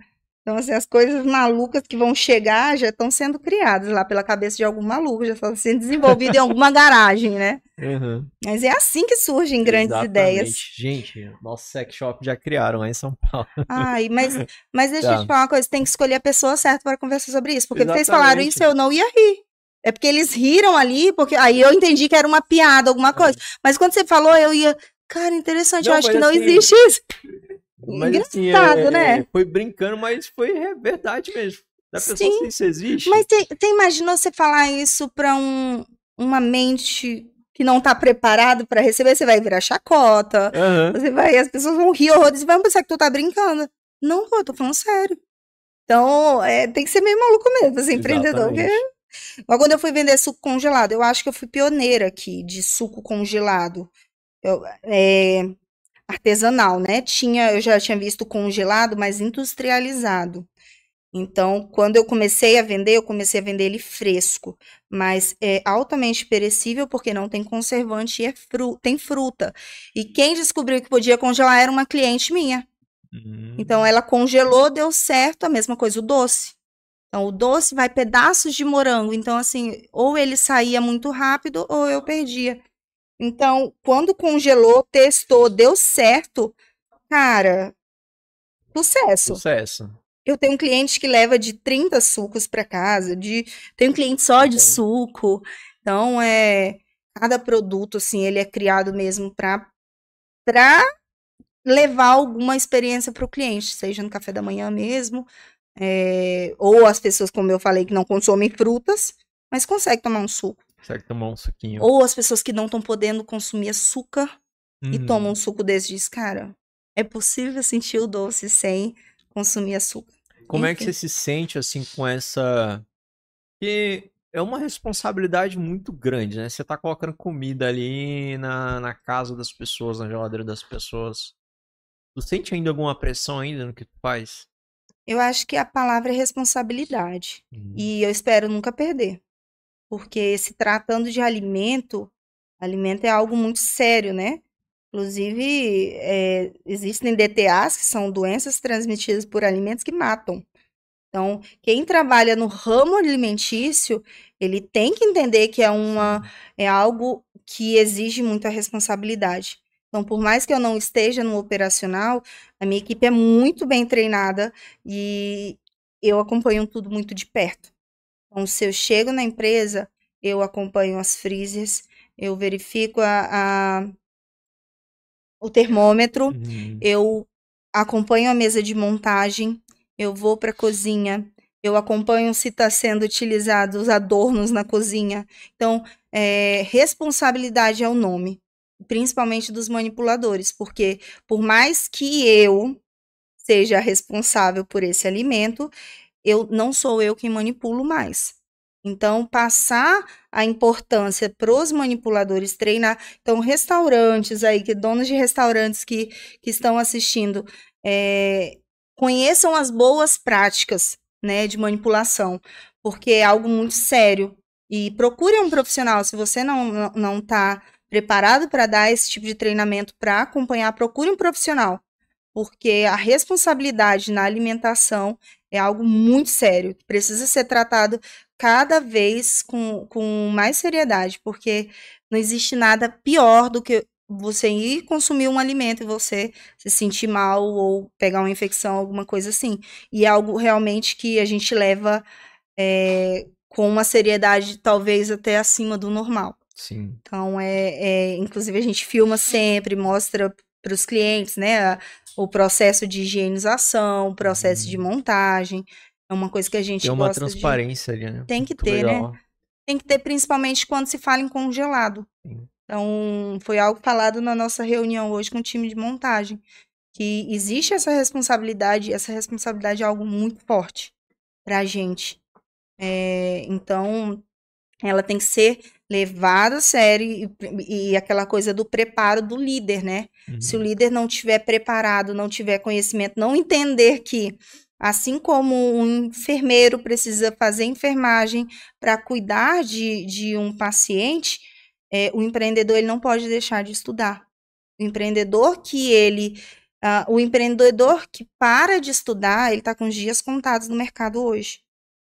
então assim, as coisas malucas que vão chegar já estão sendo criadas lá pela cabeça de algum maluco, já estão sendo desenvolvidas em alguma garagem, né? Uhum. Mas é assim que surgem grandes Exatamente. ideias. Gente, nosso sex shop já criaram lá em São Paulo. Ai, mas, mas deixa eu Tá. te falar uma coisa, tem que escolher a pessoa certa para conversar sobre isso. Porque vocês falaram Exatamente. isso, eu não ia rir. É porque eles riram ali, porque aí eu entendi que era uma piada, alguma coisa. Mas quando você falou, eu ia. Cara, interessante, Não, eu acho que não assim, existe isso. Mas assim, Engraçado, é- né? é- foi brincando, mas foi re- verdade mesmo. Da pessoa Sim. se isso existe. Mas você imaginou você falar isso para um, uma mente que não tá preparado para receber? Você vai virar chacota, Aham. Você vai, as pessoas vão rir horrores e vão pensar que tu tá brincando. Não, pô, eu tô falando sério. Então, é, tem que ser meio maluco mesmo, assim, empreendedor. Porque... Mas quando eu fui vender suco congelado, eu acho que eu fui pioneira aqui de suco congelado. Eu- é, artesanal, né? Tinha, eu já tinha visto congelado, mas industrializado. Então, quando eu comecei a vender, eu comecei a vender ele fresco, mas é altamente perecível porque não tem conservante e é fru tem fruta. E quem descobriu que podia congelar era uma cliente minha. Hum. Então, ela congelou, deu certo, a mesma coisa o doce. Então, o doce vai pedaços de morango. Então, assim, ou ele saía muito rápido ou eu perdia. Então, quando congelou, testou, deu certo, cara, sucesso. Sucesso. Eu tenho um cliente que leva de 30 sucos para casa, de tenho um cliente só de suco. Então é cada produto assim, ele é criado mesmo para para levar alguma experiência para o cliente, seja no café da manhã mesmo, é, ou as pessoas, como eu falei, que não consomem frutas, mas conseguem tomar um suco. Consegue tomar um suquinho. Ou as pessoas que não estão podendo consumir açúcar e Uhum. tomam um suco desse e diz, cara, é possível sentir o doce sem consumir açúcar. Como é que Enfim. você se sente assim com essa. Que é uma responsabilidade muito grande, né? Você tá colocando comida ali na, na casa das pessoas, na geladeira das pessoas. Tu sente ainda alguma pressão ainda no que tu faz? Eu acho que a palavra é responsabilidade. Hum. E eu espero nunca perder. Porque se tratando de alimento, alimento é algo muito sério, né? Inclusive, é, existem DTAs, que são doenças transmitidas por alimentos que matam. Então, quem trabalha no ramo alimentício, ele tem que entender que é uma é algo que exige muita responsabilidade. Então, por mais que eu não esteja no operacional, a minha equipe é muito bem treinada e eu acompanho tudo muito de perto. Então, se eu chego na empresa, eu acompanho as freezers, eu verifico a, a- o termômetro, Uhum. eu acompanho a mesa de montagem, eu vou para a cozinha, eu acompanho se está sendo utilizado os adornos na cozinha. Então, é, responsabilidade é o nome, principalmente dos manipuladores, porque por mais que eu seja responsável por esse alimento, eu não sou eu quem manipulo mais. Então, passar a importância para os manipuladores treinar. Então, restaurantes aí, que donos de restaurantes que, que estão assistindo, é, conheçam as boas práticas né, de manipulação, porque é algo muito sério. E procure um profissional. Se você não não está preparado para dar esse tipo de treinamento para acompanhar, procure um profissional, porque a responsabilidade na alimentação é algo muito sério, que precisa ser tratado cada vez com, com mais seriedade, porque não existe nada pior do que você ir consumir um alimento e você se sentir mal ou pegar uma infecção, alguma coisa assim. E é algo realmente que a gente leva é, com uma seriedade talvez até acima do normal. Sim. Então, é, é, inclusive a gente filma sempre, mostra para os clientes, né, o processo de higienização, o processo de montagem. É uma coisa que a gente Tem uma gosta de... transparência ali, né? Tem que Muito ter, né? legal. Tem que ter principalmente quando se fala em congelado. Sim. Então, foi algo falado na nossa reunião hoje com o time de montagem, que existe essa responsabilidade, essa responsabilidade é algo muito forte para a gente. É, então, ela tem que ser levado a sério e, e, aquela coisa do preparo do líder, né? Uhum. Se o uhum. líder não tiver preparado, não tiver conhecimento, não entender que assim como um enfermeiro precisa fazer enfermagem para cuidar de, de um paciente, é, o empreendedor ele não pode deixar de estudar. O empreendedor que ele Uh, o empreendedor que para de estudar, ele está com os dias contados no mercado hoje.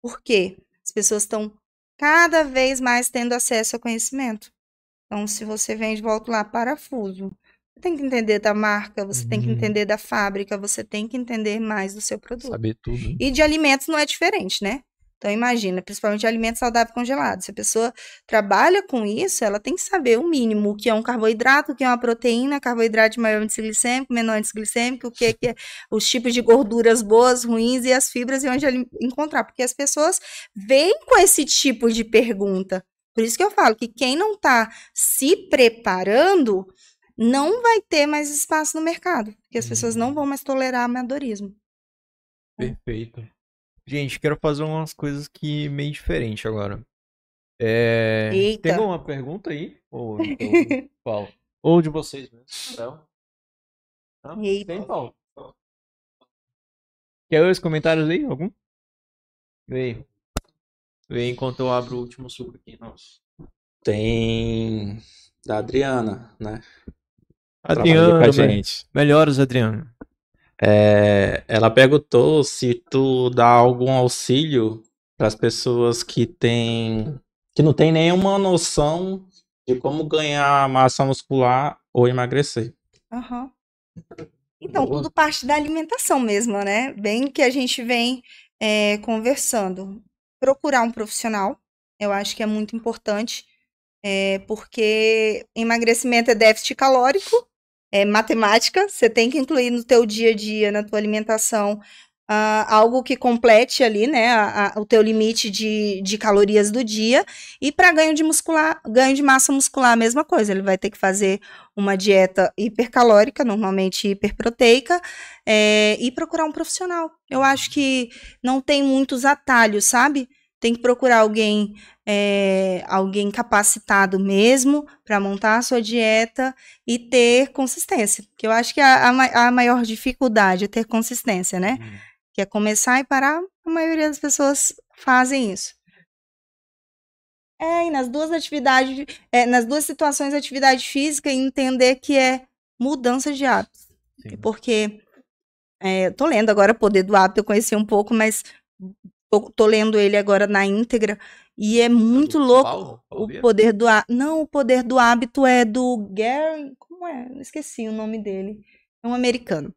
Por quê? As pessoas estão cada vez mais tendo acesso ao conhecimento. Então, se você vende, volta lá, parafuso. Você tem que entender da marca, você uhum. tem que uhum. entender da fábrica, você tem que entender mais do seu produto. Saber tudo. E de alimentos não é diferente, né? Então, imagina, principalmente alimento saudável congelado. Se a pessoa trabalha com isso, ela tem que saber o mínimo, o que é um carboidrato, o que é uma proteína, carboidrato de maior índice glicêmico, menor índice glicêmico, o que é, que é os tipos de gorduras boas, ruins e as fibras e onde encontrar. Porque as pessoas vêm com esse tipo de pergunta. Por isso que eu falo que quem não está se preparando não vai ter mais espaço no mercado, porque as pessoas não vão mais tolerar amadorismo. Perfeito. Gente, quero fazer umas coisas que meio diferente agora. É... Eita. Tem alguma pergunta aí? Ou, Paulo? Ou de vocês mesmo? Então. Eita. Tem, Paulo? Quer os comentários aí? Algum? Vem. Vem enquanto eu abro o último suco aqui. Nossa. Tem da Adriana, né? Adriana, gente. melhores Adriana. É, ela perguntou se tu dá algum auxílio para as pessoas que têm que não tem nenhuma noção de como ganhar massa muscular ou emagrecer. Uhum. Então, Boa. tudo parte da alimentação mesmo, né? Bem que a gente vem é, conversando. Procurar um profissional, eu acho que é muito importante, é, porque emagrecimento é déficit calórico é, matemática, você tem que incluir no teu dia a dia, na tua alimentação, Uh, algo que complete ali, né, a, a, o teu limite de, de calorias do dia. E para ganho de muscular, ganho de massa muscular, a mesma coisa. Ele vai ter que fazer uma dieta hipercalórica, normalmente hiperproteica, é, e procurar um profissional. Eu acho que não tem muitos atalhos, sabe? Tem que procurar alguém é, alguém capacitado mesmo para montar a sua dieta e ter consistência. Que eu acho que a, a, a maior dificuldade é ter consistência, né? Uhum. Que é começar e parar. A maioria das pessoas fazem isso. É, e nas duas atividades, é, nas duas situações, atividade física, entender que é mudança de hábitos. Sim. Porque é, tô lendo agora Poder do Hábito, eu conheci um pouco, mas tô, tô lendo ele agora na íntegra. E é muito louco Paulo? Paulo o poder do hábito. Não, o poder do hábito é do Gary. Como é? esqueci o nome dele. É um americano.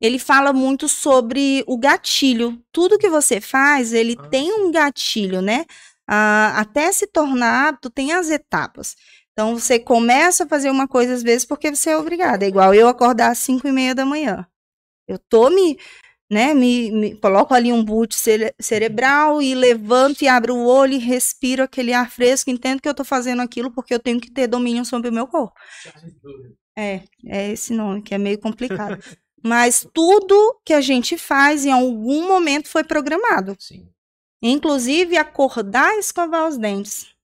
Ele fala muito sobre o gatilho. Tudo que você faz, ele ah, tem um gatilho, né? Ah, até se tornar hábito, tem as etapas. Então, você começa a fazer uma coisa às vezes porque você é obrigado. É igual eu acordar às 5 e meia da manhã. Eu tô me né? Me, me coloco ali um boot cere cerebral e levanto e abro o olho e respiro aquele ar fresco, entendo que eu estou fazendo aquilo porque eu tenho que ter domínio sobre o meu corpo. É, é esse nome que é meio complicado. Mas tudo que a gente faz em algum momento foi programado. Sim. Inclusive acordar e escovar os dentes.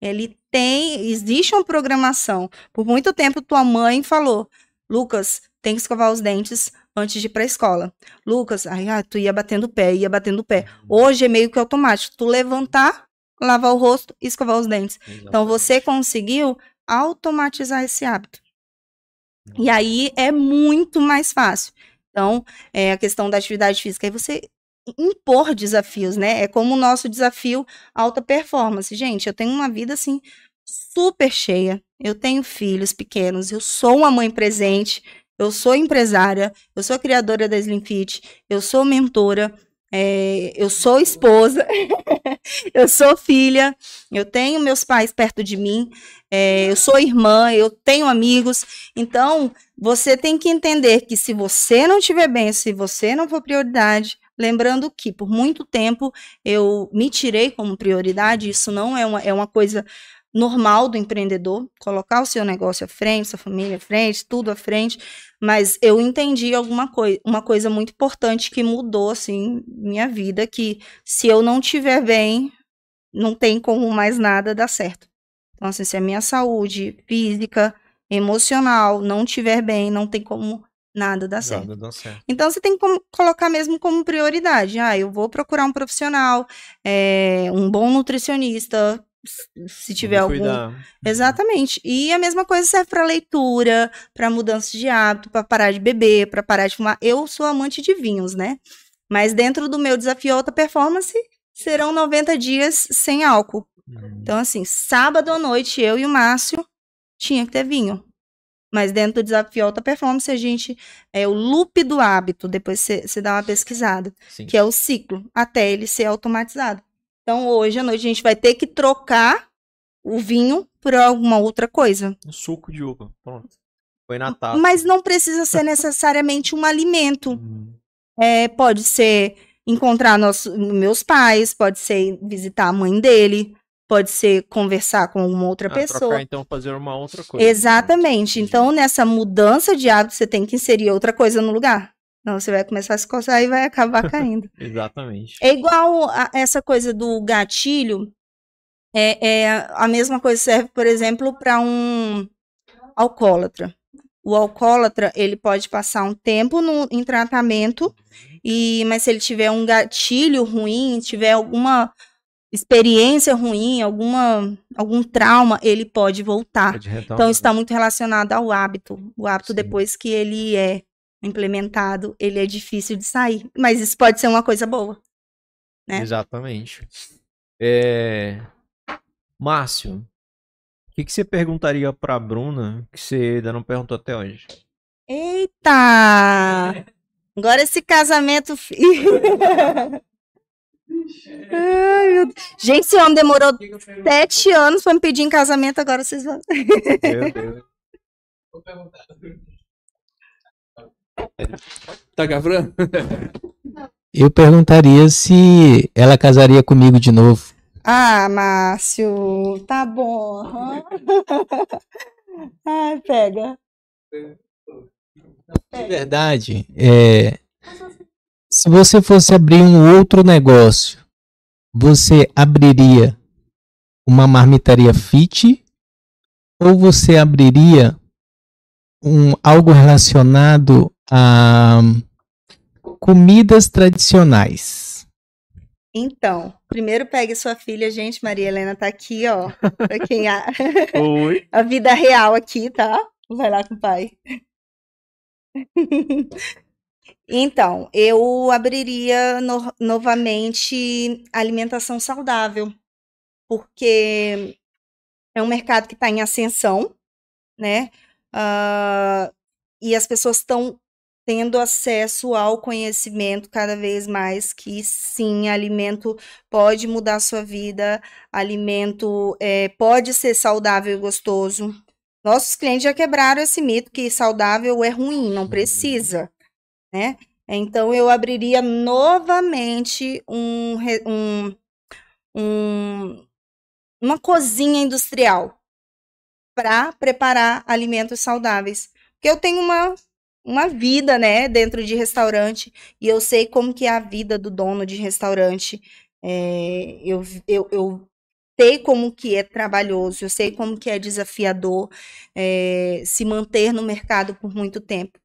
Ele tem, existe uma programação. Por muito tempo tua mãe falou: "Lucas, tem que escovar os dentes antes de ir para a escola. Lucas, aí ah, tu ia batendo o pé, ia batendo o pé. Uhum. Hoje é meio que automático. Tu levantar, lavar o rosto e escovar os dentes. Exatamente. Então você conseguiu automatizar esse hábito. E aí é muito mais fácil. Então, é a questão da atividade física, aí você impor desafios, né? É como o nosso desafio alta performance. Gente, eu tenho uma vida assim super cheia. Eu tenho filhos pequenos, eu sou uma mãe presente, eu sou empresária, eu sou criadora da Slim Fit, eu sou mentora, é, eu sou esposa, eu sou filha, eu tenho meus pais perto de mim, é, eu sou irmã, eu tenho amigos. Então, você tem que entender que se você não estiver bem, se você não for prioridade, lembrando que por muito tempo eu me tirei como prioridade, isso não é uma, é uma coisa normal do empreendedor, colocar o seu negócio à frente, sua família à frente, tudo à frente, mas eu entendi alguma coisa, uma coisa muito importante que mudou assim minha vida, que se eu não estiver bem, não tem como mais nada dar certo. Então, assim, se a minha saúde física, emocional não estiver bem, não tem como nada dar certo. Certo. Então você tem que como- colocar mesmo como prioridade. Ah, eu vou procurar um profissional, é, um bom nutricionista, se tiver algum. cuidar. Exatamente. E a mesma coisa serve para leitura, para mudança de hábito, para parar de beber, para parar de fumar. Eu sou amante de vinhos, né? Mas dentro do meu desafio alta performance serão 90 dias sem álcool. Hum. Então, assim, sábado à noite, eu e o Márcio tinha que ter vinho. Mas dentro do desafio alta performance, a gente. É o loop do hábito, depois você você dá uma pesquisada, Sim. que é o ciclo, até ele ser automatizado. Então, hoje à noite, a gente vai ter que trocar o vinho por alguma outra coisa. Um suco de uva. Pronto. Foi na taça. Mas não precisa ser necessariamente um alimento. Hum. É, pode ser encontrar nosso, meus pais, pode ser visitar a mãe dele, pode ser conversar com alguma outra Ah, pessoa. trocar, então, fazer uma outra coisa. Exatamente. Então, nessa mudança de hábito, você tem que inserir outra coisa no lugar. Não, você vai começar a se coçar e vai acabar caindo. Exatamente. É igual a essa coisa do gatilho. É, é a mesma coisa serve, por exemplo, para um alcoólatra. O alcoólatra, ele pode passar um tempo no, em tratamento, e mas se ele tiver um gatilho ruim, tiver alguma experiência ruim, alguma, algum trauma, ele pode voltar. Pode. Então, está muito relacionado ao hábito. O hábito, Sim. depois que ele é implementado, ele é difícil de sair. Mas isso pode ser uma coisa boa. né? Exatamente. É... Márcio, o que, que você perguntaria pra Bruna que você ainda não perguntou até hoje? Eita! Agora esse casamento. Ai. Gente, esse homem demorou sete anos pra me pedir em casamento, agora vocês vão. Meu Deus. Tá gravando? Eu perguntaria se ela casaria comigo de novo. Ah, Márcio, tá bom. Ai, pega. De verdade, é, se você fosse abrir um outro negócio, você abriria uma marmitaria fit ou você abriria um algo relacionado a comidas tradicionais? Então, primeiro pegue sua filha, gente. Maria Helena tá aqui, ó. Pra quem a, Oi. a vida real aqui, tá? Vai lá com o pai. Então, eu abriria no- novamente alimentação saudável, porque é um mercado que está em ascensão, né? Ah, e as pessoas estão tendo acesso ao conhecimento cada vez mais que sim, alimento pode mudar a sua vida, alimento eh, pode ser saudável e gostoso. Nossos clientes já quebraram esse mito que saudável é ruim, não precisa, né? Então eu abriria novamente um, um, um- uma cozinha industrial para preparar alimentos saudáveis. Porque eu tenho uma, uma vida, né, dentro de restaurante e eu sei como que é a vida do dono de restaurante. É, eu, eu, eu sei como que é trabalhoso, eu sei como que é desafiador é, se manter no mercado por muito tempo.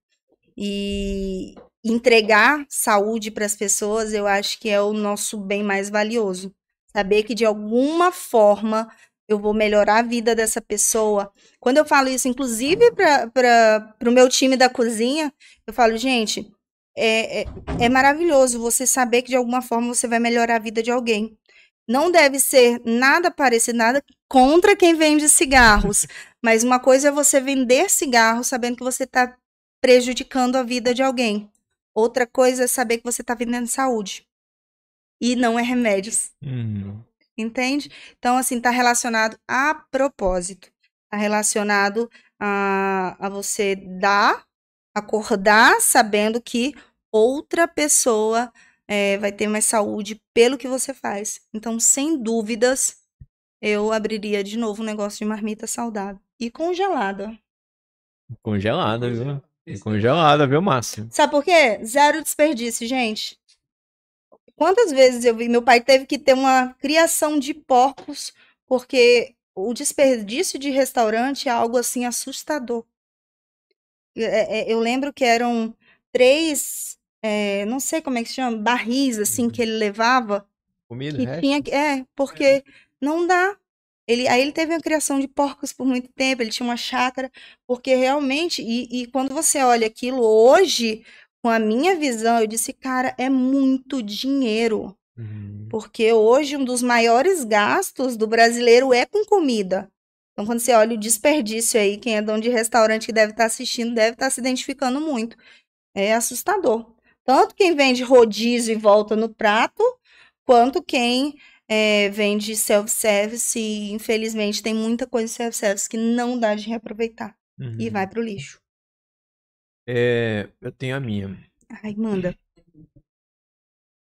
E entregar saúde para as pessoas, eu acho que é o nosso bem mais valioso. Saber que de alguma forma eu vou melhorar a vida dessa pessoa. Quando eu falo isso, inclusive para o meu time da cozinha, eu falo, gente, é, é, é maravilhoso você saber que de alguma forma você vai melhorar a vida de alguém. Não deve ser nada parecido, nada contra quem vende cigarros, mas uma coisa é você vender cigarro sabendo que você está prejudicando a vida de alguém. Outra coisa é saber que você está vendendo saúde. E não é remédios. Hum, Entende? Então, assim, tá relacionado a propósito. Tá relacionado a, a você dar, acordar sabendo que outra pessoa eh, vai ter mais saúde pelo que você faz. Então, sem dúvidas, eu abriria de novo um negócio de marmita saudável. E congelada. congelada, viu? E Congelada, viu, Márcio? Sabe por quê? Zero desperdício, gente. Quantas vezes eu vi, meu pai teve que ter uma criação de porcos, porque o desperdício de restaurante é algo assim assustador. É, é, eu lembro que eram três, é, não sei como é que se chama, barris assim que ele levava. Comida, Que resto? tinha é, porque não dá. Ele, aí ele teve uma criação de porcos por muito tempo, ele tinha uma chácara, porque realmente, e, e quando você olha aquilo hoje, com a minha visão, eu disse, cara, é muito dinheiro. Uhum. Porque hoje um dos maiores gastos do brasileiro é com comida. Então, quando você olha o desperdício aí, quem é dono de restaurante que deve estar assistindo, deve estar se identificando muito. É assustador. Tanto quem vende rodízio e volta no prato, quanto quem eh, vende self-service e, infelizmente, tem muita coisa de self-service que não dá de reaproveitar e Uhum. vai pro lixo. É, eu tenho a minha. Ai, manda.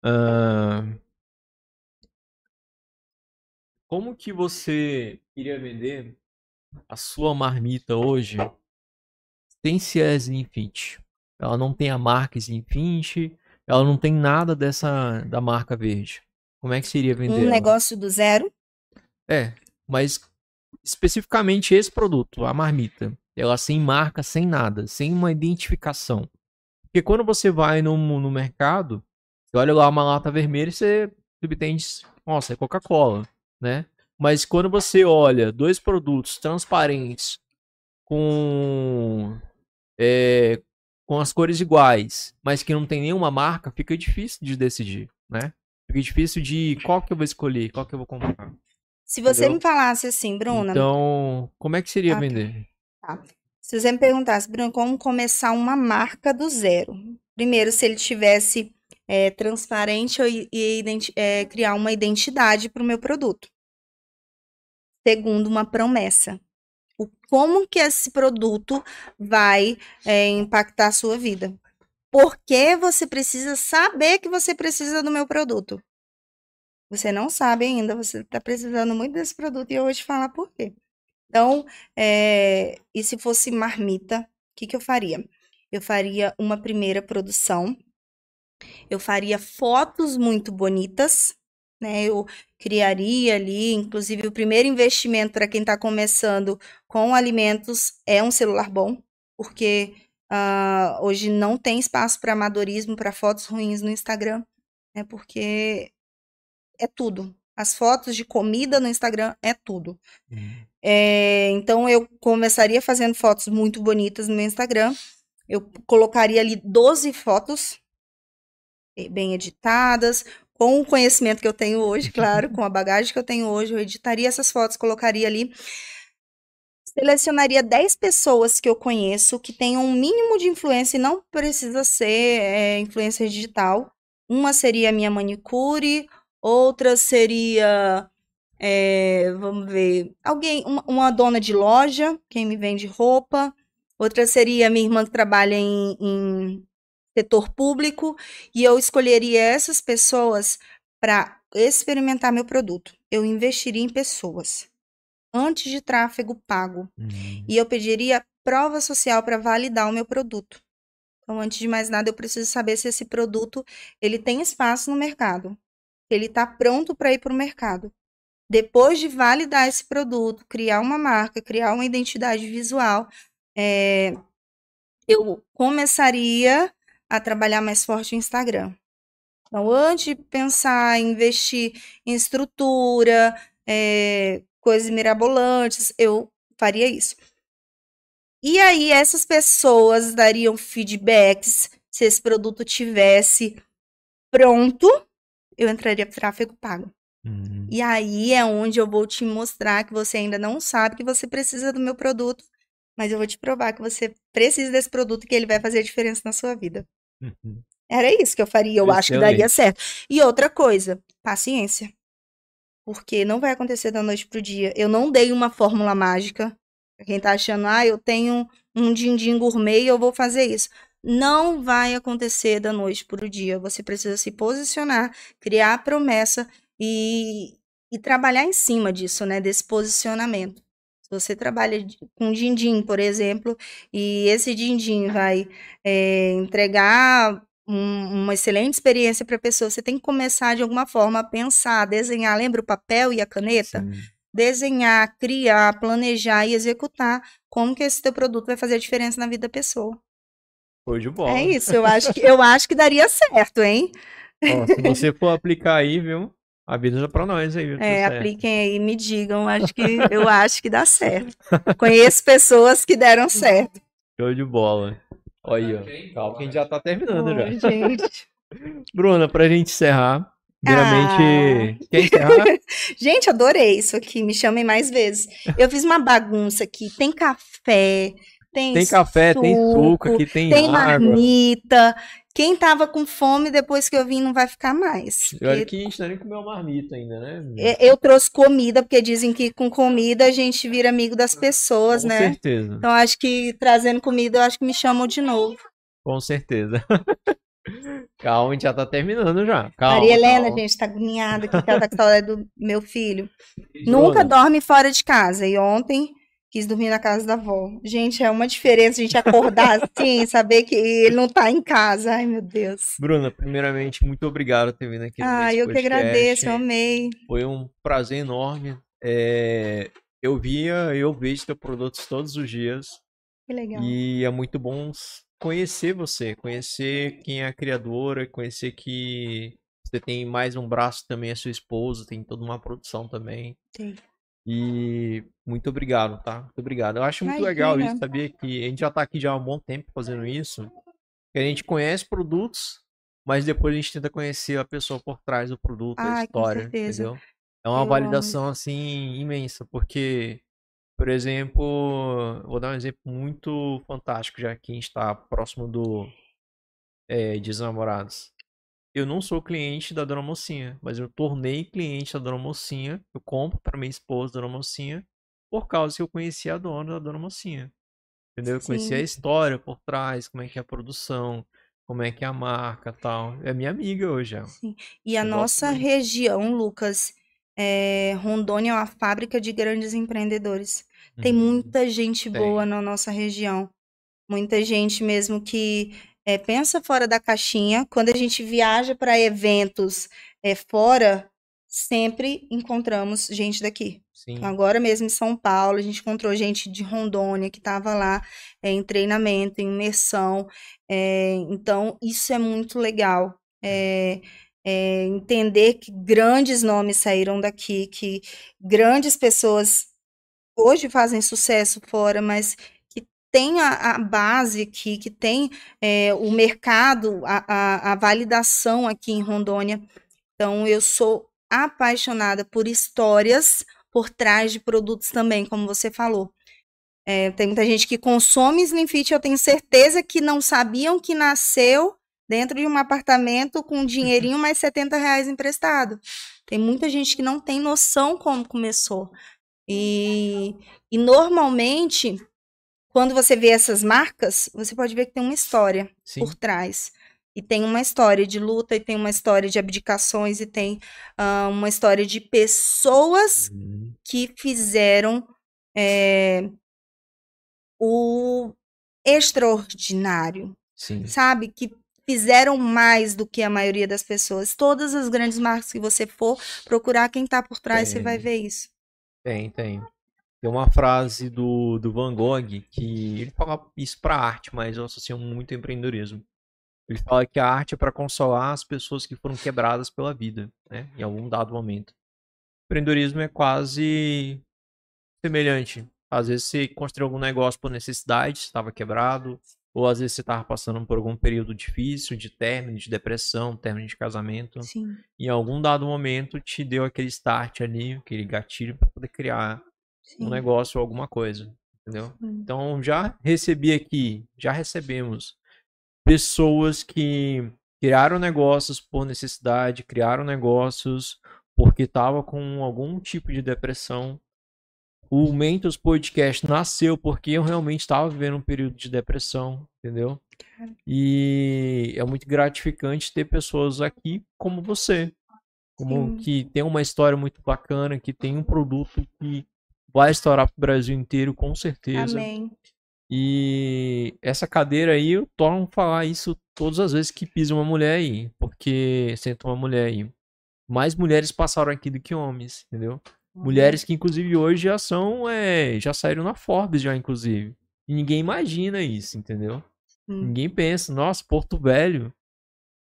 Ahn, como que você iria vender a sua marmita hoje sem ser a Slimfit? Ela não tem a marca Slimfit, ela não tem nada dessa da marca verde. Como é que seria vender Um ela? negócio do zero. É, mas especificamente esse produto, a marmita, ela sem marca, sem nada, sem uma identificação. Porque quando você vai no, no mercado, você olha lá uma lata vermelha e você subentende, nossa, é Coca-Cola, né? Mas quando você olha dois produtos transparentes com é, com as cores iguais, mas que não tem nenhuma marca, fica difícil de decidir, né? Fica difícil de qual que eu vou escolher, qual que eu vou comprar. Se você Entendeu? me falasse assim, Bruna, Então, como é que seria Ah, tá. vender? Se você me perguntasse, Bruno, como começar uma marca do zero? Primeiro, se ele tivesse é, transparente e, é, criar uma identidade para o meu produto. Segundo, uma promessa. O, como que esse produto vai é, impactar a sua vida? Por que você precisa saber que você precisa do meu produto? Você não sabe ainda, você está precisando muito desse produto e eu vou te falar por quê. Então, é, e se fosse marmita, o que, que eu faria? Eu faria uma primeira produção, eu faria fotos muito bonitas, né? Eu criaria ali, inclusive, o primeiro investimento para quem está começando com alimentos é um celular bom, porque ah, hoje não tem espaço para amadorismo, para fotos ruins no Instagram, né? Porque é tudo. As fotos de comida no Instagram é tudo. É, então eu começaria fazendo fotos muito bonitas no meu Instagram. Eu colocaria ali 12 fotos eh, bem editadas, com o conhecimento que eu tenho hoje, claro, com a bagagem que eu tenho hoje, eu editaria essas fotos, colocaria ali. Selecionaria 10 pessoas que eu conheço que tenham um mínimo de influência e não precisa ser é, influência digital. Uma seria a minha manicure, outra seria é, vamos ver, alguém, uma, uma dona de loja, quem me vende roupa, outra seria minha irmã que trabalha em, em setor público, e eu escolheria essas pessoas para experimentar meu produto. Eu investiria em pessoas antes de tráfego pago. Uhum. E eu pediria prova social para validar o meu produto. Então, antes de mais nada, eu preciso saber se esse produto ele tem espaço no mercado, ele está pronto para ir para o mercado. Depois de validar esse produto, criar uma marca, criar uma identidade visual, é, eu começaria a trabalhar mais forte o Instagram. Então, antes de pensar em investir em estrutura, é, coisas mirabolantes, eu faria isso. E aí, essas pessoas dariam feedbacks se esse produto tivesse pronto, eu entraria para tráfego pago. Uhum. E aí é onde eu vou te mostrar que você ainda não sabe que você precisa do meu produto, mas eu vou te provar que você precisa desse produto e que ele vai fazer a diferença na sua vida. Uhum. Era isso que eu faria, eu acho que daria certo. E outra coisa, paciência. Porque não vai acontecer da noite pro dia. Eu não dei uma fórmula mágica. Pra quem tá achando, ah, eu tenho um din-din gourmet e eu vou fazer isso. Não vai acontecer da noite pro dia. Você precisa se posicionar, criar a promessa e, e trabalhar em cima disso, né? Desse posicionamento. Se você trabalha com din-din, por exemplo, e esse din-din vai é, entregar um- uma excelente experiência para a pessoa. Você tem que começar de alguma forma a pensar, desenhar. Lembra o papel e a caneta? Sim. Desenhar, criar, planejar e executar como que esse teu produto vai fazer a diferença na vida da pessoa. Show de bola. É isso, eu acho que, eu acho que daria certo, hein? Ó, se você for aplicar aí, viu? Avisa pra nós aí, viu? Tudo É, apliquem aí, me digam, acho que eu acho que dá certo. Conheço pessoas que deram certo. Show de bola. Olha aí, ó. Calma que a gente já tá terminando já. gente. Bruna, pra gente encerrar, primeiramente, Ah. quer encerrar? Gente, adorei isso aqui. Me chamem mais vezes. Eu fiz uma bagunça aqui. Tem café, tem, Tem café, tem suco, aqui tem, tem água. marmita. Quem tava com fome depois que eu vim não vai ficar mais. E olha porque que a gente nem comeu marmita ainda, né? é, Eu trouxe comida, porque dizem que com comida a gente vira amigo das pessoas, Com né? certeza, Então acho que trazendo comida, eu acho que me chamam de novo. com certeza. Calma, a gente já tá terminando já. Calma, Maria Helena, calma. gente, tá agoniada aqui, ela tá com saudade do meu filho. Nunca dorme fora de casa. E ontem quis dormir na casa da avó. Gente, é uma diferença a gente acordar assim, saber que ele não tá em casa. Ai, meu Deus. Bruna, primeiramente, muito obrigado por ter vindo aqui Ah, eu que podcast. agradeço, eu amei. Foi um prazer enorme. É, eu via, eu vejo teus produtos todos os dias. Que legal. E é muito bom conhecer você, conhecer quem é a criadora, conhecer que você tem mais um braço também, a sua esposa, tem toda uma produção também. Tem. E muito obrigado, tá? Muito obrigado. Eu acho muito legal isso, sabia? Que a gente já tá aqui já há um bom tempo fazendo isso. Que a gente conhece produtos, mas depois a gente tenta conhecer a pessoa por trás do produto, a Ai, com história, entendeu? É uma Eu amo validação assim imensa, porque, por exemplo, vou dar um exemplo muito fantástico, já que a gente está próximo do é, Dias dos Namorados. Eu não sou cliente da Dona Mocinha, mas eu tornei cliente da Dona Mocinha. Eu compro para minha esposa, Dona Mocinha, por causa que eu conheci a dona da Dona Mocinha. Entendeu? Eu conheci a história por trás, como é que é a produção, como é que é a marca tal. É minha amiga hoje. Sim. E a Eu nossa região, Lucas, é, Rondônia é uma fábrica de grandes empreendedores. Tem Uhum. muita gente Tem. boa na nossa região. Muita gente mesmo que é, pensa fora da caixinha. Quando a gente viaja para eventos é, fora, sempre encontramos gente daqui. Sim. Agora mesmo em São Paulo, a gente encontrou gente de Rondônia que estava lá é, em treinamento, em imersão. É, então, isso é muito legal. É, é, entender que grandes nomes saíram daqui, que grandes pessoas hoje fazem sucesso fora, mas tem a, a base aqui, que tem é, o mercado, a, a, a validação aqui em Rondônia. Então, eu sou apaixonada por histórias por trás de produtos também, como você falou. É, tem muita gente que consome Slim Fit, eu tenho certeza que não sabiam que nasceu dentro de um apartamento com um dinheirinho mais 70 reais emprestado. Tem muita gente que não tem noção como começou. E, e normalmente, quando você vê essas marcas, você pode ver que tem uma história Sim. por trás. E tem uma história de luta, e tem uma história de abdicações, e tem ah, uma história de pessoas Uhum. que fizeram é, o extraordinário, Sim. sabe? Que fizeram mais do que a maioria das pessoas. Todas as grandes marcas que você for procurar quem tá por trás, você vai Tem. ver isso. Tem, tem. Tem uma frase do, do Van Gogh que ele fala isso pra arte, mas eu associo muito ao empreendedorismo. Ele fala que a arte é para consolar as pessoas que foram quebradas pela vida, né? Em algum dado momento. O empreendedorismo é quase semelhante. Às vezes você construiu algum negócio por necessidade, estava quebrado, ou às vezes você estava passando por algum período difícil, de término, de depressão, término de casamento. Sim. Em algum dado momento te deu aquele start ali, aquele gatilho para poder criar um sim. negócio ou alguma coisa, entendeu? Hum. Então já recebi aqui, já recebemos pessoas que criaram negócios por necessidade, criaram negócios porque estava com algum tipo de depressão. O Mentos Podcast nasceu porque eu realmente estava vivendo um período de depressão, entendeu? E é muito gratificante ter pessoas aqui como você, como Sim. que tem uma história muito bacana, que tem um produto que vai estourar pro Brasil inteiro, com certeza. Amém. E essa cadeira aí, eu torno falar isso todas as vezes que pisa uma mulher aí. Porque senta uma mulher aí. Mais mulheres passaram aqui do que homens, entendeu? Mulheres que, inclusive, hoje já são. É, já saíram na Forbes, já, inclusive. E ninguém imagina isso, entendeu? Hum. Ninguém pensa, nossa, Porto Velho.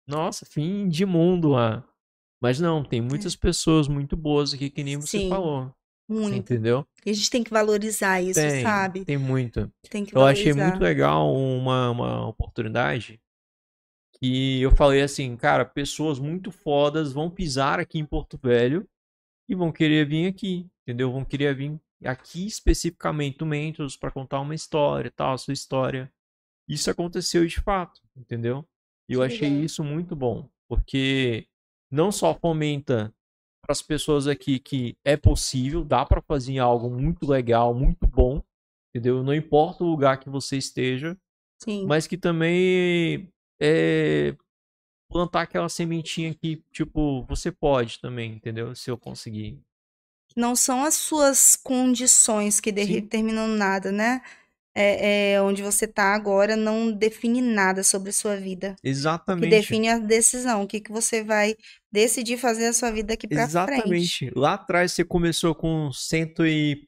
Nossa, fim de mundo lá. Mas não, tem muitas pessoas muito boas aqui, que nem você Sim. falou. Muito. Entendeu? E a gente tem que valorizar isso, tem, sabe? tem muito. Tem que Eu achei valorizar. muito legal uma, uma oportunidade que eu falei assim, cara, pessoas muito fodas vão pisar aqui em Porto Velho e vão querer vir aqui, entendeu? Vão querer vir aqui especificamente Mentos para contar uma história, tal, a sua história. Isso aconteceu de fato, entendeu? E eu achei isso muito bom, porque não só fomenta para as pessoas aqui que é possível, dá para fazer algo muito legal, muito bom, entendeu? Não importa o lugar que você esteja, Sim. mas que também é plantar aquela sementinha que, tipo, você pode também, entendeu? Se eu conseguir. não são as suas condições que determinam nada, né? É, é onde você tá agora não define nada sobre a sua vida. O que Exatamente. define a decisão, o que, que você vai decidir fazer a sua vida daqui pra frente. Exatamente. Lá atrás você começou com cento e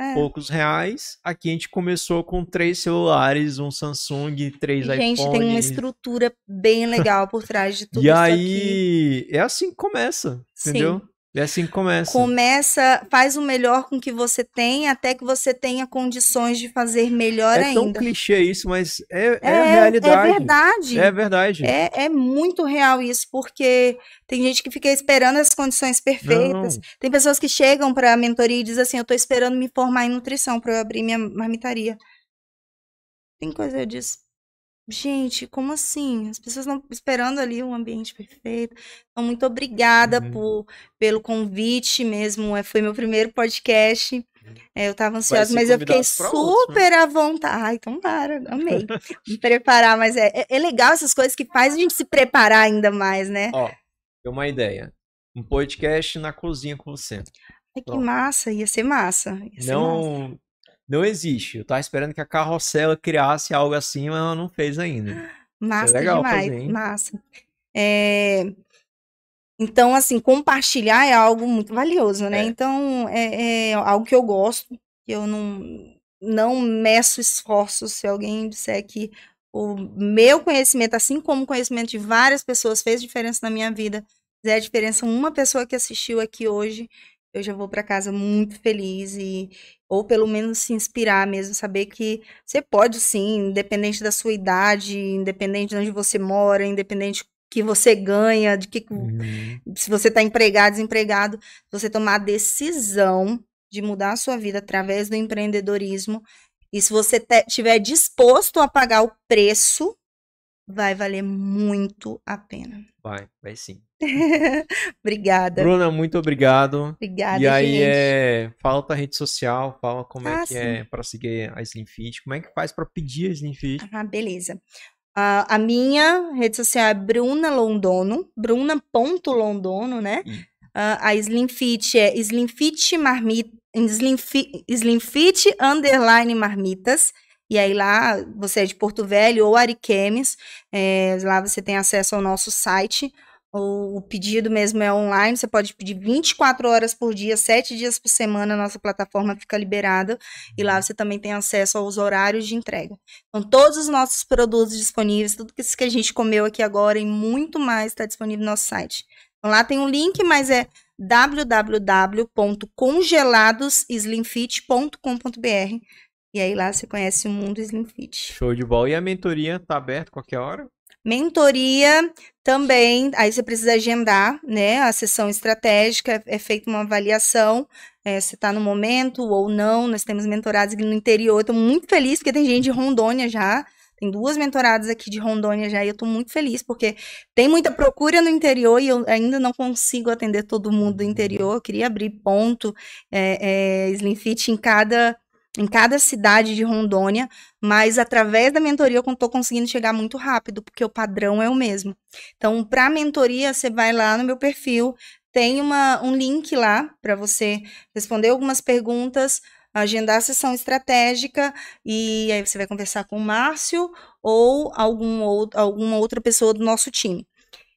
É. poucos reais. Aqui a gente começou com três celulares, um Samsung, três E, gente, tem uma iPhones. estrutura bem legal por trás de tudo E isso aqui. aí, é assim que começa, Sim. Entendeu? É assim que começa. Começa, faz o melhor com que você tem, até que você tenha condições de fazer melhor é tão ainda. clichê isso, mas é, é, É, a realidade. é verdade. É verdade. É, é muito real isso, porque tem gente que fica esperando as condições perfeitas. Não. Tem pessoas que chegam para a mentoria e dizem assim: Eu tô esperando me formar em nutrição para eu abrir minha marmitaria. Tem coisa eu disse. Gente, como assim? As pessoas estão esperando ali um ambiente perfeito. Então, muito obrigada Uhum. por, pelo convite mesmo. É, foi meu primeiro podcast. É, eu estava ansiosa, mas eu fiquei pra outros, né? super à vontade. Ai, então para, amei. Me preparar, mas é, é, é legal essas coisas que faz a gente se preparar ainda mais, né? Ó, tem uma ideia. Um podcast na cozinha com você. Ai, que Pronto. massa, ia ser massa. Ia ser massa. Não, existe. Eu tava esperando que a Carrossela criasse algo assim, mas ela não fez ainda. Massa legal demais, fazer, massa. É, Então, assim, compartilhar é algo muito valioso, né? É. Então, é, é algo que eu gosto, que eu não, não meço esforços. Se alguém disser que o meu conhecimento, assim como o conhecimento de várias pessoas, fez diferença na minha vida, fizer a diferença uma pessoa que assistiu aqui hoje, eu já vou para casa muito feliz e ou pelo menos se inspirar mesmo, saber que você pode sim, independente da sua idade, independente de onde você mora, independente que você ganha, de que Uhum. se você está empregado, desempregado, você tomar a decisão de mudar a sua vida através do empreendedorismo. E se você te- tiver disposto a pagar o preço, vai valer muito a pena. Vai, vai sim. Obrigada. Bruna, muito obrigado. Obrigada, e aí, gente. é, fala tua rede social, fala como é Ah, que sim. é pra seguir a Slim Fit, como é que faz pra pedir a Slim Fit. Ah, beleza. Ah, a minha rede social é Bruna Londono, bruna.londono, né? Ah, a Slim Fit é Slim Fit Marmita, Slim Fit underline marmitas. E aí lá você é de Porto Velho ou Ariquemes, é, lá você tem acesso ao nosso site. O, pedido mesmo é online, você pode pedir 24 horas por dia, 7 dias por semana, a nossa plataforma fica liberada. E lá você também tem acesso aos horários de entrega. Então, todos os nossos produtos disponíveis, tudo isso que a gente comeu aqui agora e muito mais está disponível no nosso site. Então, lá tem um link, mas é www.congeladosslimfit.com.br e aí lá você conhece o mundo Slim Fit. Show de bola. E a mentoria tá aberta qualquer hora? Mentoria também, aí você precisa agendar, né? A sessão estratégica é, feita uma avaliação, é, se está no momento ou não. Nós temos mentorados aqui no interior. Estou muito feliz porque tem gente de Rondônia já. Tem duas mentoradas aqui de Rondônia já e eu estou muito feliz porque tem muita procura no interior e eu ainda não consigo atender todo mundo do interior. Eu queria abrir ponto é, é, Slim Fit em cada em cada cidade de Rondônia, mas através da mentoria eu estou conseguindo chegar muito rápido, porque o padrão é o mesmo. Então, para mentoria, você vai lá no meu perfil, tem uma, um link lá para você responder algumas perguntas. agendar a sessão estratégica e aí você vai conversar com o Márcio ou algum outro, alguma outra pessoa do nosso time.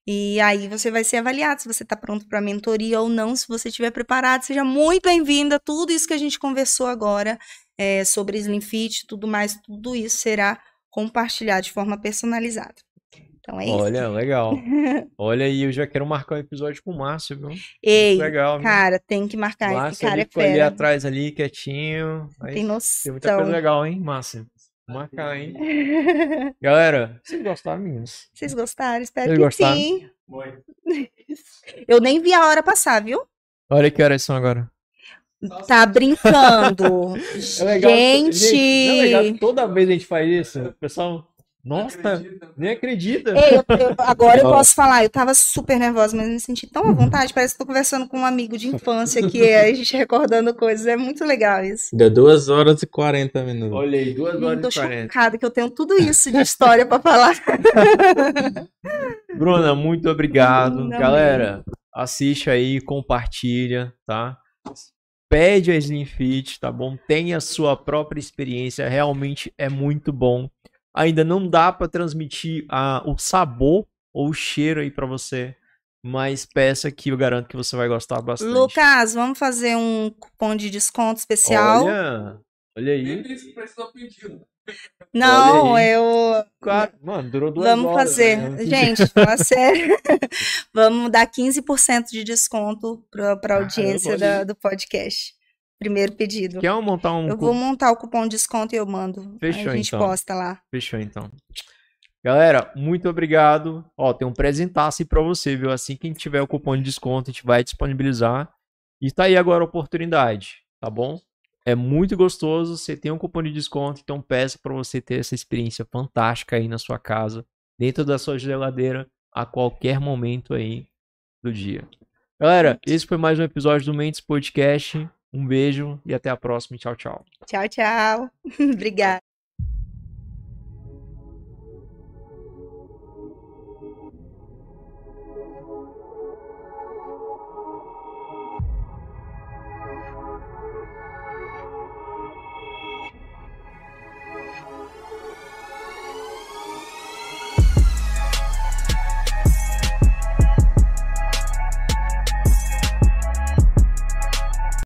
E aí você vai ser avaliado se você está pronto para mentoria ou não. Se você estiver preparado, seja muito bem-vindo a tudo isso que a gente conversou agora é, sobre Slim Fit, tudo mais, tudo isso será compartilhado de forma personalizada. Então é isso. Olha, legal. Olha aí, eu já quero marcar um episódio com o Márcio, viu? Ei, legal, viu? cara, tem que marcar. Esse Márcio cara ali, é ficou ali fera. atrás ali, quietinho. Aí Tem tem noção. muita coisa legal, hein, Márcio? Marcar, hein? Galera, vocês gostaram, meninos? Vocês gostaram? Espero Vocês que gostaram? sim. Eu nem vi a hora passar, viu? Olha que horas são agora. Tá brincando. É legal, gente. não é legal toda vez a gente faz isso, o pessoal, nossa, nem acredita. Ei, eu- eu- agora eu posso falar, eu tava super nervosa, mas me senti tão à vontade, parece que tô conversando com um amigo de infância aqui, a gente recordando coisas, é muito legal isso. Deu 2 horas e 40 minutos. Olha aí, duas Eu horas tô e 40. chocada que eu tenho tudo isso de história pra falar. Bruna, muito obrigado. Não, Galera, assiste aí, compartilha, tá? Pede a Slim Fit, tá bom? Tenha a sua própria experiência, realmente é muito bom. Ainda não dá pra transmitir a, o sabor ou o cheiro aí pra você, mas peça que eu garanto que você vai gostar bastante. Lucas, vamos fazer um cupom de desconto especial? Olha, olha aí. Não, aí. eu. Cara, mano, durou duas Vamos horas, fazer. né? Gente, fala sério. Vamos dar 15% de desconto para a audiência olha da- do podcast. Primeiro pedido. Quer montar um Eu vou montar o cupom de desconto e eu mando. Fechou, a gente então. posta lá. Fechou então. Galera, muito obrigado. Ó, tem um presentaço pra você, viu? Assim que a gente tiver o cupom de desconto, a gente vai disponibilizar. E tá aí agora a oportunidade, tá bom? É muito gostoso, você tem um cupom de desconto, então peço pra você ter essa experiência fantástica aí na sua casa, dentro da sua geladeira, a qualquer momento aí do dia. Galera, esse foi mais um episódio do Mentes Podcast. Um beijo e até a próxima. Tchau, tchau. Tchau, tchau. Obrigada.